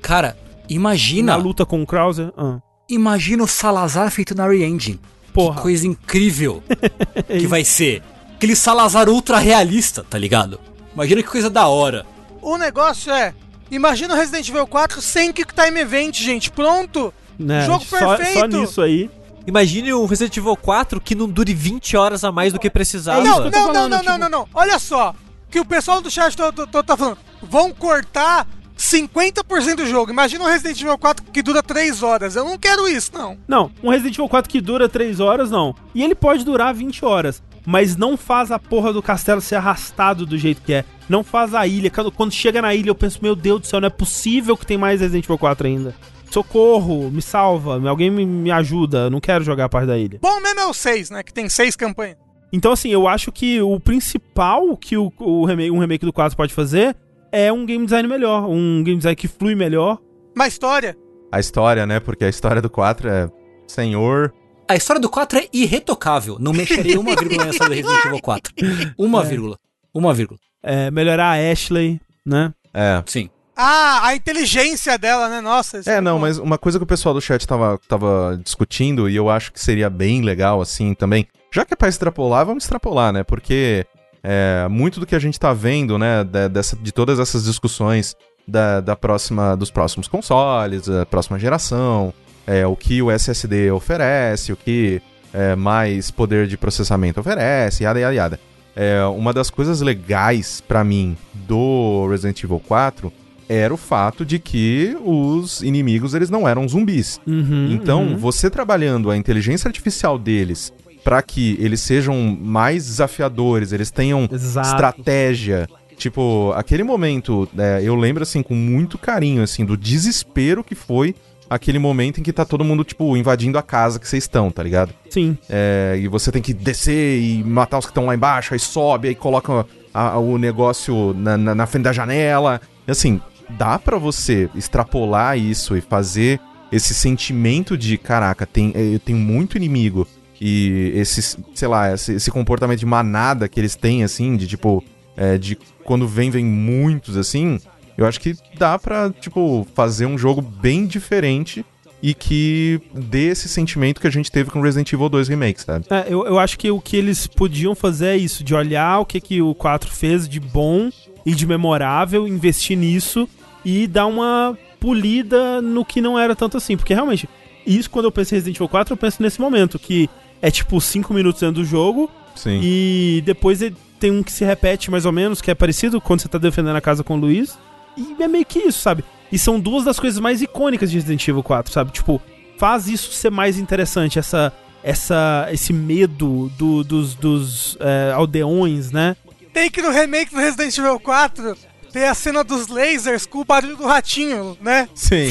Cara, imagina. na luta com o Krauser. Ah, Imagina o Salazar feito na RE-Engine. porra. Que coisa incrível que isso. vai ser. Aquele Salazar ultra realista, tá ligado? Imagina que coisa da hora. O negócio é. Imagina o Resident Evil 4 sem Quick Time Event, gente. Pronto! Né, jogo só, só perfeito. nisso aí. Imagine um Resident Evil 4 que não dure 20 horas a mais do que precisava. É não, não, não, falando, não, tipo- não, não, não. Olha só. Que o pessoal do chat tá falando. Vão cortar 50% do jogo. Imagina um Resident Evil 4 que dura 3 horas. Eu não quero isso, não. Não, um Resident Evil 4 que dura 3 horas, não. E ele pode durar 20 horas. Mas não faz a porra do castelo ser arrastado do jeito que é. Não faz a ilha. Quando, quando chega na ilha, eu penso, meu Deus do céu, não é possível que tem mais Resident Evil 4 ainda. Socorro, me salva, alguém me, me ajuda. Eu não quero jogar a parte da ilha. Bom mesmo é o 6, né? Que tem 6 campanhas. Então, assim, eu acho que o principal que o, o remake, um remake do 4 pode fazer é um game design melhor. Um game design que flui melhor. Uma história. A história, né? Porque a história do 4 é. Senhor. A história do 4 é irretocável. Não mexeria uma vírgula história do Resident Evil 4. Uma vírgula. Uma vírgula. É, melhorar a Ashley, né? É. Sim. Ah, a inteligência dela, né? Nossa. É, não, bom. mas uma coisa que o pessoal do chat tava, tava discutindo, e eu acho que seria bem legal, assim, também. Já que é pra extrapolar, vamos extrapolar, né? Porque é, muito do que a gente tá vendo, né, de, dessa, de todas essas discussões da, da próxima, dos próximos consoles, da próxima geração, é, o que o SSD oferece, o que é, mais poder de processamento oferece, yada, yada, yada. É, uma das coisas legais pra mim do Resident Evil 4 era o fato de que os inimigos eles não eram zumbis. Uhum, Então, uhum. você trabalhando a inteligência artificial deles pra que eles sejam mais desafiadores, eles tenham Exato. estratégia. Tipo, aquele momento, é, eu lembro assim com muito carinho assim do desespero que foi aquele momento em que tá todo mundo tipo invadindo a casa que vocês estão, tá ligado? Sim. É, e você tem que descer e matar os que estão lá embaixo, aí sobe, aí coloca a- o negócio na, na- na frente da janela. E assim, dá pra você extrapolar isso e fazer esse sentimento de, caraca, tem, eu tenho muito inimigo. E esse, sei lá, esse, esse comportamento de manada que eles têm, assim, de tipo, é, de quando vem, vem muitos, assim, eu acho que dá pra, tipo, fazer um jogo bem diferente e que dê esse sentimento que a gente teve com Resident Evil 2 Remake, sabe? É, eu, eu acho que o que eles podiam fazer é isso, de olhar o que, que o 4 fez de bom e de memorável, investir nisso e dar uma polida no que não era tanto assim. Porque realmente, isso quando eu penso em Resident Evil 4, eu penso nesse momento, que é tipo 5 minutos dentro do jogo Sim. e depois tem um que se repete mais ou menos, que é parecido quando você tá defendendo a casa com o Luiz. E é meio que isso, sabe? E são duas das coisas mais icônicas de Resident Evil 4, sabe? Tipo, faz isso ser mais interessante, essa, essa, esse medo do- dos, dos é, aldeões, né? Tem que no remake do Resident Evil 4 ter a cena dos lasers com o barulho do ratinho, né? Sim.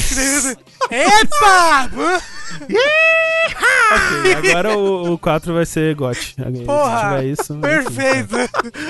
Eita! Ok, agora o, o 4 vai ser GOT. Se Porra, tiver isso, enfim. Perfeito!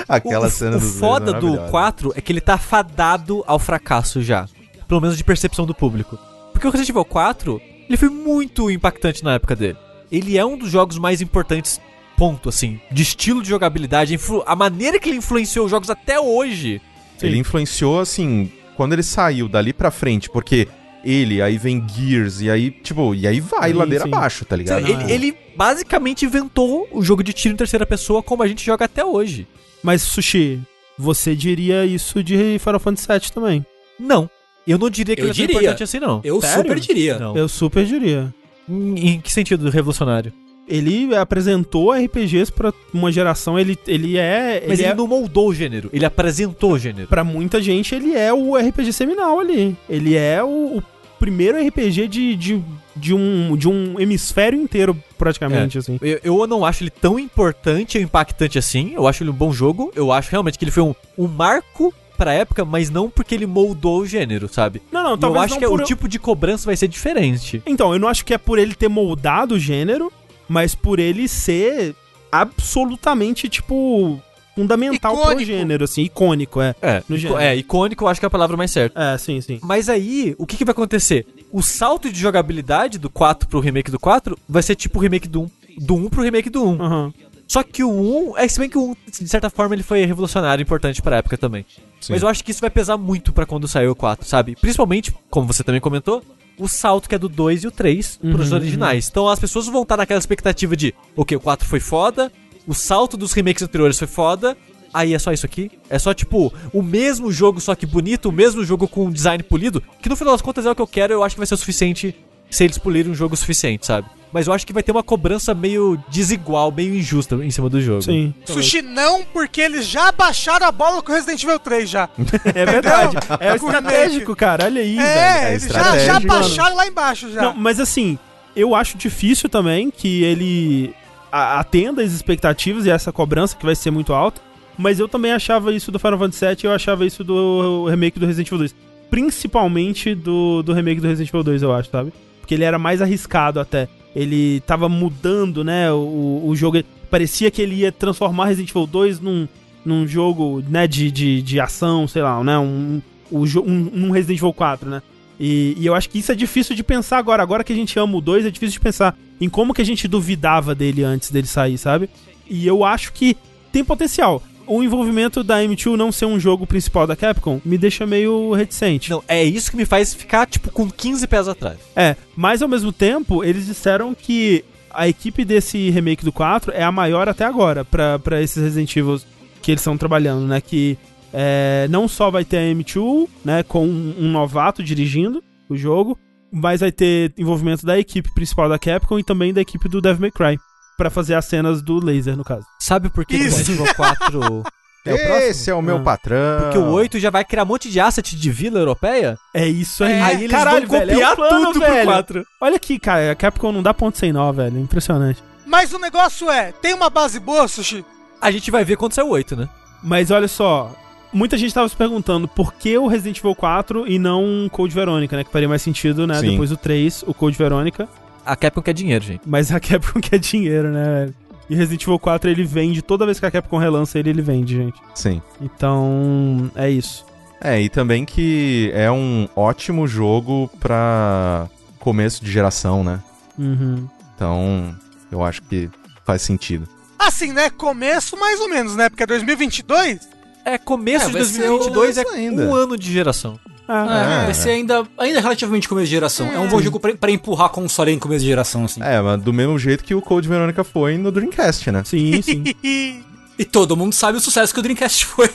Aquela o, cena o dos foda dois é do maravilhosa. 4 é que ele tá fadado ao fracasso já. Pelo menos de percepção do público. Porque o Resident Evil 4, ele foi muito impactante na época dele. Ele é um dos jogos mais importantes, ponto, assim, de estilo de jogabilidade, a maneira que ele influenciou os jogos até hoje. Ele influenciou, assim, quando ele saiu dali pra frente, porque ele, aí vem Gears, e aí, tipo, e aí vai Sim, ladeira sim. abaixo, tá ligado? ele, ele basicamente inventou o jogo de tiro em terceira pessoa como a gente joga até hoje. Mas, Sushi, você diria isso de Final Fantasy VII também. Não. Eu não diria que Eu ele é tão diria. importante assim, não. Eu Sério? super diria. Não. Eu super diria. Em, em que sentido revolucionário? Ele apresentou RPGs pra uma geração, ele, ele é... Mas ele ele é não moldou o gênero, ele apresentou o gênero. Pra muita gente, ele é o RPG seminal ali. Ele é o, o primeiro RPG de, de, de, um, de um hemisfério inteiro, praticamente, assim. Eu, eu não acho ele tão importante ou impactante assim. Eu acho ele um bom jogo. Eu acho realmente que ele foi um, um marco pra época, mas não porque ele moldou o gênero, sabe? Não, não, E eu talvez acho que por... o tipo de cobrança vai ser diferente. Então, eu não acho que é por ele ter moldado o gênero, mas por ele ser absolutamente, tipo, fundamental pro Icônico. gênero, assim, icônico, é. É, No gênero. é, icônico eu acho que é a palavra mais certa. É, sim, sim. Mas aí, o que, que vai acontecer? O salto de jogabilidade do 4 pro remake do 4 vai ser tipo o remake do 1, do 1 pro remake do 1. Aham. Só que o 1, é se bem que o 1, de certa forma, ele foi revolucionário, importante pra época também. Sim. Mas eu acho que isso vai pesar muito pra quando sair o 4, sabe? Principalmente, como você também comentou, o salto que é do 2 e o 3 pros Uhum, originais. Então as pessoas vão estar naquela expectativa de, ok, o 4 foi foda, o salto dos remakes anteriores foi foda, aí é só isso aqui? É só, tipo, o mesmo jogo, só que bonito, o mesmo jogo com design polido, que no final das contas é o que eu quero, eu acho que vai ser o suficiente se eles pulirem um jogo o suficiente, sabe? Mas eu acho que vai ter uma cobrança meio desigual, meio injusta em cima do jogo. Sim. Sushi não, porque eles já baixaram a bola com Resident Evil 3 já. É verdade. É estratégico, cara. Olha aí, velho. É, é eles já, já baixaram lá embaixo já. Não, mas assim, eu acho difícil também que ele atenda as expectativas e essa cobrança que vai ser muito alta. Mas eu também achava isso do Final Fantasy VII e eu achava isso do remake do Resident Evil 2. Principalmente do, do remake do Resident Evil 2, eu acho, sabe? Porque ele era mais arriscado até. Ele tava mudando, né, o, o jogo. Parecia que ele ia transformar Resident Evil 2 num, num jogo, né, de, de, de ação, sei lá, né, um, um, um Resident Evil 4, né? E, e eu acho que isso é difícil de pensar agora. Agora que a gente ama o 2, é difícil de pensar em como que a gente duvidava dele antes dele sair, sabe? E eu acho que tem potencial. O envolvimento da M2 não ser um jogo principal da Capcom me deixa meio reticente. Não, é isso que me faz ficar, tipo, com 15 pés atrás. É, mas ao mesmo tempo, eles disseram que a equipe desse remake do 4 é a maior até agora pra esses Resident Evil que eles estão trabalhando, né? Que é, não só vai ter a M2, né, com um, um novato dirigindo o jogo, mas vai ter envolvimento da equipe principal da Capcom e também da equipe do Devil May Cry pra fazer as cenas do laser, no caso. Sabe por que o Isso. Resident Evil 4 é o próximo? Esse é o meu Ah. patrão. Porque o 8 já vai criar um monte de asset de vila europeia? É isso aí. aí eles Caralho, vão velho, é copiar um plano, tudo velho. pro 4. Olha aqui, cara, a Capcom não dá ponto sem nó, velho. Impressionante. Mas o negócio é, tem uma base boa, Sushi? A gente vai ver quando sair o 8, né? Mas olha só, muita gente tava se perguntando por que o Resident Evil 4 e não o Code Verônica, né? Que faria mais sentido, né? Sim. Depois do 3, o Code Verônica. A Capcom quer dinheiro, gente. Mas a Capcom quer dinheiro, né, velho? E Resident Evil 4 ele vende, toda vez que a Capcom relança ele, ele vende, gente. Sim. Então, é isso. É, e também que é um ótimo jogo pra começo de geração, né? Uhum. Então, eu acho que faz sentido. Assim, né? Começo mais ou menos, né? Porque 2022 É, começo É, de vai ser 2022 é ainda. um ano de geração. Ah, É, É. vai ser ainda, ainda relativamente começo de geração. É um bom jogo pra, pra empurrar console em começo de geração, assim. É, mas do mesmo jeito que o Code Verônica foi no Dreamcast, né? sim, sim. E todo mundo sabe o sucesso que o Dreamcast foi.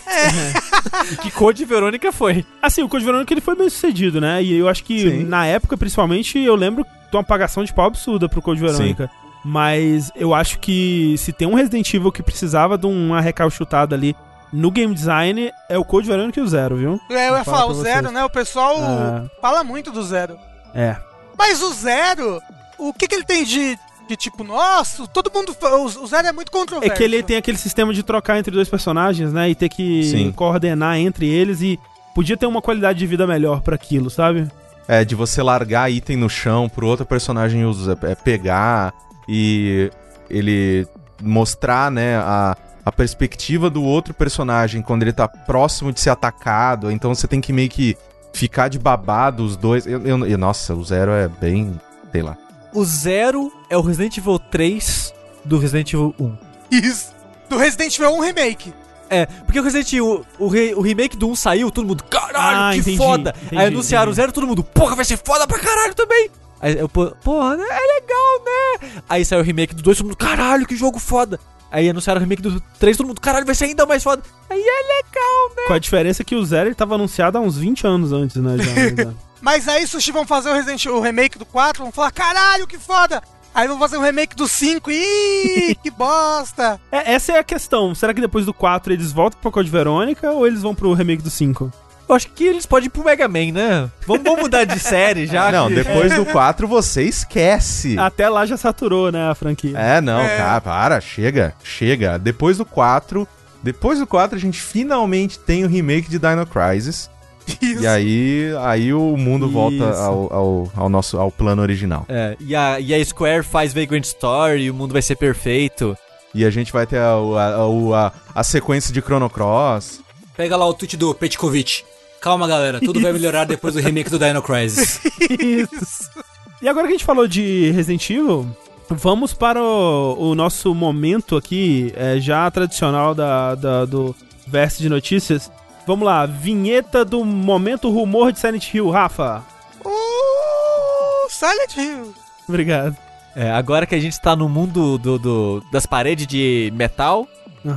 E que Code Verônica foi. Assim, o Code Verônica ele foi bem sucedido, né? E eu acho que Sim. na época, principalmente, eu lembro de uma apagação de pau absurda pro Code Verônica. Mas eu acho que se tem um Resident Evil que precisava de uma recalchutada ali no game design, é o Code Verônica e o Zero, viu? É, eu ia falar falar, o Zero, vocês. né? O pessoal Ah. fala muito do Zero. É. Mas o Zero, o que que ele tem de, de tipo, nossa, todo mundo. O, Zero é muito É controverso. que ele tem aquele sistema de trocar entre dois personagens, né? E ter que Sim. coordenar entre eles e podia ter uma qualidade de vida melhor pra aquilo, sabe? É, de você largar item no chão pro outro personagem usar, é, pegar e ele mostrar, né, a, a perspectiva do outro personagem quando ele tá próximo de ser atacado. Então você tem que meio que ficar de babado os dois. Eu, eu- eu- nossa, o Zero é bem. sei lá. O Zero é o Resident Evil 3 do Resident Evil 1. Isso. Do Resident Evil 1 Remake. É, porque o Resident Evil, o, re- o remake do 1 saiu, todo mundo, caralho, Ah, que entendi, foda. entendi, Aí anunciaram o. Zero, todo mundo, porra, vai ser foda pra caralho também. Aí eu, pô, porra, né, é legal, né? Aí saiu o remake do 2, todo mundo, caralho, que jogo foda. Aí anunciaram o remake do 3, todo mundo, caralho, vai ser ainda mais foda. Aí é legal, né? Com a diferença que o Zero ele tava anunciado há uns 20 anos antes, né? Já, já. Mas aí, Sushi, vão fazer o Resident Evil o remake do 4, vão falar, caralho, que foda! Aí vão fazer o remake do 5, ih, que bosta! É, essa é a questão. Será que depois do 4 eles voltam pro Code Verônica ou eles vão pro remake do 5? Eu acho que eles podem ir pro Mega Man, né? Vamos, vamos mudar de série já. não, que- depois do 4 você esquece. Até lá já saturou, né, a franquia. É, não, É. cara, para, chega, chega. Depois do 4, depois do 4 a gente finalmente tem o remake de Dino Crisis. Isso. E aí, aí o mundo volta Isso. ao, ao, ao nosso ao plano original. É, e a, e a Square faz Vagrant Story e o mundo vai ser perfeito. E a gente vai ter a, a, a, a sequência de Chrono Cross. Pega lá o tweet do Petkovic. Calma, galera, tudo vai melhorar depois do remake do Dino Crisis. Isso. E agora que a gente falou de Resident Evil, vamos para o, o nosso momento aqui, é, já tradicional da, da- do verso de notícias. Vamos lá, vinheta do momento rumor de Silent Hill, Rafa. Uh, Silent Hill. Obrigado. É, agora que a gente tá no mundo do, do- das paredes de metal,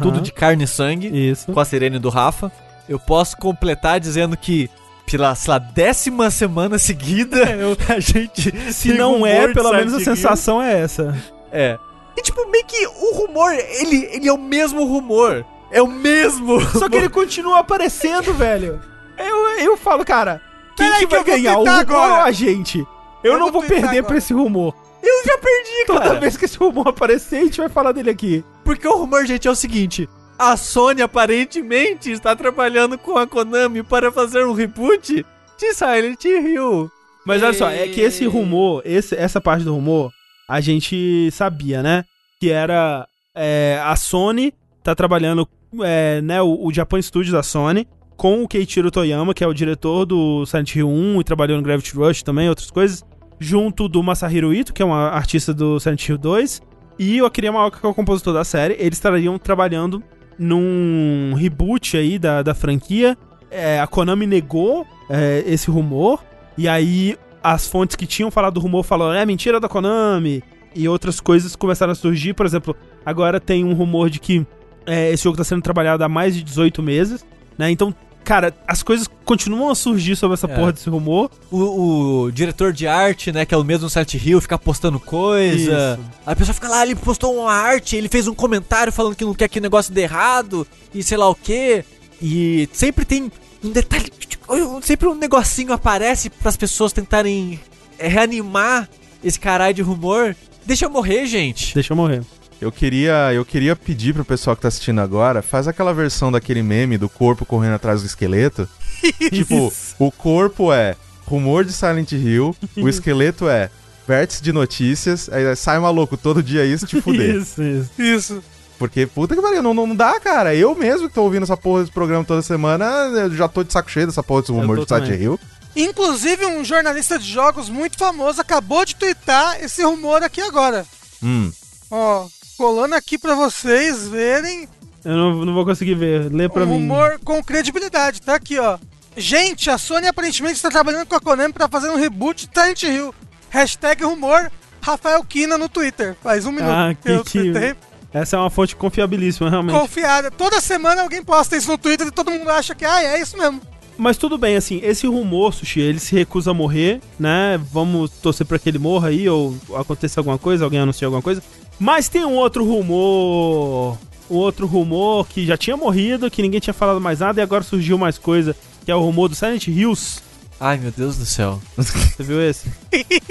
tudo de carne e sangue, Isso. com a sirene do Rafa, eu posso completar dizendo que pela, sei lá, décima semana seguida, a gente. Se não rumor é, pelo menos a sensação é essa. É. E tipo, meio que o rumor, ele, ele é o mesmo rumor. É o mesmo. Só que ele continua aparecendo, velho. Eu, eu falo, cara, quem Peraí que que vai vou ganhar? O rumor agora. ou a gente? Eu, Eu não vou vou perder agora. pra esse rumor. Eu já perdi, Toda cara. vez que esse rumor aparecer, a gente vai falar dele aqui. Porque o rumor, gente, é o seguinte: a Sony aparentemente está trabalhando com a Konami para fazer um reboot de Silent Hill. Mas olha só, é que esse rumor, esse, essa parte do rumor, a gente sabia, né? Que era é, a Sony tá trabalhando, é, né, o, o Japan Studios da Sony, com o Keiichiro Toyama, que é o diretor do Silent Hill 1 e trabalhou no Gravity Rush também, outras coisas, junto do Masahiro Ito, que é um artista do Silent Hill 2, e o Akira Maoka, que é o compositor da série, eles estariam trabalhando num reboot aí da, da franquia. É, a Konami negou é, esse rumor, e aí as fontes que tinham falado do rumor falaram, é mentira da Konami, e outras coisas começaram a surgir. Por exemplo, agora tem um rumor de que é, esse jogo está sendo trabalhado há mais de 18 meses, né? Então, cara, as coisas continuam a surgir sobre essa É. porra desse rumor. O, o diretor de arte, né, que é o mesmo Silent Hill, fica postando coisa. Isso. Aí a pessoa fica lá, ele postou uma arte, ele fez um comentário falando que não quer que o negócio dê errado, e sei lá o quê. E sempre tem um detalhe, tipo, sempre um negocinho aparece para as pessoas tentarem é, reanimar esse caralho de rumor. Deixa eu morrer, gente. Deixa eu morrer. Eu queria, eu queria pedir pro pessoal que tá assistindo agora, faz aquela versão daquele meme do corpo correndo atrás do esqueleto. tipo, o corpo é rumor de Silent Hill, o esqueleto é vértice de notícias, aí sai maluco todo dia isso te fuder. Isso, isso. Isso. Porque, puta que pariu, não, não dá, cara. Eu mesmo que tô ouvindo essa porra desse programa toda semana, eu já tô de saco cheio dessa porra desse rumor de Silent também. Hill. Inclusive, um jornalista de jogos muito famoso acabou de twittar esse rumor aqui agora. Hum. Ó, colando aqui pra vocês verem Eu não, não vou conseguir ver. Lê pra um mim. rumor com credibilidade. Tá aqui, ó. Gente, a Sony aparentemente está trabalhando com a Konami pra fazer um reboot de Silent Hill. Hashtag rumor Rafael Kina no Twitter. Faz um minuto Ah, que- eu que-. Essa é uma fonte confiabilíssima, realmente. Confiada. Toda semana alguém posta isso no Twitter e todo mundo acha que ah, é isso mesmo. Mas tudo bem, assim, esse rumor, Sushi, ele se recusa a morrer, né? Vamos torcer pra que ele morra aí, ou aconteça alguma coisa, alguém anuncie alguma coisa. Mas tem um outro rumor. Um outro rumor que já tinha morrido, que ninguém tinha falado mais nada, e agora surgiu mais coisa, que é o rumor do Silent Hills. Ai, meu Deus do céu. Você viu esse?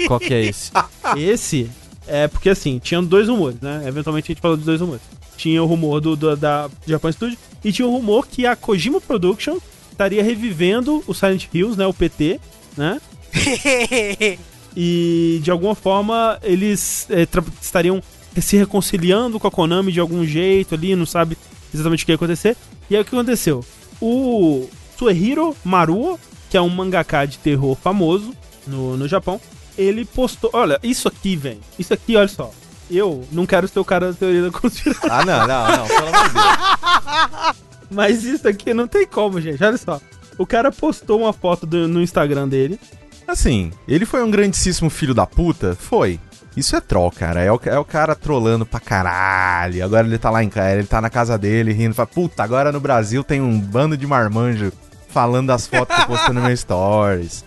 Qual que é esse? Esse é porque assim, tinham dois rumores, né? Eventualmente a gente falou dos dois rumores. Tinha o rumor do, do- da Japan Studio e tinha o rumor que a Kojima Production estaria revivendo o Silent Hills, né? O PT, né? E de alguma forma eles tra- estariam se reconciliando com a Konami de algum jeito ali, não sabe exatamente o que ia acontecer. E aí o que aconteceu? O Suehiro Maruo, que é um mangaka de terror famoso no, no Japão, ele postou. Olha, isso aqui, velho. Isso aqui, olha só. Eu não quero ser o cara da teoria da conspiração. Ah, não, não, não, pelo amor de Deus. Mas isso aqui não tem como, gente. Olha só. O cara postou uma foto do- no Instagram dele. Assim, ele foi um grandíssimo filho da puta? Foi. Isso é troll, cara. É o, é o cara trolando pra caralho. Agora ele tá lá em casa, ele tá na casa dele rindo. Fala, puta, agora no Brasil tem um bando de marmanjo falando das fotos que eu postei no meu stories.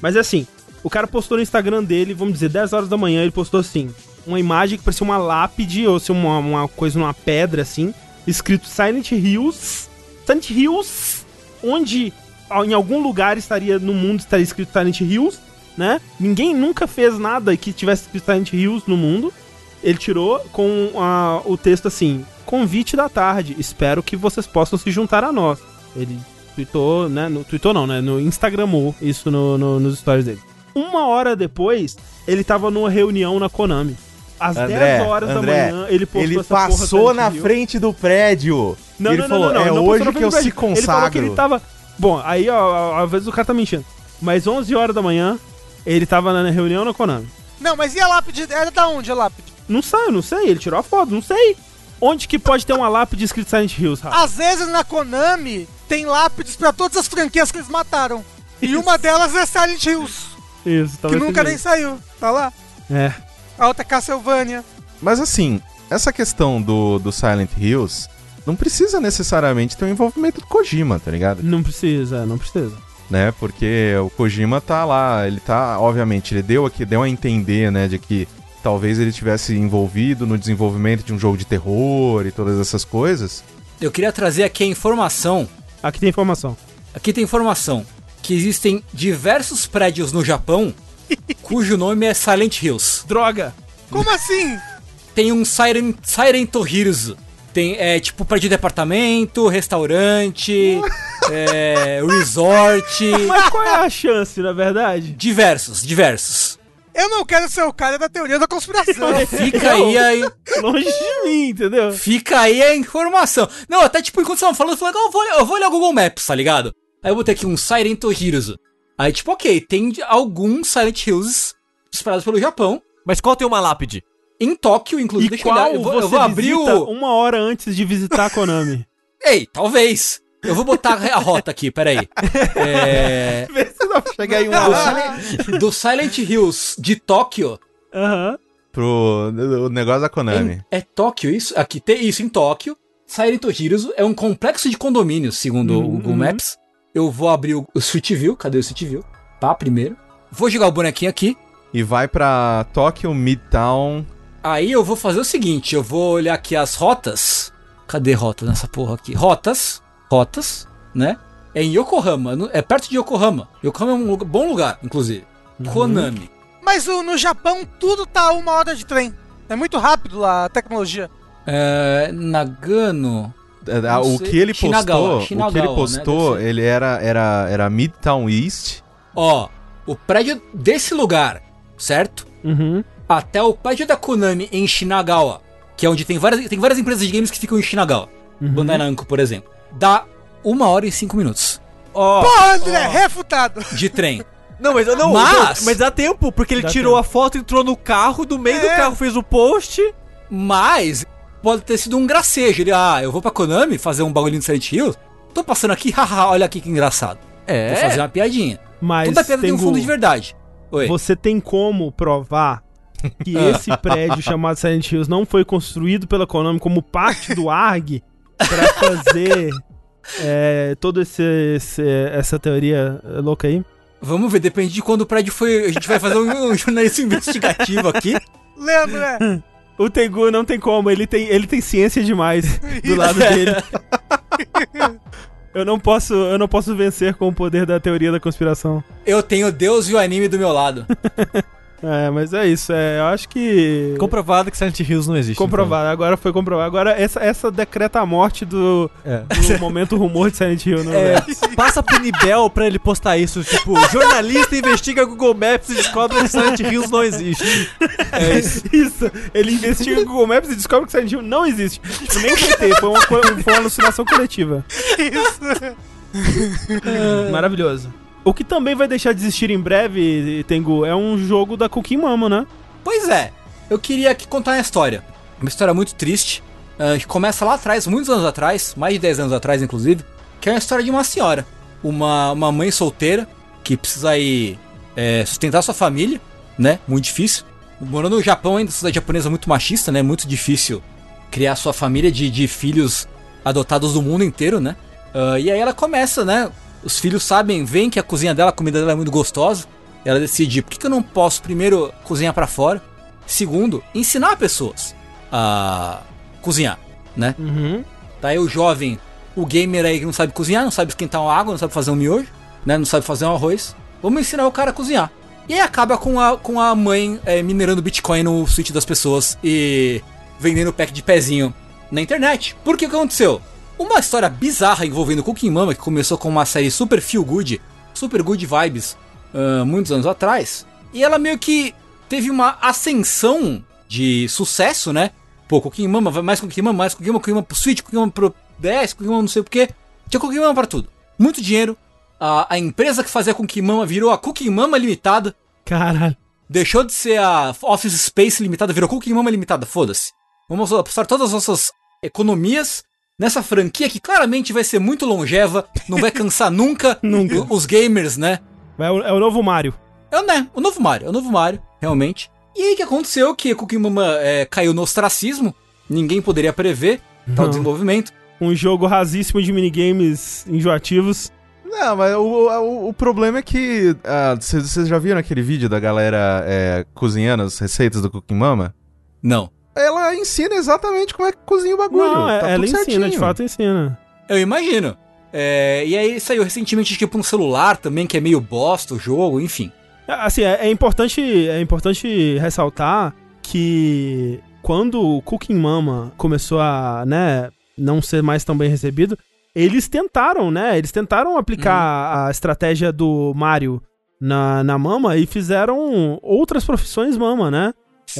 Mas é assim, o cara postou no Instagram dele, vamos dizer, 10 horas da manhã, ele postou assim, uma imagem que parecia uma lápide, ou se uma, uma coisa numa pedra, assim, escrito Silent Hills. Silent Hills, onde em algum lugar estaria, no mundo estaria escrito Silent Hills, né? Ninguém nunca fez nada que tivesse escrito Silent Hills no mundo. Ele tirou com ah, o texto assim, convite da tarde, espero que vocês possam se juntar a nós. Ele tweetou, né? No, tweetou não, né? No Instagramou isso no, no- nos stories dele. Uma hora depois, ele tava numa reunião na Konami. Às André, 10 horas André, da manhã, ele postou Ele passou na Hill. frente do prédio. Não, ele não, falou, não, não, é não, não hoje que eu se prédio. Ele falou que consagro. ele tava... Bom, aí, ó, às vezes o cara tá mentindo. Mas 11 horas da manhã, ele tava na reunião na Konami. Não, mas e a lápide? Era da onde a lápide? Não sei, não sei. Ele tirou a foto, não sei. Onde que pode ter uma lápide escrito Silent Hills, Rafa? Às vezes na Konami tem lápides pra todas as franquias que eles mataram. E uma delas é Silent Hills, Isso, que talvez nunca nem isso. saiu. Tá lá. É. A outra é Castlevania. Mas assim, essa questão do, do Silent Hills não precisa necessariamente ter um envolvimento do Kojima, tá ligado? Não precisa, não precisa. Né? Porque o Kojima tá lá, ele tá, obviamente, ele deu aqui, deu a entender, né, de que talvez ele tivesse envolvido no desenvolvimento de um jogo de terror e todas essas coisas. Eu queria trazer aqui a informação. Aqui tem informação. Aqui tem informação que existem diversos prédios no Japão cujo nome é Silent Hills. Droga! Como assim? Tem um Siren, Siren Hills. Tem, é, tipo, prédio de apartamento, restaurante, é, resort. Mas qual é a chance, na verdade? Diversos, diversos. Eu não quero ser o cara da teoria da conspiração. Fica aí, aí, Longe de mim, entendeu? fica aí a informação. Não, até tipo, enquanto você tava falando, eu falei, "Ah, eu vou, olhar- eu vou olhar o Google Maps, tá ligado? Aí eu botei aqui um Siren Hills. Aí, tipo, ok, tem alguns Silent Hills espalhados pelo Japão. Mas qual tem uma lápide? Em Tóquio, inclusive. E deixa eu qual. Eu vou, eu você vou abrir o. uma hora antes de visitar a Konami? Ei, talvez. Eu vou botar a rota aqui, peraí. É. Vê se não chega aí um Do Silent, do Silent Hills de Tóquio. Aham. pro o negócio da Konami. Em- é Tóquio isso? Aqui tem isso em Tóquio. Silent Hills é um complexo de condomínios, segundo o Google Uhum. Maps. Eu vou abrir o, o Street View. Cadê o Street View? Tá, primeiro. Vou jogar o bonequinho aqui. E vai pra Tokyo Midtown. Aí eu vou fazer o seguinte, eu vou olhar aqui as rotas. Cadê rota nessa porra aqui? Rotas, rotas, né? É em Yokohama, é perto de Yokohama. Yokohama é um lugar- bom lugar, inclusive. Konami. Mas o- no Japão tudo tá a uma hora de trem. É muito rápido lá a tecnologia. É, Nagano. É, Não o que ele Shinagawa, postou, o que ele Shinagawa, né? postou, ser. ele era, era, era Midtown East. Ó, o prédio desse lugar, certo? Uhum. Até o prédio da Konami em Shinagawa, que é onde tem várias, tem várias empresas de games que ficam em Shinagawa. Uhum. Bandai Namco, por exemplo. Dá uma hora e cinco minutos Ó, Pô, André, refutado. de trem. Não, mas não, Mas- mas dá tempo, porque ele tirou tempo. a foto, entrou no carro, do meio do É. carro fez o post. Mas pode ter sido um gracejo. Ele, ah, eu vou pra Konami fazer um bagulhinho de Silent Hill. Tô passando aqui, haha, olha aqui que engraçado. É. Vou fazer uma piadinha. Mas Toda piada tem um fundo de verdade. Oi. você tem como provar que esse prédio chamado Silent Hills não foi construído pela Konami como parte do ARG pra fazer é, toda esse, esse- essa teoria louca aí? Vamos ver, depende de quando o prédio foi. A gente vai fazer um, um jornalismo investigativo aqui. Lê, André. O Tengu não tem como, ele tem, ele tem ciência demais do lado dele. Eu não posso, eu não posso vencer com o poder da teoria da conspiração. Eu tenho Deus e o anime do meu lado. É, mas é isso, é, eu acho que Comprovado que Silent Hills não existe. comprovado, agora foi comprovado. Agora essa, essa decreta a morte do, então. É. do momento rumor de Silent Hill, né? É, passa pro Nibel pra ele postar isso, tipo, jornalista investiga Google Maps e descobre que Silent Hills não existe. É isso. Isso, ele investiga Google Maps e descobre que Silent Hill não existe. Tipo, nem foi ter, foi uma, foi uma alucinação coletiva. Isso. Maravilhoso. O que também vai deixar de existir em breve, Tengu, é um jogo da Cookie Mama, né? Pois é, eu queria aqui contar uma história. Uma história muito triste, ah, que começa lá atrás, muitos anos atrás, mais de 10 anos atrás, inclusive, que é a história de uma senhora. Uma, uma mãe solteira que precisa ir é, sustentar sua família, né? Muito difícil. Morando no Japão, ainda, sociedade japonesa muito machista, né? Muito difícil criar sua família de, de filhos adotados do mundo inteiro, né? Ah, e aí ela começa, né? Os filhos sabem, veem que a cozinha dela, a comida dela é muito gostosa. Ela decide, por que, que eu não posso primeiro cozinhar pra fora? Segundo, ensinar pessoas a cozinhar, né? Uhum. Tá aí o jovem, o gamer aí que não sabe cozinhar, não sabe esquentar uma água, não sabe fazer um miojo, né? Não sabe fazer um arroz. Vamos ensinar o cara a cozinhar. E aí acaba com a, com a mãe é, minerando Bitcoin no switch das pessoas e vendendo pack de pezinho na internet. Por que aconteceu? Uma história bizarra envolvendo Cooking Mama, que começou com uma série super feel good, super good vibes, ah, muitos anos atrás. E ela meio que teve uma ascensão de sucesso, né? Pô, Cooking Mama, vai mais Cooking Mama, mais Cooking Mama, Cooking Mama pro Switch, Cooking Mama pro DS, Cooking Mama não sei o que. Tinha Cooking Mama pra tudo. Muito dinheiro. A, a empresa que fazia Cooking Mama virou a Cooking Mama Limitada. Caralho. Deixou de ser a Office Space Limitada, virou Cooking Mama Limitada, foda-se. Vamos apostar todas as nossas economias nessa franquia que claramente vai ser muito longeva, não vai cansar nunca, Nunca. os gamers, né? É o, é o novo Mario. É, o- né, o novo Mario, é o novo Mario, realmente. E aí o que aconteceu? Que Cookie Mama é, caiu no ostracismo, ninguém poderia prever tal Não. desenvolvimento. Um jogo rasíssimo de minigames enjoativos. Não, mas o, o, o problema é que. ah, Vocês vocês já viram aquele vídeo da galera é, cozinhando as receitas do Cooking Mama? Não. Ela ensina exatamente como é que cozinha o bagulho. Não, tá ela tudo ensina, certinho. de fato ensina. Eu imagino. É, e aí saiu recentemente tipo um celular também, que é meio bosta o jogo, enfim. Assim, é, é importante, é importante ressaltar que quando o Cooking Mama começou a, né, não ser mais tão bem recebido, eles tentaram, né? Eles tentaram aplicar a estratégia do Mario na, na Mama e fizeram outras profissões Mama, né?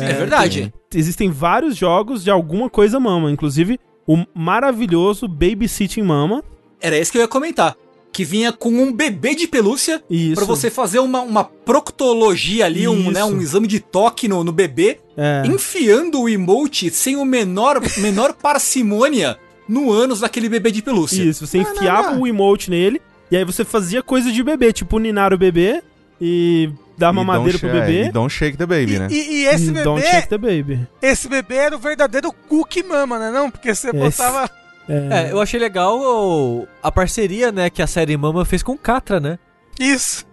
É, verdade. Existem vários jogos de alguma coisa Mama, inclusive o maravilhoso Babysitting Mama. Era esse que eu ia comentar. Que vinha com um bebê de pelúcia Isso. pra você fazer uma, uma proctologia ali, um, né, um exame de toque no, no bebê, É. enfiando o emote sem o menor, menor parcimônia no ânus daquele bebê de pelúcia. Isso, você enfiava o emote nele e aí você fazia coisa de bebê, tipo ninar o bebê e dar mamadeira don't pro sh- é, bebê. E don't shake the baby, E, né? e- e esse E Don't bebê, shake the baby. esse bebê era o verdadeiro cookie mama, né? Não, porque você botava. É, eu achei legal o- a parceria, né, que a série Mama fez com o Catra, né? Isso.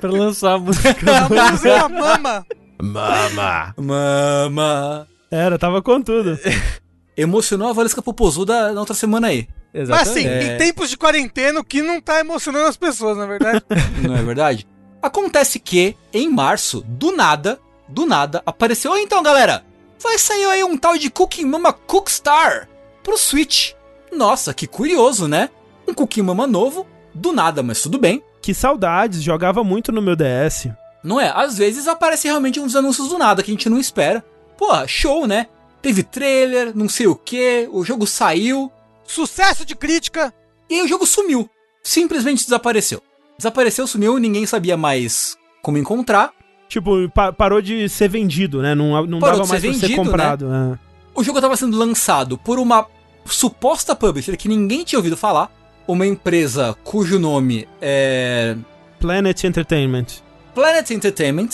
Pra lançar a música. A música mama. Mama! Mama. Era, tava com tudo. Emocionou a Valesca Popozuda na outra semana aí. Mas assim, É. em tempos de quarentena, o que não tá emocionando as pessoas, na verdade. Não é verdade? Acontece que, em março, do nada, do nada, apareceu. "Oi, Então, galera, vai sair aí um tal de Cooking Mama Cookstar pro Switch. Nossa, que curioso, né? Um Cooking Mama novo, do nada, mas tudo bem. Que saudades, jogava muito no meu DS. Não é? Às vezes aparece realmente uns anúncios do nada que a gente não espera. Porra, show, né? Teve trailer, não sei o que, o jogo saiu, Sucesso de crítica. e aí o jogo sumiu. Simplesmente desapareceu. Desapareceu, sumiu, ninguém sabia mais como encontrar. Tipo, pa- parou de ser vendido, né? Não, não Parou dava mais ser pra ser vendido, comprado. é. O jogo estava sendo lançado por uma suposta publisher que ninguém tinha ouvido falar. Uma empresa cujo nome é Planet Entertainment. Planet Entertainment,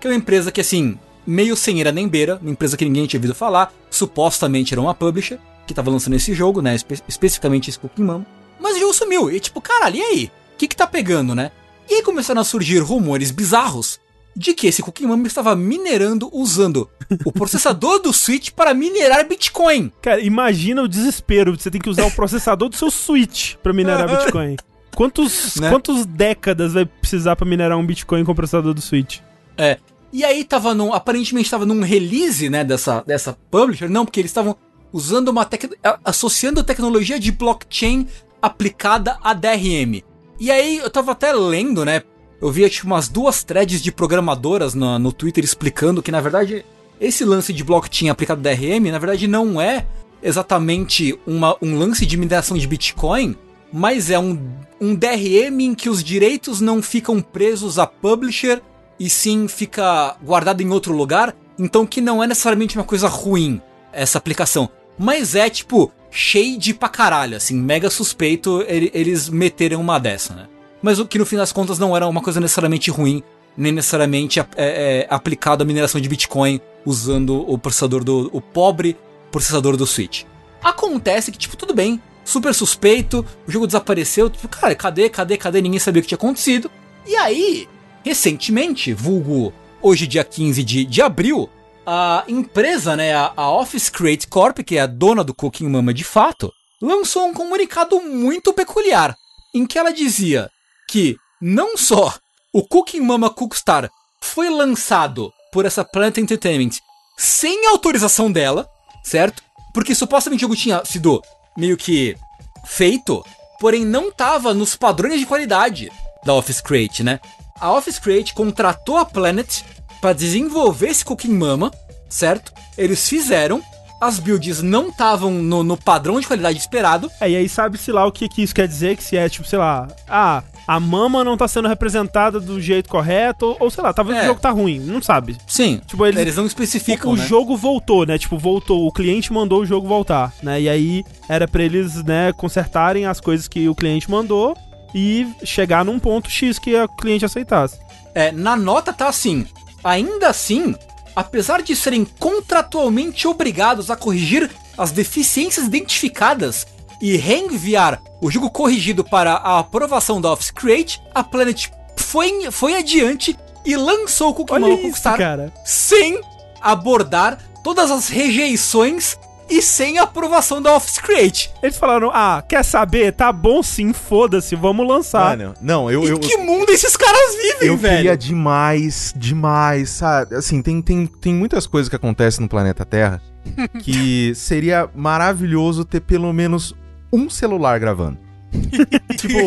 que é uma empresa que, assim, meio sem ira nem beira, uma empresa que ninguém tinha ouvido falar, supostamente era uma publisher, que tava lançando esse jogo, né, espe- especificamente esse Pokémon. Mas o jogo sumiu, e tipo, caralho, e aí? O que que tá pegando, né? E aí começaram a surgir rumores bizarros de que esse Cookie Mama estava minerando usando o processador do Switch para minerar Bitcoin. Cara, imagina o desespero. Você tem que usar o processador do seu Switch pra minerar Bitcoin. Quantos, Né? quantas décadas vai precisar pra minerar um Bitcoin com o processador do Switch? É. E aí tava num. Aparentemente tava num release, né, dessa, dessa publisher. Não, porque eles estavam usando uma tec... associando tecnologia de blockchain aplicada a DRM. E aí eu tava até lendo, né? Eu via tipo umas duas threads de programadoras no, no Twitter explicando que, na verdade, esse lance de blockchain aplicado DRM, na verdade, não é exatamente uma, um lance de mineração de Bitcoin, mas é um, um DRM em que os direitos não ficam presos a publisher e sim fica guardado em outro lugar, então que não é necessariamente uma coisa ruim essa aplicação, mas é tipo shade pra caralho, assim, mega suspeito ele- eles meterem uma dessa, né? Mas o que no fim das contas não era uma coisa necessariamente ruim, nem necessariamente é, é, aplicado à mineração de Bitcoin usando o processador do o pobre processador do Switch. Acontece que tipo tudo bem, super suspeito, o jogo desapareceu, tipo, cara, cadê, cadê, cadê? Ninguém sabia o que tinha acontecido. E aí, recentemente, vulgo hoje dia 15 de, de abril, a empresa, né, a, Office Create Corp, que é a dona do Cooking Mama de fato, lançou um comunicado muito peculiar, em que ela dizia que não só o Cooking Mama Cookstar foi lançado por essa Planet Entertainment sem autorização dela, certo? Porque supostamente o jogo tinha sido meio que feito, porém não tava nos padrões de qualidade da Office Create, né? A Office Create contratou a Planet para desenvolver esse Cooking Mama, certo? Eles fizeram, as builds não estavam no, no padrão de qualidade esperado, É, e aí sabe-se lá o que, que isso quer dizer, que se é tipo, sei lá, ah, a mama não tá sendo representada do jeito correto, ou, ou sei lá, talvez É. o jogo tá ruim, não sabe. Sim, Tipo, eles- eles não especificam, o né? jogo voltou, né? Tipo, voltou, o cliente mandou o jogo voltar, né? E aí era pra eles, né, consertarem as coisas que o cliente mandou e chegar num ponto X que o cliente aceitasse. É, na nota tá assim. Ainda assim, apesar de serem contratualmente obrigados a corrigir as deficiências identificadas e reenviar o jogo corrigido para a aprovação da Office Create, a Planet foi, foi adiante e lançou o Cookie Olha Mama isso, cara. sem abordar todas as rejeições e sem a aprovação da Office Create. Eles falaram, ah, quer saber? Tá bom sim, foda-se, vamos lançar. Mano, não, eu, Em eu, que mundo esses caras vivem, eu velho? queria demais, demais, sabe? Assim, tem, tem, tem muitas coisas que acontecem no planeta Terra que seria maravilhoso ter pelo menos um celular gravando. tipo,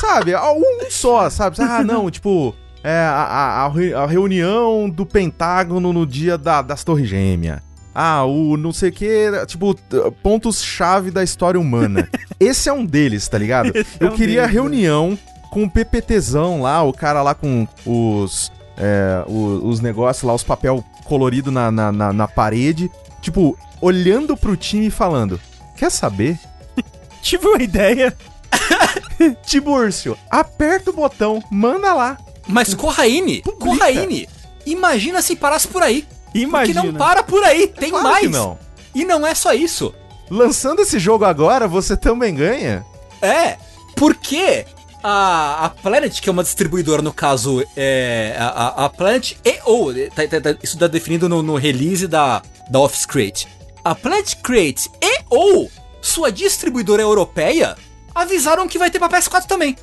sabe? Um só, sabe? Ah, não, tipo, é a, a- a reunião do Pentágono no dia da- das Torres Gêmeas. Ah, o não sei o que, tipo, pontos-chave da história humana. Esse é um deles, tá ligado? Esse é Eu um queria deles, né? reunião com o PPTzão lá, o cara lá com os, é, o- os negócios lá, os papel colorido na, na, na, na parede. Tipo, olhando pro time e falando: Quer saber? Tive uma ideia. Tibúrcio, aperta o botão, manda lá. Mas Corraine, Publica. Corraine, imagina se parasse por aí. Imagina. Porque não para por aí, tem Claro mais. não. E não é só isso. Lançando esse jogo agora, você também ganha? É, porque a, a Planet, que é uma distribuidora, no caso, é a, a- Planet e ou tá- tá- tá- isso tá definido no, no release da, da Office Create. A Planet Create e ou sua distribuidora europeia avisaram que vai ter pra PS4 também.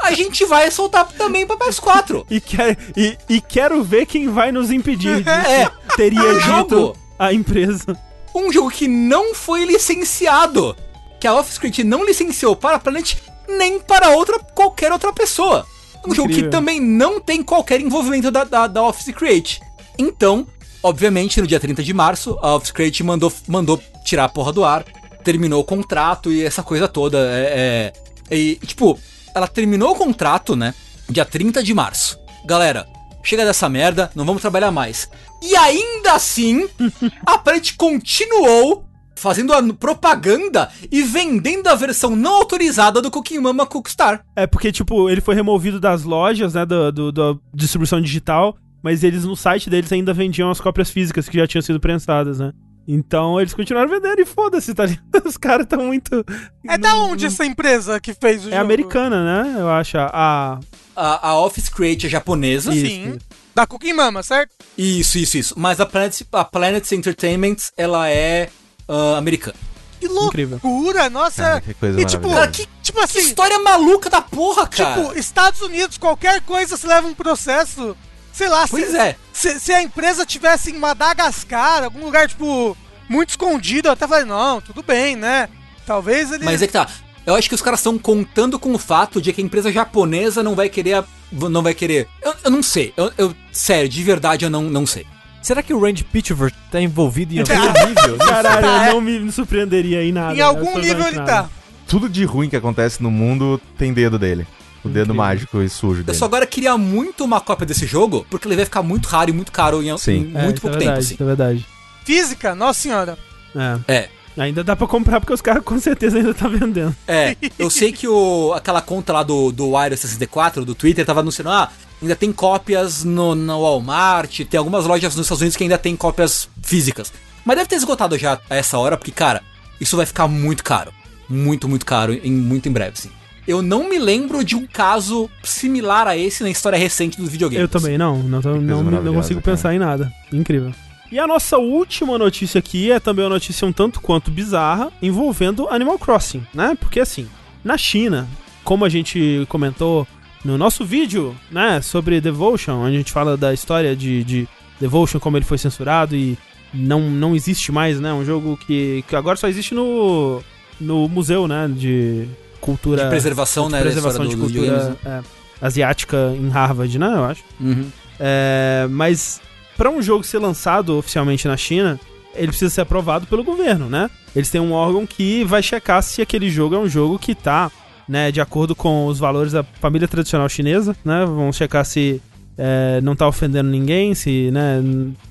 A gente vai soltar também pra PS4. E, quer, e, e quero ver quem vai nos impedir. É, teria Um jogo. a empresa. Um jogo que não foi licenciado. Que a Offscript não licenciou para a Planet nem para outra, qualquer outra pessoa. Um jogo que Incrível. também não tem qualquer envolvimento da, da, da Office Create. Então, obviamente, no dia 30 de março, a Office Create mandou, mandou tirar a porra do ar, terminou o contrato e essa coisa toda. É, é- e, tipo, ela terminou o contrato, né? Dia 30 de março. Galera, chega dessa merda, não vamos trabalhar mais. E ainda assim, a Planet continuou fazendo a propaganda e vendendo a versão não autorizada do Cooking Mama Cookstar. É porque, tipo, ele foi removido das lojas, né, do, do- da distribuição digital, mas eles no site deles ainda vendiam as cópias físicas que já tinham sido prensadas, né? Então eles continuaram vendendo e foda-se, tá ligado? Os caras estão muito. É da onde essa empresa que fez o É jogo? americana, né? Eu acho. A. A, a Office Create é japonesa. Isso, Sim. isso. Da Cooking Mama, certo? Isso, isso, isso. Mas a Planet, a Planet Entertainment, ela é ah, americana. Que Incrível. loucura, nossa. Cara, que coisa e tipo, maravilhosa. que- tipo Que assim, história maluca da porra, cara. tipo, Estados Unidos, qualquer coisa se leva um processo. Sei lá, pois se, é. se, se a empresa tivesse em Madagascar, algum lugar, tipo, muito escondido, eu até falei, não, tudo bem, né? Talvez ele. Mas é que tá. Eu acho que os caras estão contando com o fato de que a empresa japonesa não vai querer. a- Não vai querer. Eu, eu não sei. Eu, eu- sério, de verdade eu não, não sei. Será que o Randy Pitchford tá envolvido em algum nível? Caralho, Tá, é. eu não me surpreenderia em nada. em algum nível ele nada. tá. Tudo de ruim que acontece no mundo tem dedo dele. O dedo Incrível. mágico e sujo Eu dele. só agora queria muito uma cópia desse jogo, porque ele vai ficar muito raro e muito caro em, Sim. em É, muito é pouco tempo, verdade, assim. Isso é verdade. Física, nossa senhora. É. É. Ainda dá pra comprar porque os caras com certeza ainda tá vendendo. É, eu sei que o, aquela conta lá do, do Wire 64, do Twitter, tava anunciando, ah, ainda tem cópias no, no Walmart, tem algumas lojas nos Estados Unidos que ainda tem cópias físicas. Mas deve ter esgotado já a essa hora, porque, cara, isso vai ficar muito caro. Muito, muito caro, em, muito em breve, sim. Eu não me lembro de um caso similar a esse na história recente dos videogames. Eu também não, não, não, não consigo cara. pensar em nada. Incrível. E a nossa última notícia aqui é também uma notícia um tanto quanto bizarra envolvendo Animal Crossing, né? Porque assim, na China, como a gente comentou no nosso vídeo, né, sobre Devotion, onde a gente fala da história de, de Devotion, como ele foi censurado e não, não existe mais, né? Um jogo que, que agora só existe no, no museu, né? De cultura. De preservação, de né, preservação de história do- dos cultura é, asiática em Harvard, né? Eu acho. Uhum. É, mas para um jogo ser lançado oficialmente na China, ele precisa ser aprovado pelo governo, né? Eles têm um órgão que vai checar se aquele jogo é um jogo que tá, né, de acordo com os valores da família tradicional chinesa, né? Vão checar se é, não tá ofendendo ninguém, se, né,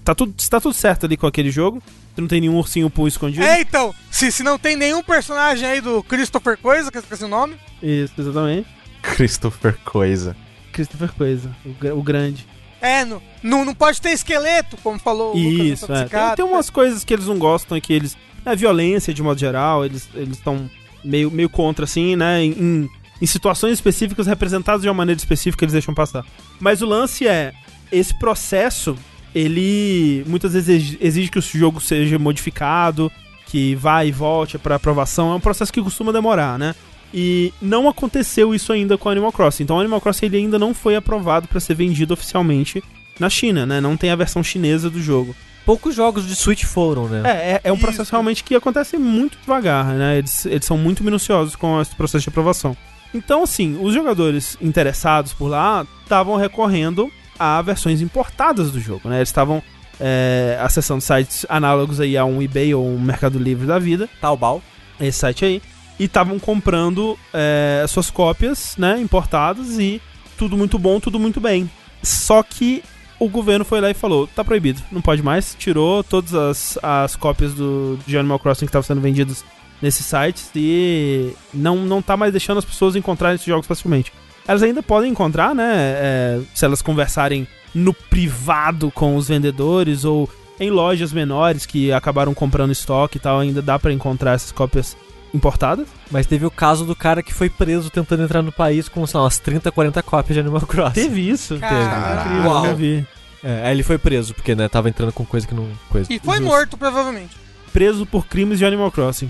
tá tudo, se tá tudo certo ali com aquele jogo. Se não tem nenhum ursinho poo escondido. É, então, se, se não tem nenhum personagem aí do Christopher Coisa, que eu esqueci o nome. Isso, exatamente. Christopher Coisa. Christopher Coisa, o, o grande. É, no, no- não pode ter esqueleto, como falou o Lucas Isso, é. Tem, tem umas coisas que eles não gostam e que eles. É violência de modo geral, eles estão meio, meio contra, assim, né? Em, em- em situações específicas, representadas de uma maneira específica, eles deixam passar. Mas o lance é: esse processo, ele muitas vezes exige, que o jogo seja modificado, que vá e volte para aprovação. É um processo que costuma demorar, né? E não aconteceu isso ainda com Animal Crossing. Então, o Animal Crossing ele ainda não foi aprovado para ser vendido oficialmente na China, né? Não tem a versão chinesa do jogo. Poucos jogos de Switch foram, né? É, é, é um processo Isso. realmente que acontece muito devagar, né? Eles, eles são muito minuciosos com esse processo de aprovação. Então, assim, os jogadores interessados por lá estavam recorrendo a versões importadas do jogo, né? Eles estavam é, acessando sites análogos aí a um eBay ou um Mercado Livre da vida, Taobao. esse site aí, e estavam comprando é, suas cópias, né, importadas e tudo muito bom, tudo muito bem. Só que o governo foi lá e falou, tá proibido, não pode mais, tirou todas as, as cópias do de Animal Crossing que estavam sendo vendidas nesses sites e não, não tá mais deixando as pessoas encontrarem esses jogos facilmente. Elas ainda podem encontrar, né, é, se elas conversarem no privado com os vendedores ou em lojas menores que acabaram comprando estoque e tal, ainda dá pra encontrar essas cópias importadas. Mas teve o caso do cara que foi preso tentando entrar no país com, sei lá, umas 30, 40 cópias de Animal Crossing. Teve isso. Incrível, Uau. eu vi. É, aí ele foi preso, porque, né, tava entrando com coisa que não... Coisa. E foi Justo. morto, provavelmente. preso por crimes de Animal Crossing.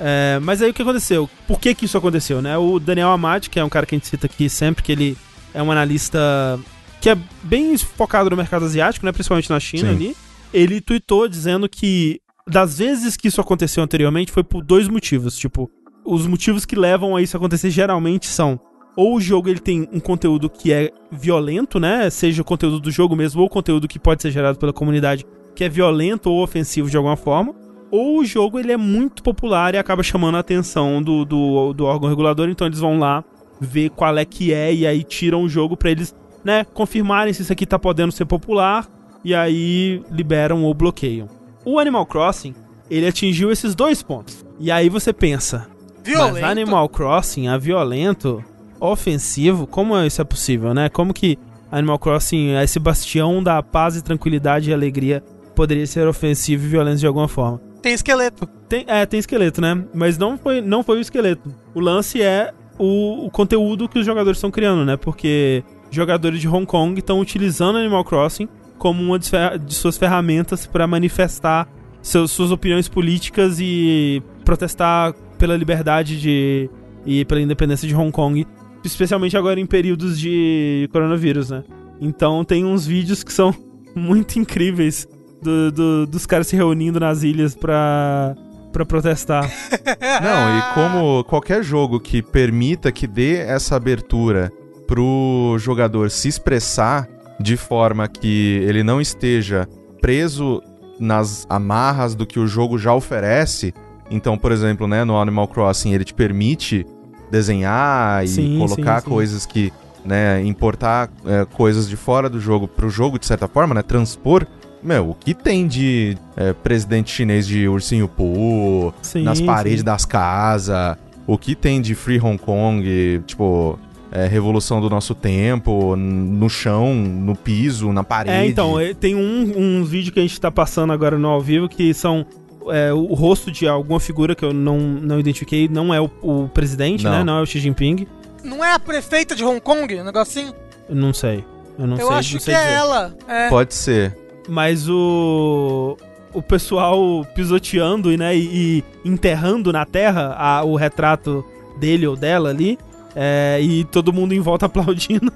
É, mas aí o que aconteceu? Por que que isso aconteceu, né? O Daniel Amati, que é um cara que a gente cita aqui sempre, que ele é um analista que é bem focado no mercado asiático, né? Principalmente na China Sim. ali. ele tweetou dizendo que das vezes que isso aconteceu anteriormente foi por dois motivos. Tipo, os motivos que levam a isso acontecer geralmente são ou o jogo ele tem um conteúdo que é violento, né? Seja o conteúdo do jogo mesmo ou o conteúdo que pode ser gerado pela comunidade que é violento ou ofensivo de alguma forma, ou o jogo ele é muito popular e acaba chamando a atenção do, do, do órgão regulador, então eles vão lá ver qual é que é e aí tiram o jogo para eles, né, confirmarem se isso aqui tá podendo ser popular e aí liberam ou bloqueiam. O Animal Crossing, ele atingiu esses dois pontos. E aí você pensa, Violento. mas Animal Crossing é violento, ofensivo, como isso é possível, né? Como que Animal Crossing, esse bastião da paz e tranquilidade e alegria, poderia ser ofensivo e violento de alguma forma? Tem esqueleto. Tem, é, tem esqueleto, né? Mas não foi, não foi o esqueleto. O lance é o, o conteúdo que os jogadores estão criando, né? Porque jogadores de Hong Kong estão utilizando Animal Crossing como uma de, suas ferramentas para manifestar seus, suas opiniões políticas e protestar pela liberdade de, e pela independência de Hong Kong, especialmente agora em períodos de coronavírus, né? Então tem uns vídeos que são muito incríveis do- do- dos caras se reunindo nas ilhas pra, pra protestar. Não, e como qualquer jogo que permita que dê essa abertura pro jogador se expressar de forma que ele não esteja preso nas amarras do que o jogo já oferece. Então, por exemplo, né, no Animal Crossing ele te permite desenhar e Sim, colocar sim, sim. coisas que, né, importar é, coisas de fora do jogo pro jogo de certa forma, né, transpor. Meu, o que tem de é, presidente chinês de ursinho Poo, Sim, nas paredes sim. das casas, o que tem de Free Hong Kong, tipo, é, Revolução do Nosso Tempo, no chão, no piso, na parede. É, então, é, tem um, um vídeo que a gente tá passando agora no ao vivo que são é, o rosto de alguma figura que eu não, não identifiquei, não é o, o presidente, Não. né? Não é o Xi Jinping. Não é a prefeita de Hong Kong, um negocinho? Eu não sei. Eu não Eu sei. acho não que sei é dizer. ela. É. Pode ser. Mas o. O pessoal pisoteando né, e, e enterrando na terra a- o retrato dele ou dela ali. é, e todo mundo em volta aplaudindo.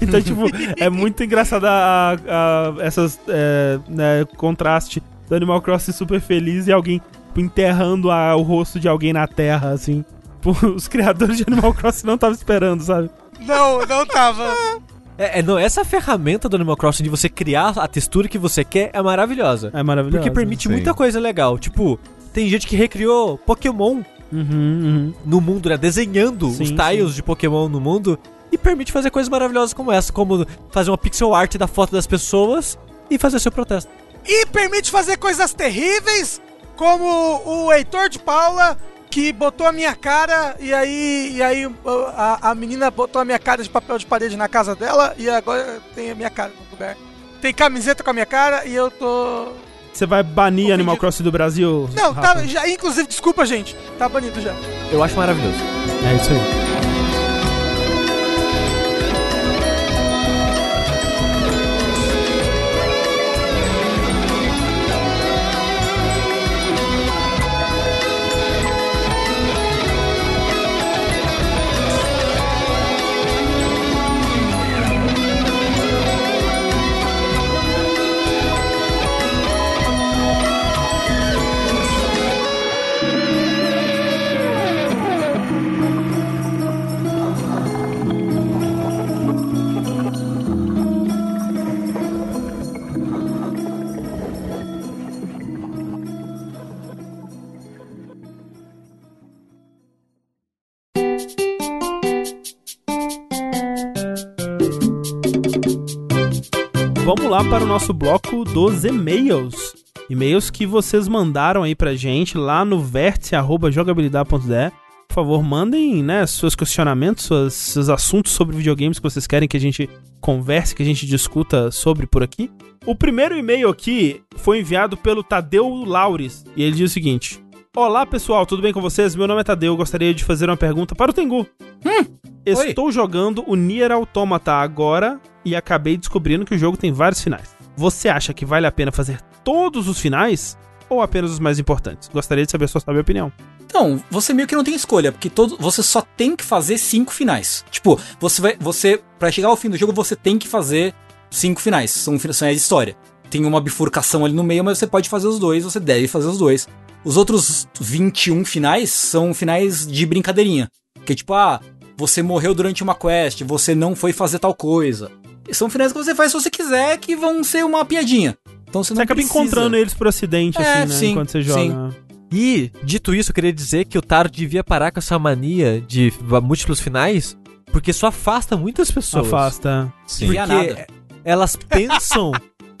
Então, tipo, é muito engraçado a, a- essas é, né, contraste do Animal Crossing super feliz e alguém enterrando a- o rosto de alguém na terra, assim. Os criadores de Animal Crossing não estavam esperando, sabe? Não, não tava. É, é, não, essa ferramenta do Animal Crossing de você criar a textura que você quer é maravilhosa. É maravilhoso. Porque permite sim. muita coisa legal. Tipo, tem gente que recriou Pokémon Uhum, uhum. no mundo, né? Desenhando Sim, os tiles de Pokémon no mundo. E permite fazer coisas maravilhosas como essa, como fazer uma pixel art da foto das pessoas e fazer seu protesto. E permite fazer coisas terríveis, como o Heitor de Paula, que botou a minha cara e aí, e aí a, a menina botou a minha cara de papel de parede na casa dela e agora tem a minha cara no lugar. Tem camiseta com a minha cara e eu tô. Você vai banir Ofendido. Animal Crossing do Brasil? Não, Rafa? tá, já, inclusive, desculpa, gente. Tá banido já. Eu acho maravilhoso. É isso aí. Para o nosso bloco dos e-mails. E-mails que vocês mandaram aí pra gente lá no vértice.jogabilidade.de. Por favor, mandem né, seus questionamentos, seus assuntos sobre videogames que vocês querem que a gente converse, que a gente discuta sobre por aqui. O primeiro e-mail aqui foi enviado pelo Tadeu Laures e ele diz o seguinte: Olá pessoal, tudo bem com vocês? Meu nome é Tadeu, gostaria de fazer uma pergunta para o Tengu. Estou jogando o Nier Automata agora e acabei descobrindo que o jogo tem vários finais. Você acha que vale a pena fazer todos os finais ou apenas os mais importantes? Gostaria de saber a sua sabe opinião. Então, você meio que não tem escolha, porque todo, você só tem que fazer cinco finais. Tipo, você vai. Você. Pra chegar ao fim do jogo, você tem que fazer cinco finais. São finais de história. Tem uma bifurcação ali no meio, mas você pode fazer os dois, você deve fazer os dois. Os outros 21 finais são finais de brincadeirinha. Que é tipo, ah, você morreu durante uma quest, você não foi fazer tal coisa. E são finais que você faz se você quiser, que vão ser uma piadinha. Então você Você não acaba precisa. encontrando eles por acidente, É, assim, né? sim, enquanto você joga. E, dito isso, eu queria dizer que o Taro devia parar com essa mania de múltiplos finais, porque isso afasta muitas pessoas. Afasta. Sim. Devia Porque nada. elas pensam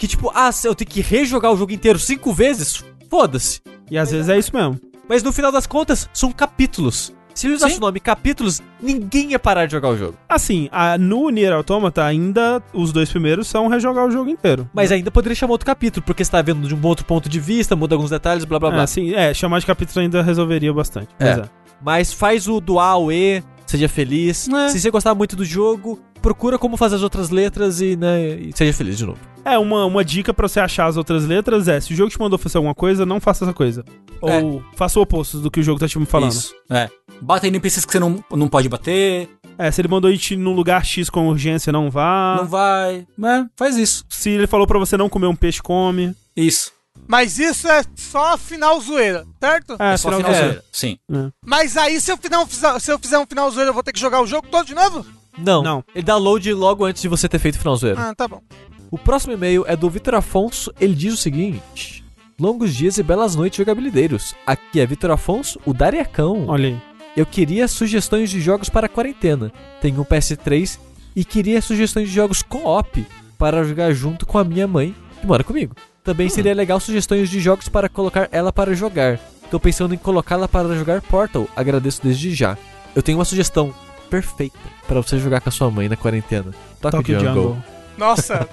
que, tipo, ah, se eu tenho que rejogar o jogo inteiro cinco vezes, foda-se. E às vezes é isso mesmo. Mas no final das contas, são capítulos. Se ele usasse o nome capítulos, ninguém ia parar de jogar o jogo. Assim, a, no Nier Automata, ainda os dois primeiros são rejogar o jogo inteiro. Mas ainda poderia chamar outro capítulo, porque você tá vendo de um outro ponto de vista, muda alguns detalhes, blá blá blá. É, assim, é, chamar de capítulo ainda resolveria bastante. É. Mas é. Mas faz o dual E, seja feliz. É. Se você gostar muito do jogo, procura como fazer as outras letras e, né, e seja feliz de novo. É, uma, uma dica pra você achar as outras letras é: se o jogo te mandou fazer alguma coisa, não faça essa coisa. É. Ou faça o oposto do que o jogo tá te falando. Isso. É. Bata em NPCs que você não, não pode bater, É, se ele mandou ir num lugar X com urgência, não vá. não vai. É, faz isso. Se ele falou pra você não comer um peixe, come. Isso. Mas isso é só final zoeira, certo? É, É só final- final é. zoeira. Sim. Mas aí, se eu, final, fizer- se eu fizer um final zoeira, eu vou ter que jogar o jogo todo de novo? Não, Não. ele dá load logo antes de você ter feito o final zoeiro. Ah, tá bom. O próximo e-mail é do Vitor Afonso. Ele diz o seguinte: Longos dias e belas noites, jogabilideiros. Aqui é Vitor Afonso, o Dariacão. Olha aí. Eu queria sugestões de jogos para a quarentena. Tenho um PS3 e queria sugestões de jogos co-op para jogar junto com a minha mãe, que mora comigo. Também seria legal sugestões de jogos para colocar ela para jogar. Tô pensando em colocá-la para jogar Portal. Agradeço desde já. Eu tenho uma sugestão perfeita para você jogar com a sua mãe na quarentena. Toque Tokyo Jungle. Jungle. Nossa,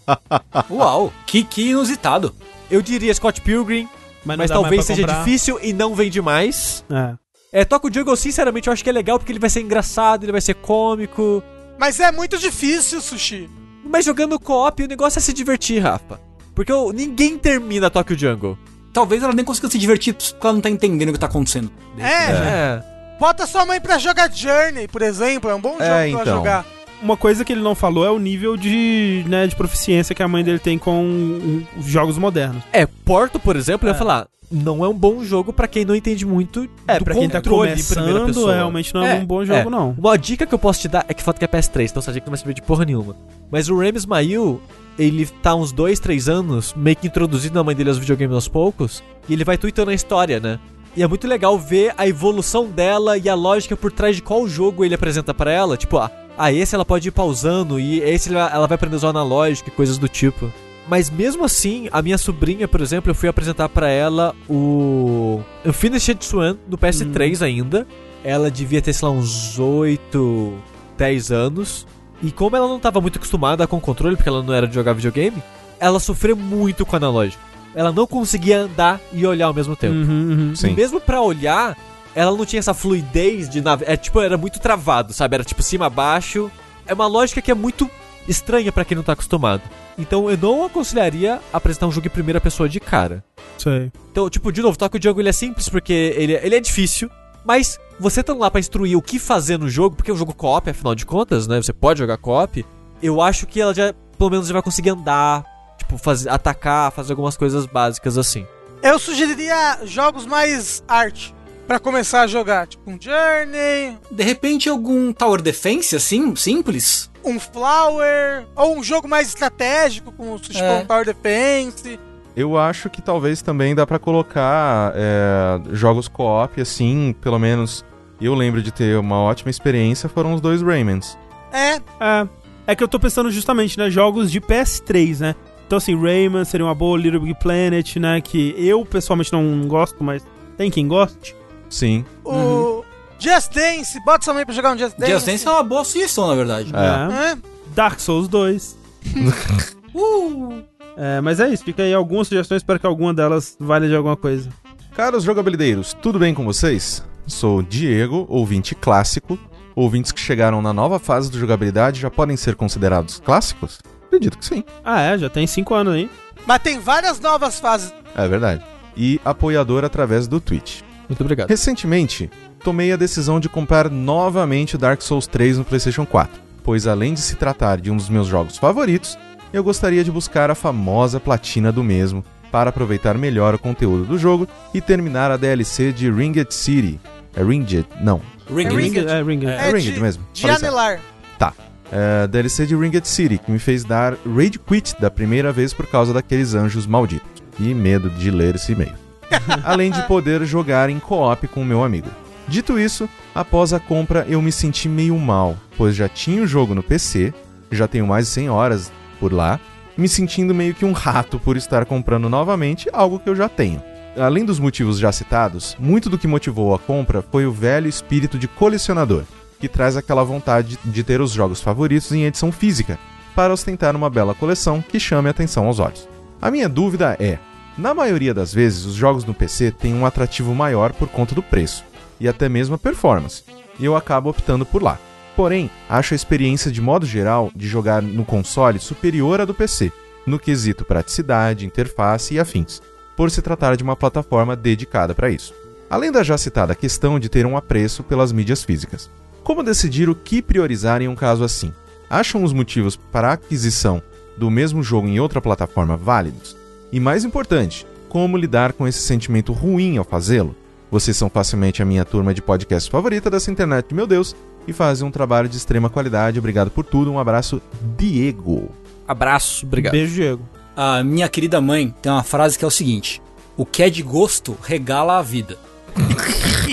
Uau, que, que inusitado. Eu diria Scott Pilgrim, Mas, mas talvez seja comprar. difícil e não vende mais. É. É, Toca o Jungle, sinceramente, eu acho que é legal porque ele vai ser engraçado, ele vai ser cômico. mas é muito difícil, Sushi. Mas jogando co-op, o negócio é se divertir, Rafa. Porque eu- ninguém termina Tokyo Jungle. Talvez ela nem consiga se divertir porque ela não tá entendendo o que tá acontecendo. É, É. bota sua mãe pra jogar Journey, por exemplo. É um bom jogo É, pra então. jogar. Uma coisa que ele não falou é o nível de, né, de proficiência que a mãe dele tem com os jogos modernos. É, Porto, por exemplo, eu É. ia falar, não é um bom jogo pra quem não entende muito É, do pra quem tá controle em primeira começando, pessoa. realmente não é, um bom jogo, é. não. Uma dica que eu posso te dar é que falta que é PS3, então essa dica não vai servir de porra nenhuma. Mas o Remy Ismail, ele tá uns 2, 3 anos meio que introduzindo a mãe dele aos videogames aos poucos, e ele vai tweetando a história, né? E é muito legal ver a evolução dela e a lógica por trás de qual jogo ele apresenta pra ela. Tipo, ah, ah, esse ela pode ir pausando, e esse ela vai aprender a usar analógico e coisas do tipo. Mas mesmo assim, a minha sobrinha, por exemplo, eu fui apresentar pra ela o Infinite Swan no PS3 ainda. Ela devia ter, sei lá, uns 8, 10 anos. E como ela não estava muito acostumada com o controle, porque ela não era de jogar videogame, ela sofreu muito com o analógico. Ela não conseguia andar e olhar ao mesmo tempo. Uhum, uhum. Sim. E mesmo pra olhar, ela não tinha essa fluidez de nave. É tipo, era muito travado, sabe? Era tipo cima baixo. É uma lógica que é muito estranha pra quem não tá acostumado. Então eu não aconselharia apresentar um jogo em primeira pessoa de cara. Sei. Então, tipo, de novo, Tokyo Jungle ele é simples porque ele, ele é difícil, mas você tá lá pra instruir o que fazer no jogo, porque é um jogo co-op, afinal de contas, né? Você pode jogar co-op. Eu acho que ela já, pelo menos, já vai conseguir andar, tipo, fazer, atacar, fazer algumas coisas básicas assim. Eu sugeriria jogos mais arte pra começar a jogar. Tipo um Journey, De repente, algum Tower Defense, assim, simples? um Flower, ou um jogo mais estratégico, como o Sushi É. é. Tower Defense. Eu acho que talvez também dá pra colocar é, jogos co-op, assim, pelo menos eu lembro de ter uma ótima experiência, foram os dois Raymans. É, É. É que eu tô pensando justamente, né, jogos de PS3, né? Então, assim, Rayman seria uma boa, Little Big Planet, né? Que eu pessoalmente não gosto, mas tem quem goste. Sim. o Just Dance, bota sua mãe pra jogar um Just Dance. Just Dance é uma boa sugestão, na verdade. É. né? É. Dark Souls 2. É, mas é isso, fica aí algumas sugestões, espero que alguma delas valha de alguma coisa. Caros jogabilideiros, tudo bem com vocês? Sou Diego, ouvinte clássico. Ouvintes que chegaram na nova fase do jogabilidade já podem ser considerados clássicos? Acredito que sim. Ah, é, já tem 5 anos aí. Mas tem várias novas fases. É verdade. E apoiador através do Twitch. Muito obrigado. Recentemente, tomei a decisão de comprar novamente Dark Souls 3 no PlayStation 4, pois além de se tratar de um dos meus jogos favoritos, eu gostaria de buscar a famosa platina do mesmo para aproveitar melhor o conteúdo do jogo e terminar a DLC de Ringed City. É Ringed? Não. Ring, É ring. Ring. É, Ring. É, É Ringed de- mesmo. De Falei certo. anelar. Tá. É, DLC de Ringed City, que me fez dar Raid Quit da primeira vez por causa daqueles anjos malditos. Que medo de ler esse e-mail. Além de poder jogar em co-op com o meu amigo. Dito isso, após a compra eu me senti meio mal, pois já tinha o jogo no PC, já tenho mais de 100 horas por lá, me sentindo meio que um rato por estar comprando novamente algo que eu já tenho. Além dos motivos já citados, muito do que motivou a compra foi o velho espírito de colecionador, que traz aquela vontade de ter os jogos favoritos em edição física, para ostentar uma bela coleção que chame a atenção aos olhos. A minha dúvida é: na maioria das vezes, os jogos no PC têm um atrativo maior por conta do preço e até mesmo a performance, e eu acabo optando por lá. Porém, acho a experiência de modo geral de jogar no console superior à do PC, no quesito praticidade, interface e afins, por se tratar de uma plataforma dedicada para isso. Além da já citada questão de ter um apreço pelas mídias físicas. Como decidir o que priorizar em um caso assim? Acham os motivos para a aquisição do mesmo jogo em outra plataforma válidos? E mais importante, como lidar com esse sentimento ruim ao fazê-lo? Vocês são facilmente a minha turma de podcast favorita dessa internet meu Deus e fazem um trabalho de extrema qualidade. Obrigado por tudo. Um abraço, Diego. Abraço, obrigado. Beijo, Diego. A minha querida mãe tem uma frase que é o seguinte: O que é de gosto regala a vida.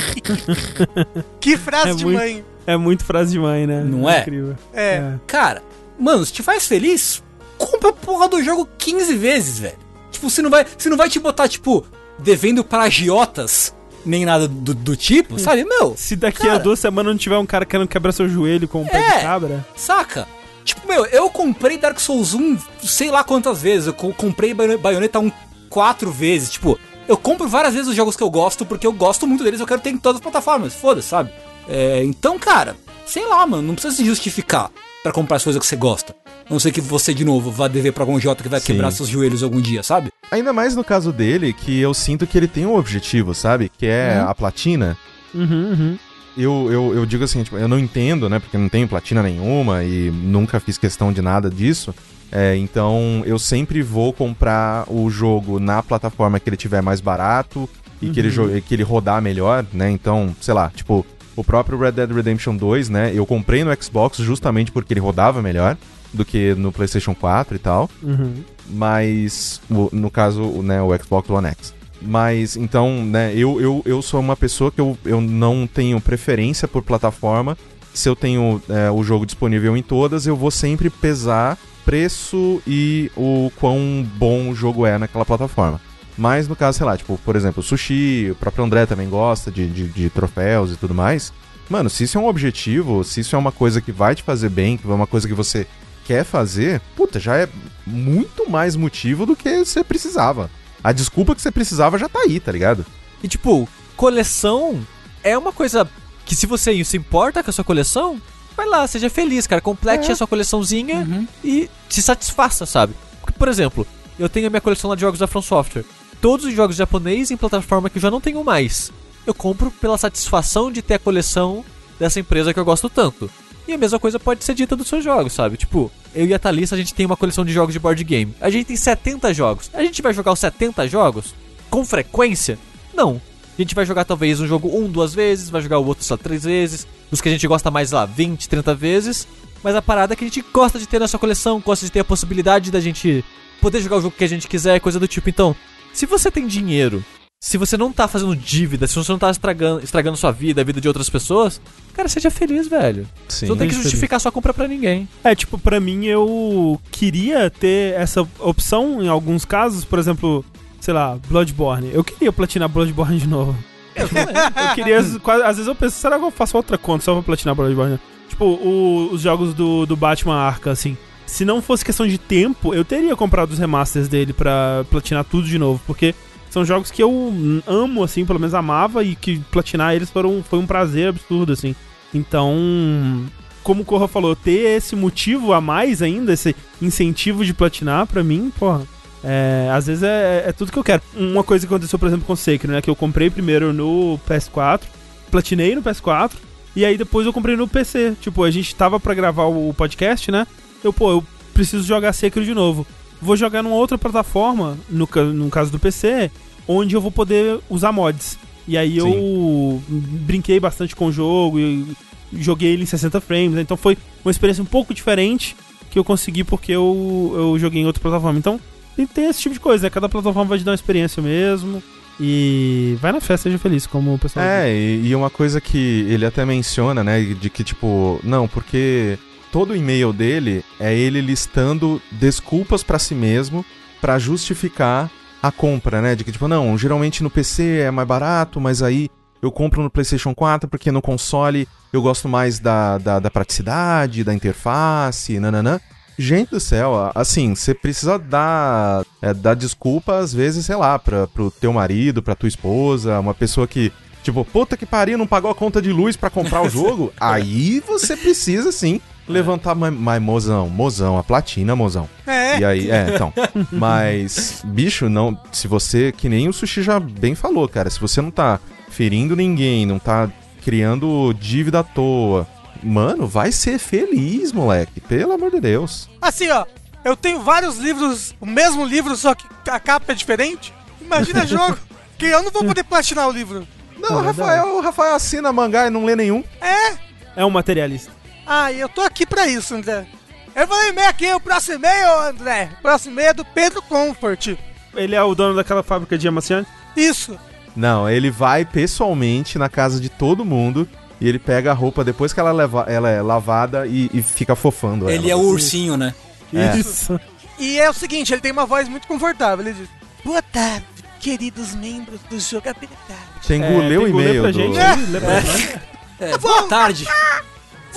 Que frase É de muito- mãe. É muito frase de mãe, né? Não é? Incrível. É. Cara, mano, se te faz feliz, compra a porra do jogo 15 vezes, velho. Tipo, você não vai, você não vai te botar, tipo, devendo para agiotas, nem nada do, do tipo, sabe? Meu, Se daqui a Cara. duas semanas não tiver um cara querendo quebrar seu joelho com um pé É. de cabra. saca? Tipo, meu, eu comprei Dark Souls 1 sei lá quantas vezes. Eu co- comprei Bayo- Bayonetta 1 quatro vezes. Tipo, eu compro várias vezes os jogos que eu gosto, porque eu gosto muito deles, eu quero ter em todas as plataformas. Foda-se, sabe? É, então, cara, sei lá, mano, não precisa se justificar pra comprar as coisas que você gosta. A não sei que você, de novo, vá dever pra algum Jota que vai Sim. quebrar seus joelhos algum dia, sabe? Ainda mais no caso dele, que eu sinto que ele tem um objetivo, sabe? Que é a platina. Uhum, uhum. Eu, eu, eu digo assim, tipo, eu não entendo, né? Porque eu não tenho platina nenhuma e nunca fiz questão de nada disso. É, então eu sempre vou comprar o jogo na plataforma que ele tiver mais barato e que, ele, jo- que ele rodar melhor, né? Então, sei lá, tipo, o próprio Red Dead Redemption 2, né? Eu comprei no Xbox justamente porque ele rodava melhor do que no PlayStation 4 e tal. Uhum. Mas, no caso, o, né, o Xbox One X. Mas, então, né, eu, eu, eu sou uma pessoa que eu, eu não tenho preferência por plataforma. Se eu tenho é, o jogo disponível em todas, eu vou sempre pesar preço e o quão bom o jogo é naquela plataforma. Mas no caso, sei lá, tipo, por exemplo, o Sushi, o próprio André também gosta de, de, de troféus e tudo mais. Mano, se isso é um objetivo, se isso é uma coisa que vai te fazer bem, que é uma coisa que você quer fazer, puta, já é muito mais motivo do que você precisava. A desculpa que você precisava já tá aí, tá ligado? E tipo, coleção é uma coisa que se você se importa com a sua coleção, vai lá, seja feliz, cara. Complete É. a sua coleçãozinha e se satisfaça, sabe? Porque, por exemplo, eu tenho a minha coleção lá de jogos da From Software. Todos os jogos japoneses em plataforma que eu já não tenho mais. Eu compro pela satisfação de ter a coleção dessa empresa que eu gosto tanto. E a mesma coisa pode ser dita dos seus jogos, sabe? Tipo, eu e a Thalissa, a gente tem uma coleção de jogos de board game. A gente tem 70 jogos. A gente vai jogar os 70 jogos com frequência? Não. A gente vai jogar talvez um jogo um, duas vezes, vai jogar o outro só três vezes. Os que a gente gosta mais lá, 20, 30 vezes. Mas a parada é que a gente gosta de ter na sua coleção, gosta de ter a possibilidade da gente poder jogar o jogo que a gente quiser, coisa do tipo. Então, se você tem dinheiro, se você não tá fazendo dívida, se você não tá estragando, estragando sua vida, a vida de outras pessoas, cara, seja feliz, velho. Sim. Você não tem que justificar sua compra pra ninguém. É, tipo, pra mim eu queria ter essa opção em alguns casos, por exemplo, sei lá, Bloodborne. Eu queria platinar Bloodborne de novo. Eu queria, quase- às vezes eu penso, será que eu faço outra conta só pra platinar Bloodborne? Tipo, o- os jogos do, do Batman Arkham, assim. Se não fosse questão de tempo, eu teria comprado os remasters dele pra platinar tudo de novo, porque são jogos que eu amo, assim, pelo menos amava, e que platinar eles foram, foi um prazer absurdo, assim. Então, como o Corra falou, ter esse motivo a mais ainda, esse incentivo de platinar, pra mim, porra, é, às vezes é, é tudo que eu quero. Uma coisa que aconteceu, por exemplo, com o Sekiro, né? Que eu comprei primeiro no PS4, platinei no PS4, e aí depois eu comprei no PC. Tipo, a gente tava pra gravar o podcast, né? Eu, pô, eu preciso jogar Sekiro de novo. Vou jogar numa outra plataforma, no, no caso do PC, onde eu vou poder usar mods. E aí eu brinquei bastante com o jogo e joguei ele em 60 frames, né? então foi uma experiência um pouco diferente que eu consegui porque eu, eu joguei em outra plataforma. Então tem, tem esse tipo de coisa, né? Cada plataforma vai te dar uma experiência mesmo. E vai na festa, seja feliz, como o pessoal. É, e, e uma coisa que ele até menciona, né, de que tipo, não, porque todo o e-mail dele é ele listando desculpas pra si mesmo pra justificar a compra, né? De que tipo, não, geralmente no PC é mais barato, mas aí eu compro no PlayStation 4 porque no console eu gosto mais da, da, da praticidade, da interface, nananã. Gente do céu, assim, você precisa dar, é, dar desculpa, às vezes, sei lá, pra, pro teu marido, pra tua esposa, uma pessoa que, tipo, puta que pariu, não pagou a conta de luz pra comprar o jogo. Aí você precisa, sim, levantar, mas, mas mozão, mozão, a platina, mozão. É. E aí, é, então. Mas, bicho, não. Se você, que nem o Sushi já bem falou, cara, se você não tá ferindo ninguém, não tá criando dívida à toa, mano, vai ser feliz, moleque. Pelo amor de Deus. Assim, ó, eu tenho vários livros, o mesmo livro, só que a capa é diferente. Imagina jogo que eu não vou poder platinar o livro. Não, o É Rafael, o Rafael assina mangá e não lê nenhum. É? É um materialista. Ah, e eu tô aqui pra isso, André. Eu vou ler e-mail aqui, o próximo e-mail, André. O próximo e-mail é do Pedro Comfort. Ele é o dono daquela fábrica de amaciante? Isso. Não, ele vai pessoalmente na casa de todo mundo e ele pega a roupa depois que ela, leva, ela é lavada e, e fica fofando Ele é ela. o ursinho, né? É. Isso. E é o seguinte, ele tem uma voz muito confortável. Ele diz: Boa tarde, queridos membros do Jogabilidade. Você É, engoleu o tem que ler e-mail do... gente lê pra nós. É, boa tarde.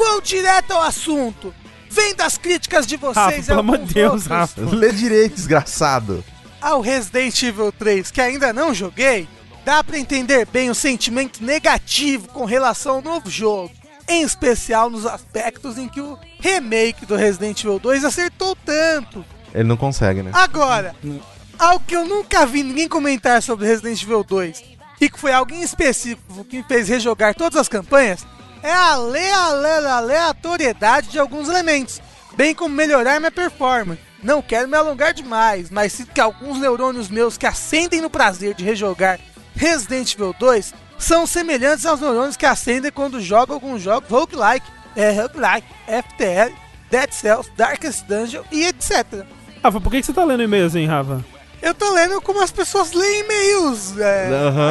Vou direto ao assunto. Vem das críticas de Rafa, vocês e pelo amor de Deus, outros Rafa. Lê direito, desgraçado. ao Resident Evil 3, que ainda não joguei, dá pra entender bem o sentimento negativo com relação ao novo jogo. Em especial nos aspectos em que o remake do Resident Evil 2 acertou tanto. Ele não consegue, né? Agora, algo que eu nunca vi ninguém comentar sobre Resident Evil 2 e que foi algo em específico que me fez rejogar todas as campanhas é a ale- ale- aleatoriedade de alguns elementos, bem como melhorar minha performance. Não quero me alongar demais, mas sinto que alguns neurônios meus que acendem no prazer de rejogar Resident Evil 2 são semelhantes aos neurônios que acendem quando jogo alguns jogos roguelike, é, roguelike, FTL, Dead Cells, Darkest Dungeon e etc. Rafa, por que você tá lendo e-mails, hein, Rafa? Eu tô lendo como as pessoas leem e-mails, é,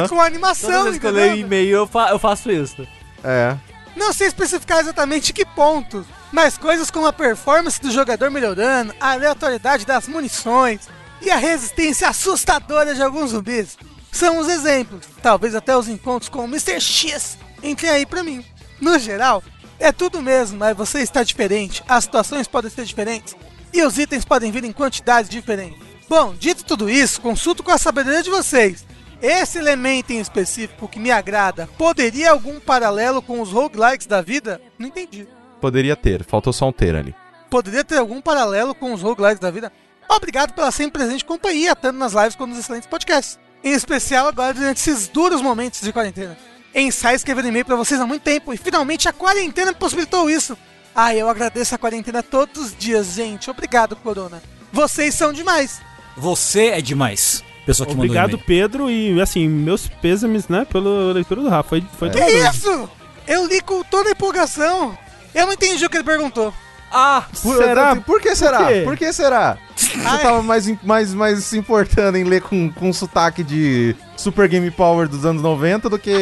com animação, Toda vez que eu leio e-mail, eu, fa- eu faço isso. É. Não sei especificar exatamente que pontos, mas coisas como a performance do jogador melhorando, a aleatoriedade das munições e a resistência assustadora de alguns zumbis são os exemplos. Talvez até os encontros com o Mr. X entrem aí pra mim. No geral, é tudo mesmo, mas você está diferente, as situações podem ser diferentes e os itens podem vir em quantidades diferentes. Bom, dito tudo isso, consulto com a sabedoria de vocês. Esse elemento em específico que me agrada, poderia algum paralelo com os roguelikes da vida? Não entendi. Poderia ter, faltou só um ter ali. Poderia ter algum paralelo com os roguelikes da vida? Obrigado pela sempre presente companhia, tanto nas lives quanto nos excelentes podcasts. Em especial agora durante esses duros momentos de quarentena. Ensai escrevendo e-mail pra vocês há muito tempo e finalmente a quarentena me possibilitou isso. Ah, eu agradeço a quarentena todos os dias, gente. Obrigado, Corona. Vocês são demais. Você é demais. Pessoa que Obrigado, mandou Pedro, e assim, meus pêsames, né, pela leitura do Rafa. Foi, foi Que doloroso. isso? Eu li com toda a empolgação. Eu não entendi o que ele perguntou. Ah, Por, Será? Por que será? quê? Por que será? Você Ai. tava mais, mais, mais se importando em ler com, com sotaque de Super Game Power dos anos 90 do que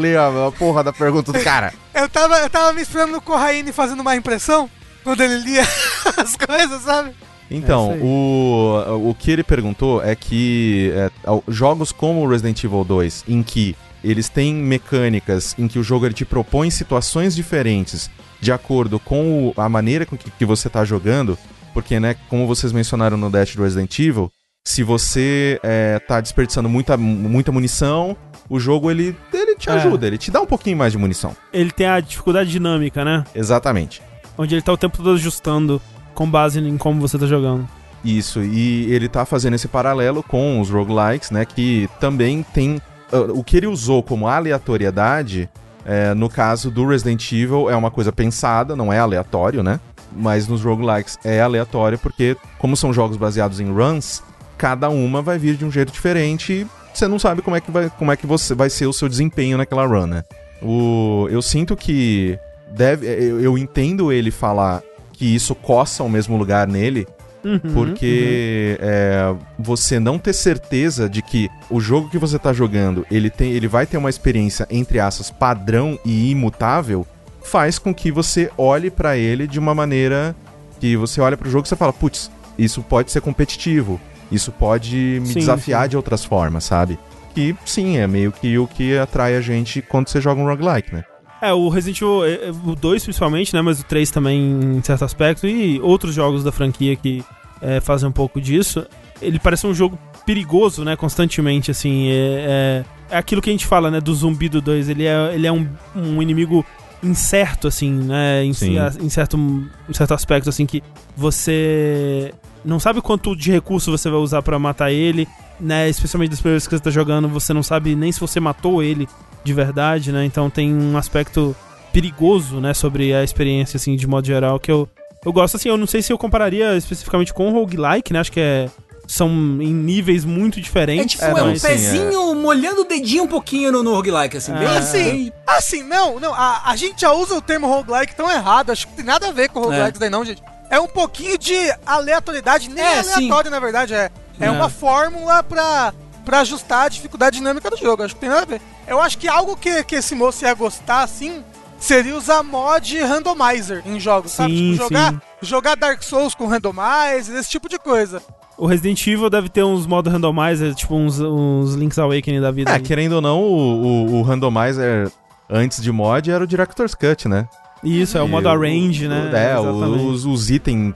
ler a, a porra da pergunta do cara. Eu tava, eu tava me esperando no Corraine fazendo uma impressão quando ele lia as coisas, sabe? Então, É isso aí. o, o que ele perguntou é que é, jogos como o Resident Evil 2, em que eles têm mecânicas em que o jogo ele te propõe situações diferentes de acordo com o- a maneira com que, que você tá jogando, porque, né, como vocês mencionaram no Dash do Resident Evil, se você é, tá desperdiçando muita, muita munição, o jogo ele, ele te É. ajuda, ele te dá um pouquinho mais de munição. Ele tem a dificuldade dinâmica, né? Exatamente. Onde ele tá o tempo todo ajustando com base em como você tá jogando. Isso, e ele tá fazendo esse paralelo com os roguelikes, né? Que também tem. ah, o que ele usou como aleatoriedade, é, no caso do Resident Evil, é uma coisa pensada, não é aleatório, né? Mas nos roguelikes é aleatório, porque, como são jogos baseados em runs, cada uma vai vir de um jeito diferente e você não sabe como é que vai, como é que você vai ser o seu desempenho naquela run, né? O, eu sinto que deve, eu, eu entendo ele falar que isso coça ao mesmo lugar nele, Uhum, porque é, você não ter certeza de que o jogo que você tá jogando ele, tem, ele vai ter uma experiência, entre aspas, padrão e imutável, faz com que você olhe pra ele de uma maneira que você olha pro jogo e você fala, putz, isso pode ser competitivo, isso pode me Sim, desafiar sim. de outras formas, sabe? Que sim, é meio que o que atrai a gente quando você joga um roguelike, né? É, o Resident Evil, é, é, o 2 principalmente, né? Mas o 3 também em certo aspecto. E outros jogos da franquia que é, fazem um pouco disso. Ele parece um jogo perigoso, né? Constantemente, assim. É, é, é aquilo que a gente fala, né? Do zumbi do 2. Ele é, ele é um, um inimigo incerto, assim, né? Em, em certo, em certo aspecto, assim, que você não sabe quanto de recurso você vai usar pra matar ele, né? Especialmente das primeiras que você tá jogando, você não sabe nem se você matou ele de verdade, né? Então tem um aspecto perigoso, né, sobre a experiência, assim, de modo geral, que eu, eu gosto, assim, eu não sei se eu compararia especificamente com o roguelike, né? Acho que é, são em níveis muito É diferentes. tipo, É, é, um sim, pezinho molhando o dedinho um pouquinho no, no roguelike, assim. É. Assim, assim, não, não, a, a gente já usa o termo roguelike tão errado, acho que tem nada a ver com roguelike isso daí não, gente. É um pouquinho de aleatoriedade, nem É, aleatório, na verdade, é. É, É. uma fórmula pra, pra ajustar a dificuldade dinâmica do jogo, acho que tem nada a ver. Eu acho que algo que, que esse moço ia gostar, assim, seria usar mod randomizer em jogos, sabe? Sim, Tipo, jogar, sim. jogar Dark Souls com randomizer, esse tipo de coisa. O Resident Evil deve ter uns modos randomizer, tipo uns, uns Link's Awakening da vida. É, aí. querendo ou não, o, o, o randomizer antes de mod era o Director's Cut, né? Isso, é o modo arrange, né? É, Exatamente. os, os itens,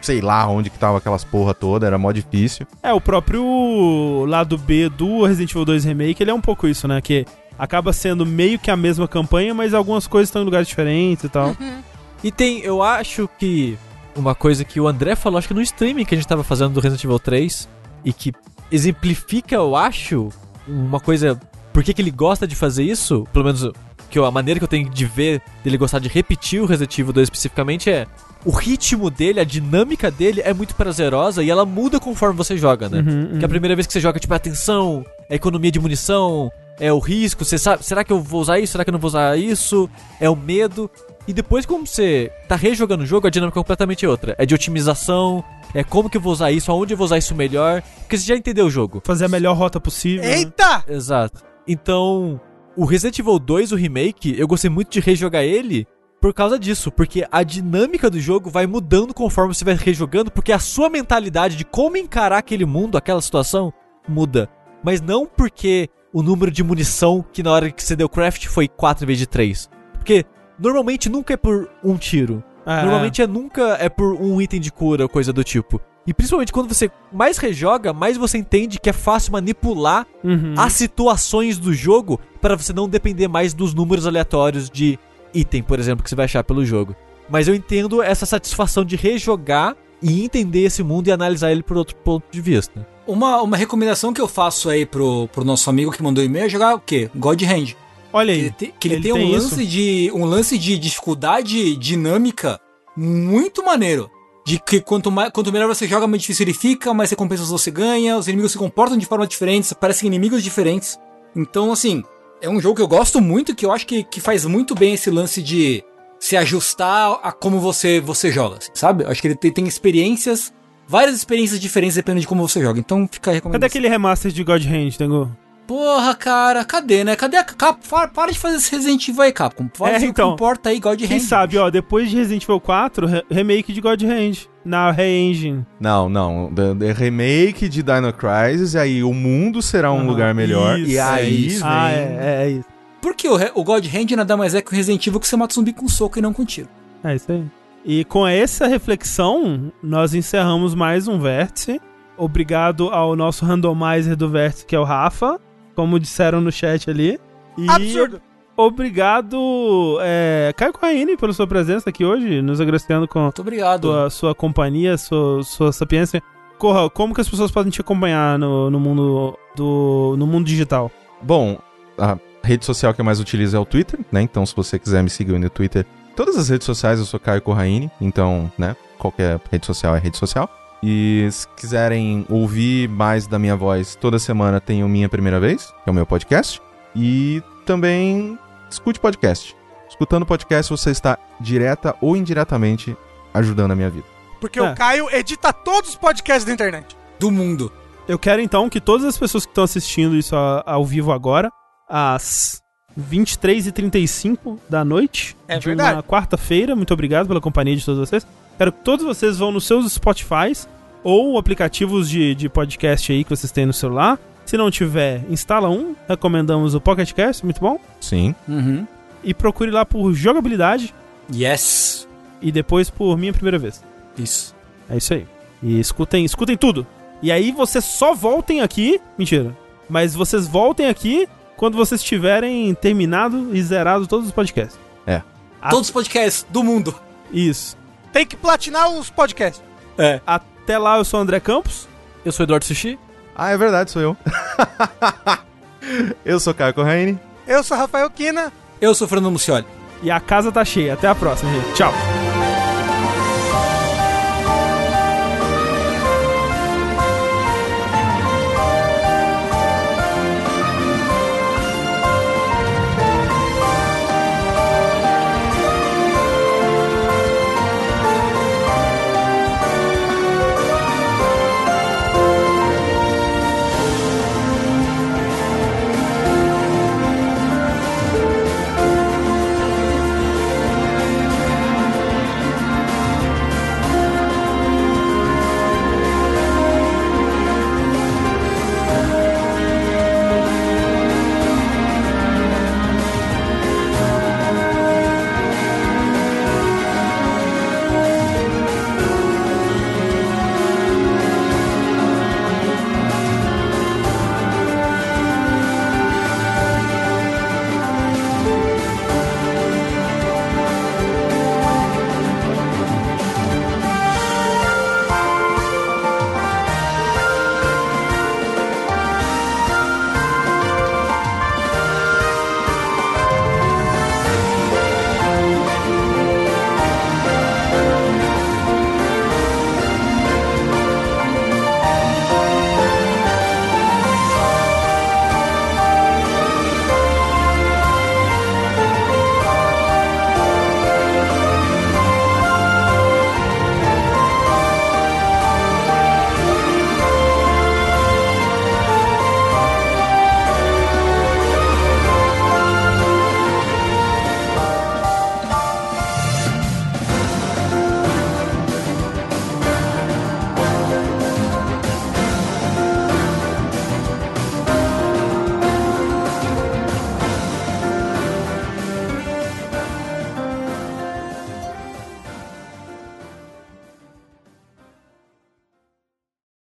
sei lá onde que tava aquelas porra toda, era mó difícil. É, o próprio lado B do Resident Evil 2 Remake, ele é um pouco isso, né? Que acaba sendo meio que a mesma campanha, mas algumas coisas estão em lugares diferentes e tal. E tem, eu acho que uma coisa que o André falou, acho que no streaming que a gente tava fazendo do Resident Evil 3, e que exemplifica, eu acho, uma coisa. Por que, que ele gosta de fazer isso? Pelo menos que eu- a maneira que eu tenho de ver dele gostar de repetir o Resident Evil 2 especificamente é. O ritmo dele, a dinâmica dele é muito prazerosa e ela muda conforme você joga, né? Uhum, Que a primeira vez que você joga, tipo, a atenção, a economia de munição, é o risco, você sabe, será que eu vou usar isso, será que eu não vou usar isso? É o medo. E depois, como você tá rejogando o jogo, a dinâmica é completamente outra. É de otimização, é como que eu vou usar isso, aonde eu vou usar isso melhor, porque você já entendeu o jogo. Fazer a melhor rota possível. né? Eita! Exato. Então, o Resident Evil 2, o remake, eu gostei muito de rejogar ele por causa disso, porque a dinâmica do jogo vai mudando conforme você vai rejogando, porque a sua mentalidade de como encarar aquele mundo, aquela situação, muda. Mas não porque o número de munição que na hora que você deu craft foi 4 em vez de 3. Porque normalmente nunca é por um tiro. É, Normalmente é nunca é por um item de cura ou coisa do tipo. E principalmente quando você mais rejoga, mais você entende que é fácil manipular uhum. as situações do jogo para você não depender mais dos números aleatórios de item, por exemplo, que você vai achar pelo jogo. Mas eu entendo essa satisfação de rejogar e entender esse mundo e analisar ele por outro ponto de vista. Uma, uma recomendação que eu faço aí pro, pro nosso amigo que mandou e-mail é jogar o quê? God Hand. Olha Que aí. ele, te- que ele ele tem, tem um isso? lance de um lance de dificuldade dinâmica muito maneiro. De que quanto, mais, quanto melhor você joga, mais difícil ele fica, mais recompensas você ganha, os inimigos se comportam de forma diferente, parecem inimigos diferentes. Então, assim, é um jogo que eu gosto muito, que eu acho que, que faz muito bem esse lance de se ajustar a como você, você joga, assim, sabe? Eu acho que ele tem, tem experiências, várias experiências diferentes dependendo de como você joga. Então fica a recomendação. Cadê aquele remaster de God Hand, Tengu? Porra, cara, cadê, né? Cadê a Capcom? Para, de fazer esse Resident Evil aí, Capcom. Faz É, o que então. importa aí, God Quem Hand. sabe, ó, depois de Resident Evil 4, re- remake de God Hand. Na Re-Engine. Não, não. The, the remake de Dino Crisis, e aí o mundo será um Aham, lugar melhor. isso, e é aí isso. vem... Ah, é, é, é isso. Porque o, o God Hand nada mais é que o Resident Evil que você mata zumbi com soco e não com tiro. É isso aí. E com essa reflexão, nós encerramos mais um vértice. Obrigado ao nosso randomizer do vértice, que é o Rafa, como disseram no chat ali. E Absurdo. Obrigado, é, Caio Corraine, pela sua presença aqui hoje, nos agraciando com Muito obrigado. sua, sua companhia, sua, sua sapiência. Corra, como que as pessoas podem te acompanhar no, no mundo do no mundo digital? Bom, a rede social que eu mais utilizo é o Twitter, né? Então, se você quiser me seguir no Twitter, todas as redes sociais eu sou Caio Corraine, então, né, qualquer rede social é rede social. E se quiserem ouvir mais da minha voz, toda semana tem o Minha Primeira Vez, que é o meu podcast. E também escute podcast. Escutando podcast, você está direta ou indiretamente ajudando a minha vida. Porque É. o Caio edita todos os podcasts da internet. Do mundo. Eu quero então que todas as pessoas que estão assistindo isso ao vivo agora, às 23h35 da noite É de verdade. uma quarta-feira, muito obrigado pela companhia de todos vocês. Quero que todos vocês vão nos seus Spotifys ou aplicativos de, de podcast aí que vocês têm no celular. Se não tiver, instala um. Recomendamos o Pocket Cast, muito bom. Sim. Uhum. E procure lá por jogabilidade Yes. e depois por minha primeira vez. Isso. É isso aí. E escutem, escutem tudo. E aí vocês só voltem aqui. Mentira. Mas vocês voltem aqui quando vocês tiverem terminado e zerado todos os podcasts. Ah. Todos os podcasts do mundo. Isso. Tem que platinar os podcasts. É. Até lá, eu sou o André Campos. Eu sou Eduardo Sushi. Ah, é verdade, sou eu. eu sou Caio Corraine. Eu sou Rafael Kina. Eu sou o Fernando Mucioli. E a casa tá cheia. Até a próxima, gente. Tchau.